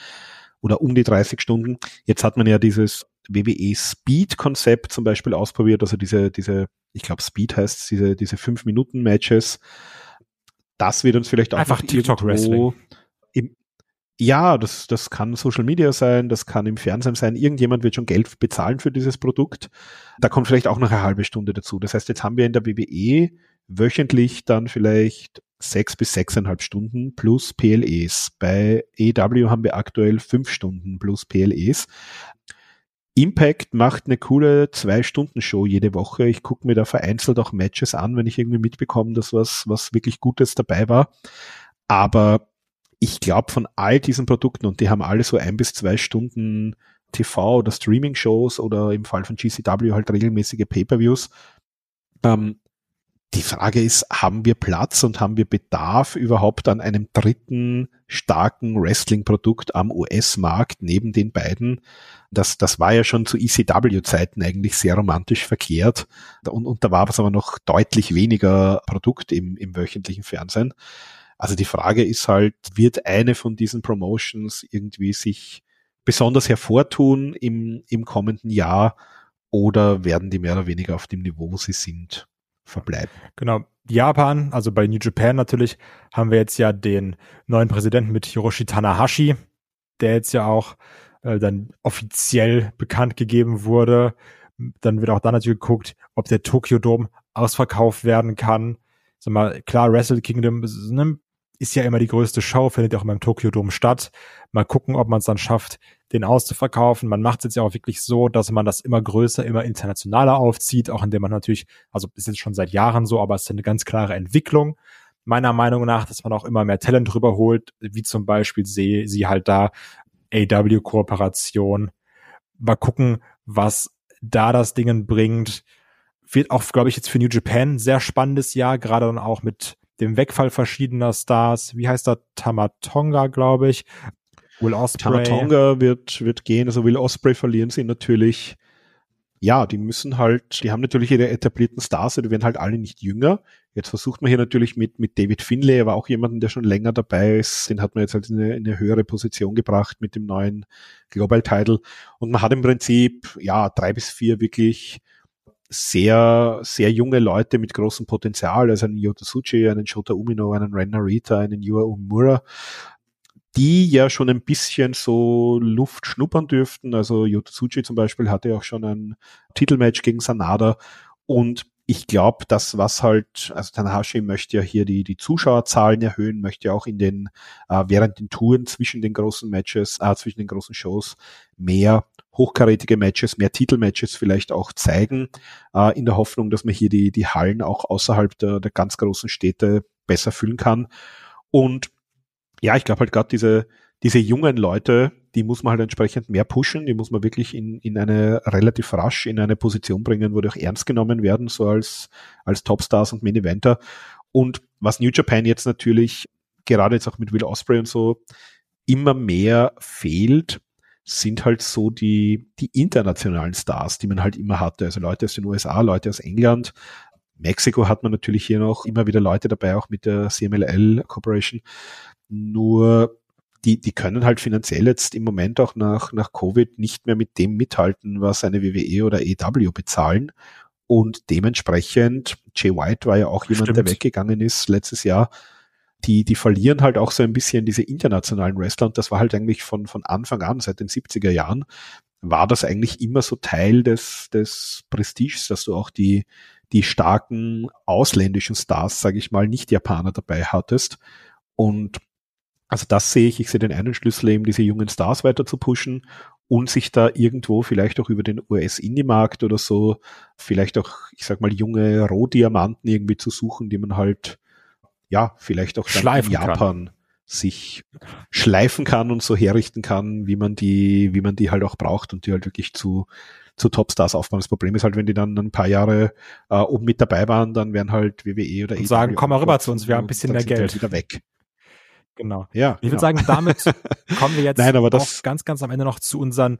oder um die 30 Stunden. Jetzt hat man ja dieses WWE Speed Konzept zum Beispiel ausprobiert, also diese, diese, ich glaube Speed heißt diese, diese 5 Minuten Matches. das wird uns vielleicht auch Einfach TikTok Wrestling. Ja, das, das kann Social Media sein, das kann im Fernsehen sein. Irgendjemand wird schon Geld bezahlen für dieses Produkt. Da kommt vielleicht auch noch eine halbe Stunde dazu. Das heißt, jetzt haben wir in der WWE wöchentlich dann vielleicht sechs bis sechseinhalb Stunden plus PLEs. Bei EW haben wir aktuell fünf Stunden plus PLEs. Impact macht eine coole Zwei-Stunden-Show jede Woche. Ich gucke mir da vereinzelt auch Matches an, wenn ich irgendwie mitbekomme, dass was, was wirklich Gutes dabei war. Aber ich glaube, von all diesen Produkten, und die haben alle so ein bis zwei Stunden TV oder Streaming-Shows oder im Fall von GCW halt regelmäßige Pay-per-Views, ähm, die Frage ist, haben wir Platz und haben wir Bedarf überhaupt an einem dritten starken Wrestling-Produkt am US-Markt neben den beiden? Das, das war ja schon zu ECW-Zeiten eigentlich sehr romantisch verkehrt. Und, und da war es aber noch deutlich weniger Produkt im, im wöchentlichen Fernsehen. Also die Frage ist halt, wird eine von diesen Promotions irgendwie sich besonders hervortun im, im kommenden Jahr oder werden die mehr oder weniger auf dem Niveau, wo sie sind? verbleiben. Genau. Japan, also bei New Japan natürlich, haben wir jetzt ja den neuen Präsidenten mit Hiroshi Tanahashi, der jetzt ja auch äh, dann offiziell bekannt gegeben wurde. Dann wird auch da natürlich geguckt, ob der Tokyo Dome ausverkauft werden kann. Sag mal, klar, Wrestle Kingdom ne, ist ja immer die größte Show, findet ja auch immer im Tokyo Dome statt. Mal gucken, ob man es dann schafft, den auszuverkaufen. Man macht es jetzt ja auch wirklich so, dass man das immer größer, immer internationaler aufzieht, auch indem man natürlich, also ist jetzt schon seit Jahren so, aber es ist eine ganz klare Entwicklung. Meiner Meinung nach, dass man auch immer mehr Talent rüberholt, wie zum Beispiel sehe sie halt da AW-Kooperation. Mal gucken, was da das Dingen bringt. Wird auch, glaube ich, jetzt für New Japan sehr spannendes Jahr, gerade dann auch mit dem Wegfall verschiedener Stars. Wie heißt er? Tamatonga, glaube ich. Will Osprey. Tamatonga wird, wird gehen. Also Will Osprey verlieren sie natürlich. Ja, die müssen halt, die haben natürlich ihre etablierten Stars, die werden halt alle nicht jünger. Jetzt versucht man hier natürlich mit, mit David Finlay, aber auch jemanden, der schon länger dabei ist, den hat man jetzt halt in eine, in eine höhere Position gebracht mit dem neuen Global Title. Und man hat im Prinzip, ja, drei bis vier wirklich sehr, sehr junge Leute mit großem Potenzial, also einen Yota Tsuchi, einen Shota Umino, einen Ren Narita, einen Yua Umura, die ja schon ein bisschen so Luft schnuppern dürften. Also Yota Tsuchi zum Beispiel hatte auch schon ein Titelmatch gegen Sanada und ich glaube, das was halt, also Tanahashi möchte ja hier die, die Zuschauerzahlen erhöhen, möchte ja auch in den, äh, während den Touren zwischen den großen Matches, äh, zwischen den großen Shows mehr hochkarätige Matches, mehr Titelmatches vielleicht auch zeigen, äh, in der Hoffnung, dass man hier die, die Hallen auch außerhalb der, der ganz großen Städte besser füllen kann. Und ja, ich glaube halt gerade diese, diese jungen Leute, die muss man halt entsprechend mehr pushen, die muss man wirklich in, in eine relativ rasch in eine Position bringen, wo die auch ernst genommen werden, so als, als Topstars und Main-Eventer. Und was New Japan jetzt natürlich, gerade jetzt auch mit Will Osprey und so, immer mehr fehlt, sind halt so die, die internationalen Stars, die man halt immer hatte. Also Leute aus den USA, Leute aus England. Mexiko hat man natürlich hier noch immer wieder Leute dabei, auch mit der CMLL Corporation. Nur die, die können halt finanziell jetzt im Moment auch nach, nach Covid nicht mehr mit dem mithalten, was eine WWE oder EW bezahlen. Und dementsprechend, Jay White war ja auch jemand, Stimmt. der weggegangen ist letztes Jahr die, die verlieren halt auch so ein bisschen diese internationalen Wrestler und das war halt eigentlich von, von Anfang an, seit den 70er Jahren, war das eigentlich immer so Teil des, des Prestiges, dass du auch die, die starken ausländischen Stars, sage ich mal, nicht Japaner dabei hattest. Und also das sehe ich, ich sehe den einen Schlüssel eben, diese jungen Stars weiter zu pushen und sich da irgendwo vielleicht auch über den US-Indie-Markt oder so, vielleicht auch, ich sag mal, junge Rohdiamanten irgendwie zu suchen, die man halt ja, vielleicht auch dann in Japan kann. sich schleifen kann und so herrichten kann, wie man die, wie man die halt auch braucht und die halt wirklich zu, zu Topstars aufbauen. Das Problem ist halt, wenn die dann ein paar Jahre äh, oben mit dabei waren, dann werden halt WWE oder und sagen, komm mal rüber zu uns, wir haben ein bisschen mehr Geld. Halt wieder weg. Genau. Ja. Ich genau. würde sagen, damit kommen wir jetzt Nein, aber das ganz, ganz am Ende noch zu unseren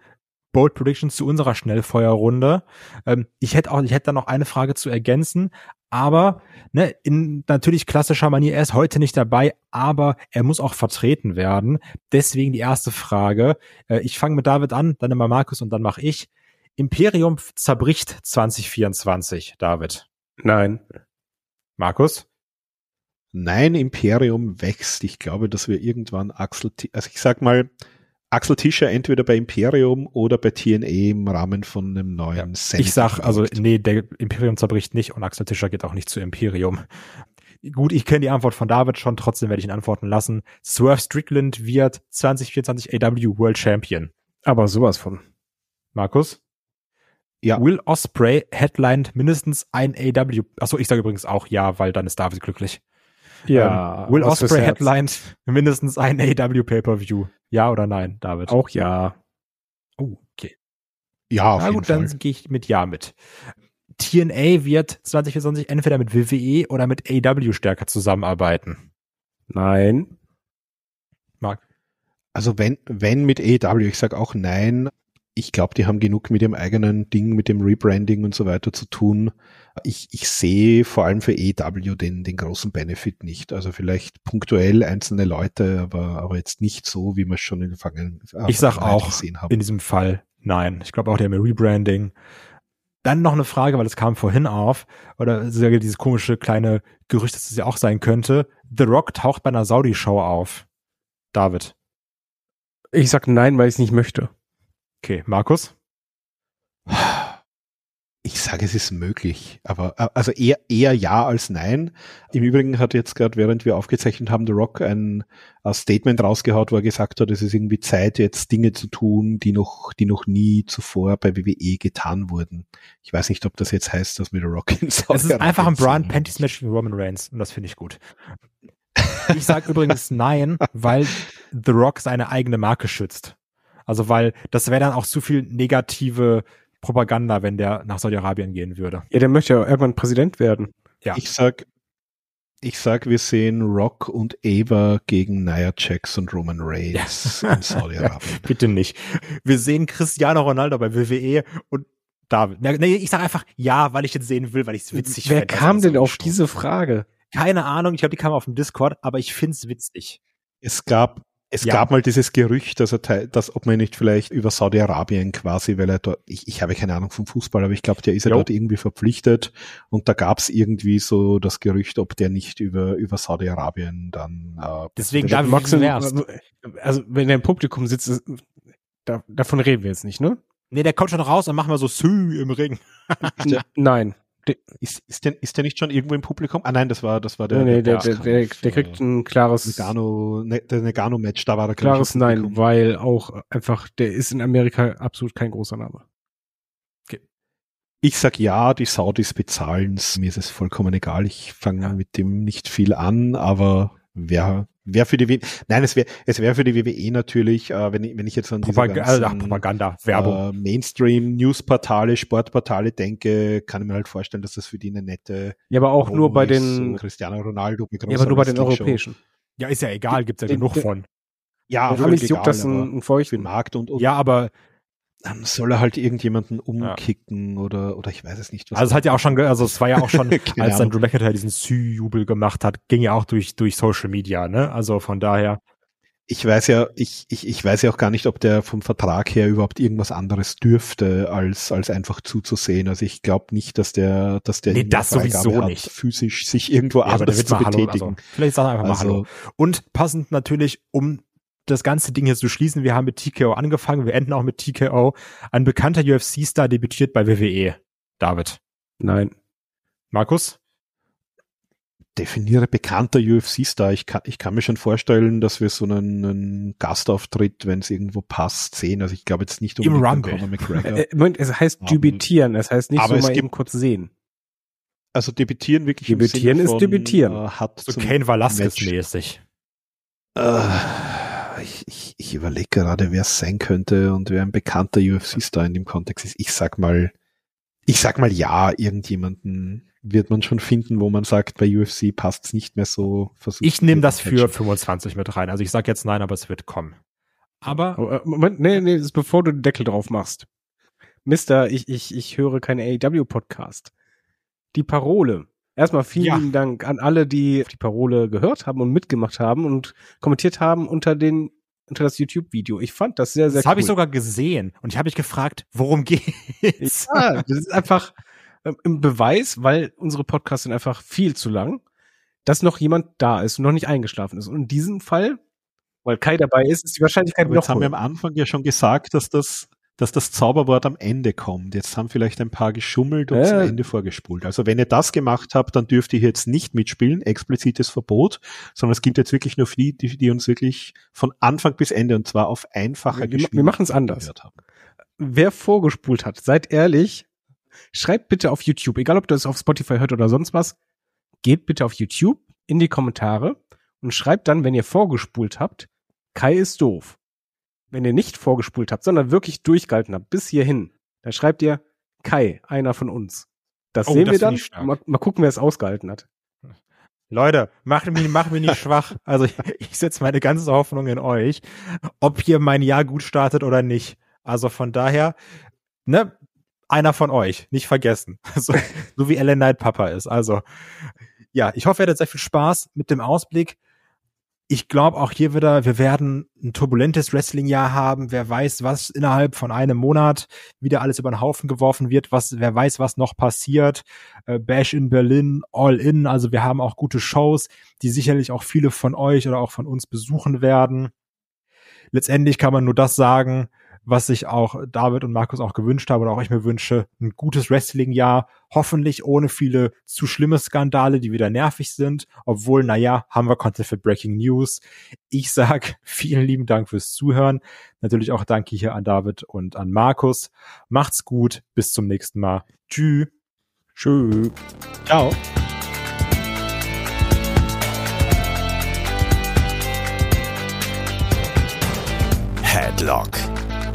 Bold Predictions zu unserer Schnellfeuerrunde. Ähm, ich hätte auch, ich hätte da noch eine Frage zu ergänzen, aber ne, in natürlich klassischer Manier, er ist heute nicht dabei, aber er muss auch vertreten werden. Deswegen die erste Frage. Äh, ich fange mit David an, dann immer Markus und dann mache ich. Imperium zerbricht 2024, David. Nein. Markus? Nein, Imperium wächst. Ich glaube, dass wir irgendwann Axel, also ich sag mal, Axel Tischer entweder bei Imperium oder bei TNA im Rahmen von einem neuen ja, Ich sag, also nee, der Imperium zerbricht nicht und Axel Tischer geht auch nicht zu Imperium. Gut, ich kenne die Antwort von David schon, trotzdem werde ich ihn antworten lassen. Swerve Strickland wird 2024 AW World Champion. Aber sowas von. Markus? Ja. Will Osprey headlined mindestens ein AW. Achso, ich sage übrigens auch ja, weil dann ist David glücklich. Ja. Ähm, Will Osprey headlined mindestens ein AW Pay-Per-View. Ja oder nein, David? Auch ja. Oh, okay. Ja, auf Na gut, Fall. dann gehe ich mit Ja mit. TNA wird 2024 entweder mit WWE oder mit AW stärker zusammenarbeiten. Nein. Marc? Also wenn, wenn mit AW, ich sage auch nein. Ich glaube, die haben genug mit ihrem eigenen Ding, mit dem Rebranding und so weiter zu tun. Ich, ich sehe vor allem für AW den, den großen Benefit nicht. Also vielleicht punktuell einzelne Leute, aber, aber jetzt nicht so, wie wir es schon in den vergangenen Ich sag auch gesehen haben. in diesem Fall nein. Ich glaube auch, der Rebranding dann noch eine Frage, weil es kam vorhin auf, oder dieses komische kleine Gerücht, dass es ja auch sein könnte. The Rock taucht bei einer Saudi-Show auf. David. Ich sag nein, weil ich es nicht möchte. Okay, Markus? Ich sage, es ist möglich, aber äh, also eher, eher ja als nein. Im Übrigen hat jetzt gerade, während wir aufgezeichnet haben, The Rock ein, ein Statement rausgehaut, wo er gesagt hat, es ist irgendwie Zeit, jetzt Dinge zu tun, die noch, die noch nie zuvor bei WWE getan wurden. Ich weiß nicht, ob das jetzt heißt, dass wir The Rock in Saudi Es ist einfach ein Brian Panties Match mit Roman Reigns und das finde ich gut. Ich sage übrigens nein, weil The Rock seine eigene Marke schützt. Also weil das wäre dann auch zu viel negative Propaganda, wenn der nach Saudi-Arabien gehen würde. Ja, der möchte ja irgendwann Präsident werden. Ja. Ich sag, ich sag, wir sehen Rock und Eva gegen Nia Jax und Roman Reigns ja. in Saudi-Arabien. Bitte nicht. Wir sehen Cristiano Ronaldo bei WWE und David. Nee, ich sag einfach ja, weil ich jetzt sehen will, weil ich es witzig finde. Wer kam denn auf diese Frage? Keine Ahnung, ich glaube, die kam auf dem Discord, aber ich find's witzig. Es gab es ja. gab mal dieses Gerücht, dass er, dass ob man nicht vielleicht über Saudi-Arabien quasi, weil er dort, ich, ich habe keine Ahnung vom Fußball, aber ich glaube, der ist ja dort irgendwie verpflichtet und da gab es irgendwie so das Gerücht, ob der nicht über über Saudi-Arabien dann. Äh, Deswegen da Max also, also wenn er im Publikum sitzt, da, davon reden wir jetzt nicht, ne? Nee, der kommt schon raus und machen wir so Sü im Ring. Nein. Ist, ist, der, ist der nicht schon irgendwo im Publikum? Ah nein, das war, das war der. Nee, der, der, der, der, kriegt ein klares Negano, ne, der Negano-Match, da war der klares Nein, weil auch einfach, der ist in Amerika absolut kein großer Name. Ich sag ja, die Saudis bezahlen's. Mir ist es vollkommen egal. Ich fange mit dem nicht viel an, aber wer Wäre für die w Nein, es wäre es wäre für die WWE natürlich, äh, wenn ich wenn ich jetzt an diese Propag ganzen, Ach, Propaganda, Werbung, äh, Mainstream Newsportale, Sportportale denke, kann ich mir halt vorstellen, dass das für die eine nette Ja, aber auch nur bei den Cristiano Ronaldo Ja, aber nur bei den europäischen. Ja, ist ja egal, gibt's ja genug von. Ja, für mich juckt das ein, ein feuchten Markt und, und Ja, aber dann soll er halt irgendjemanden umkicken ja. oder oder ich weiß es nicht. Was also es hat ja auch schon, also es war ja auch schon, als dann Drew McIntyre diesen Sü-Jubel gemacht hat, ging ja auch durch durch Social Media, ne? Also von daher. Ich weiß ja, ich, ich, ich weiß ja auch gar nicht, ob der vom Vertrag her überhaupt irgendwas anderes dürfte, als, als einfach zuzusehen. Also ich glaube nicht, dass der, dass der nee, das sowieso hat, nicht. physisch sich irgendwo ja, anders zu betätigen. Hallo, also, vielleicht sag einfach mal also, Hallo. Und passend natürlich, um das ganze Ding hier zu schließen, wir haben mit TKO angefangen, wir enden auch mit TKO. Ein bekannter UFC-Star debütiert bei WWE. David. Nein. Markus? Definiere bekannter UFC-Star. Ich kann, ich kann mir schon vorstellen, dass wir so einen, einen Gastauftritt, wenn es irgendwo passt, sehen. Also ich glaube jetzt nicht um Im Rumble. Äh, Moment, es heißt debütieren, es heißt nicht aber so mal eben kurz sehen. Also debütieren wirklich Debütieren ist von, debütieren. Äh, hat so Kane Velasquez mäßig. Äh, ich, ich, ich überlege gerade, wer es sein könnte und wer ein bekannter UFC-Star in dem Kontext ist. Ich sag mal, ich sag mal ja, irgendjemanden wird man schon finden, wo man sagt, bei UFC passt es nicht mehr so. Ich nehme das für 25 mit rein. Also ich sag jetzt nein, aber es wird kommen. Aber. Oh, äh, Moment, nee, nee, das ist bevor du den Deckel drauf machst. Mister, ich, ich, ich höre keinen AEW-Podcast. Die Parole Erstmal vielen ja. Dank an alle, die die Parole gehört haben und mitgemacht haben und kommentiert haben unter den unter das YouTube-Video. Ich fand das sehr, sehr Das cool. habe ich sogar gesehen und ich habe mich gefragt, worum geht's? Ja, das ist einfach ähm, im Beweis, weil unsere Podcasts sind einfach viel zu lang. dass noch jemand da ist und noch nicht eingeschlafen ist. Und in diesem Fall, weil Kai dabei ist, ist die Wahrscheinlichkeit Aber noch jetzt haben wir höher. am Anfang ja schon gesagt, dass das, dass das Zauberwort am Ende kommt. Jetzt haben vielleicht ein paar geschummelt und Ja. zum Ende vorgespult. Also wenn ihr das gemacht habt, dann dürft ihr jetzt nicht mitspielen, explizites Verbot, sondern es gibt jetzt wirklich nur die, die, die uns wirklich von Anfang bis Ende und zwar auf einfacher Wir- wir Geschwindigkeit machen's anders. Wer vorgespult hat, seid ehrlich, schreibt bitte auf YouTube, egal ob du es auf Spotify hört oder sonst was, geht bitte auf YouTube in die Kommentare und schreibt dann, wenn ihr vorgespult habt, Kai ist doof. Wenn ihr nicht vorgespult habt, sondern wirklich durchgehalten habt, bis hierhin, dann schreibt ihr Kai, einer von uns. Das Oh, sehen das wir dann. Mal, mal gucken, wer es ausgehalten hat. Leute, macht mich, macht mich nicht schwach. Also ich, ich setze meine ganze Hoffnung in euch, ob hier mein Jahr gut startet oder nicht. Also von daher, ne, einer von euch, nicht vergessen. So, so wie Ellen Knight Papa ist. Also ja, ich hoffe, ihr hattet sehr viel Spaß mit dem Ausblick. Ich glaube auch hier wieder, wir werden ein turbulentes Wrestling-Jahr haben. Wer weiß, was innerhalb von einem Monat wieder alles über den Haufen geworfen wird, was, wer weiß, was noch passiert. Äh, Bash in Berlin, All In. Also wir haben auch gute Shows, die sicherlich auch viele von euch oder auch von uns besuchen werden. Letztendlich kann man nur das sagen, was sich auch David und Markus auch gewünscht haben oder auch ich mir wünsche, ein gutes Wrestling-Jahr, hoffentlich ohne viele zu schlimme Skandale, die wieder nervig sind, obwohl, naja, haben wir Content für Breaking News. Ich sag vielen lieben Dank fürs Zuhören. Natürlich auch danke hier an David und an Markus. Macht's gut, bis zum nächsten Mal. Tschüss. Tschüss. Ciao. Headlock,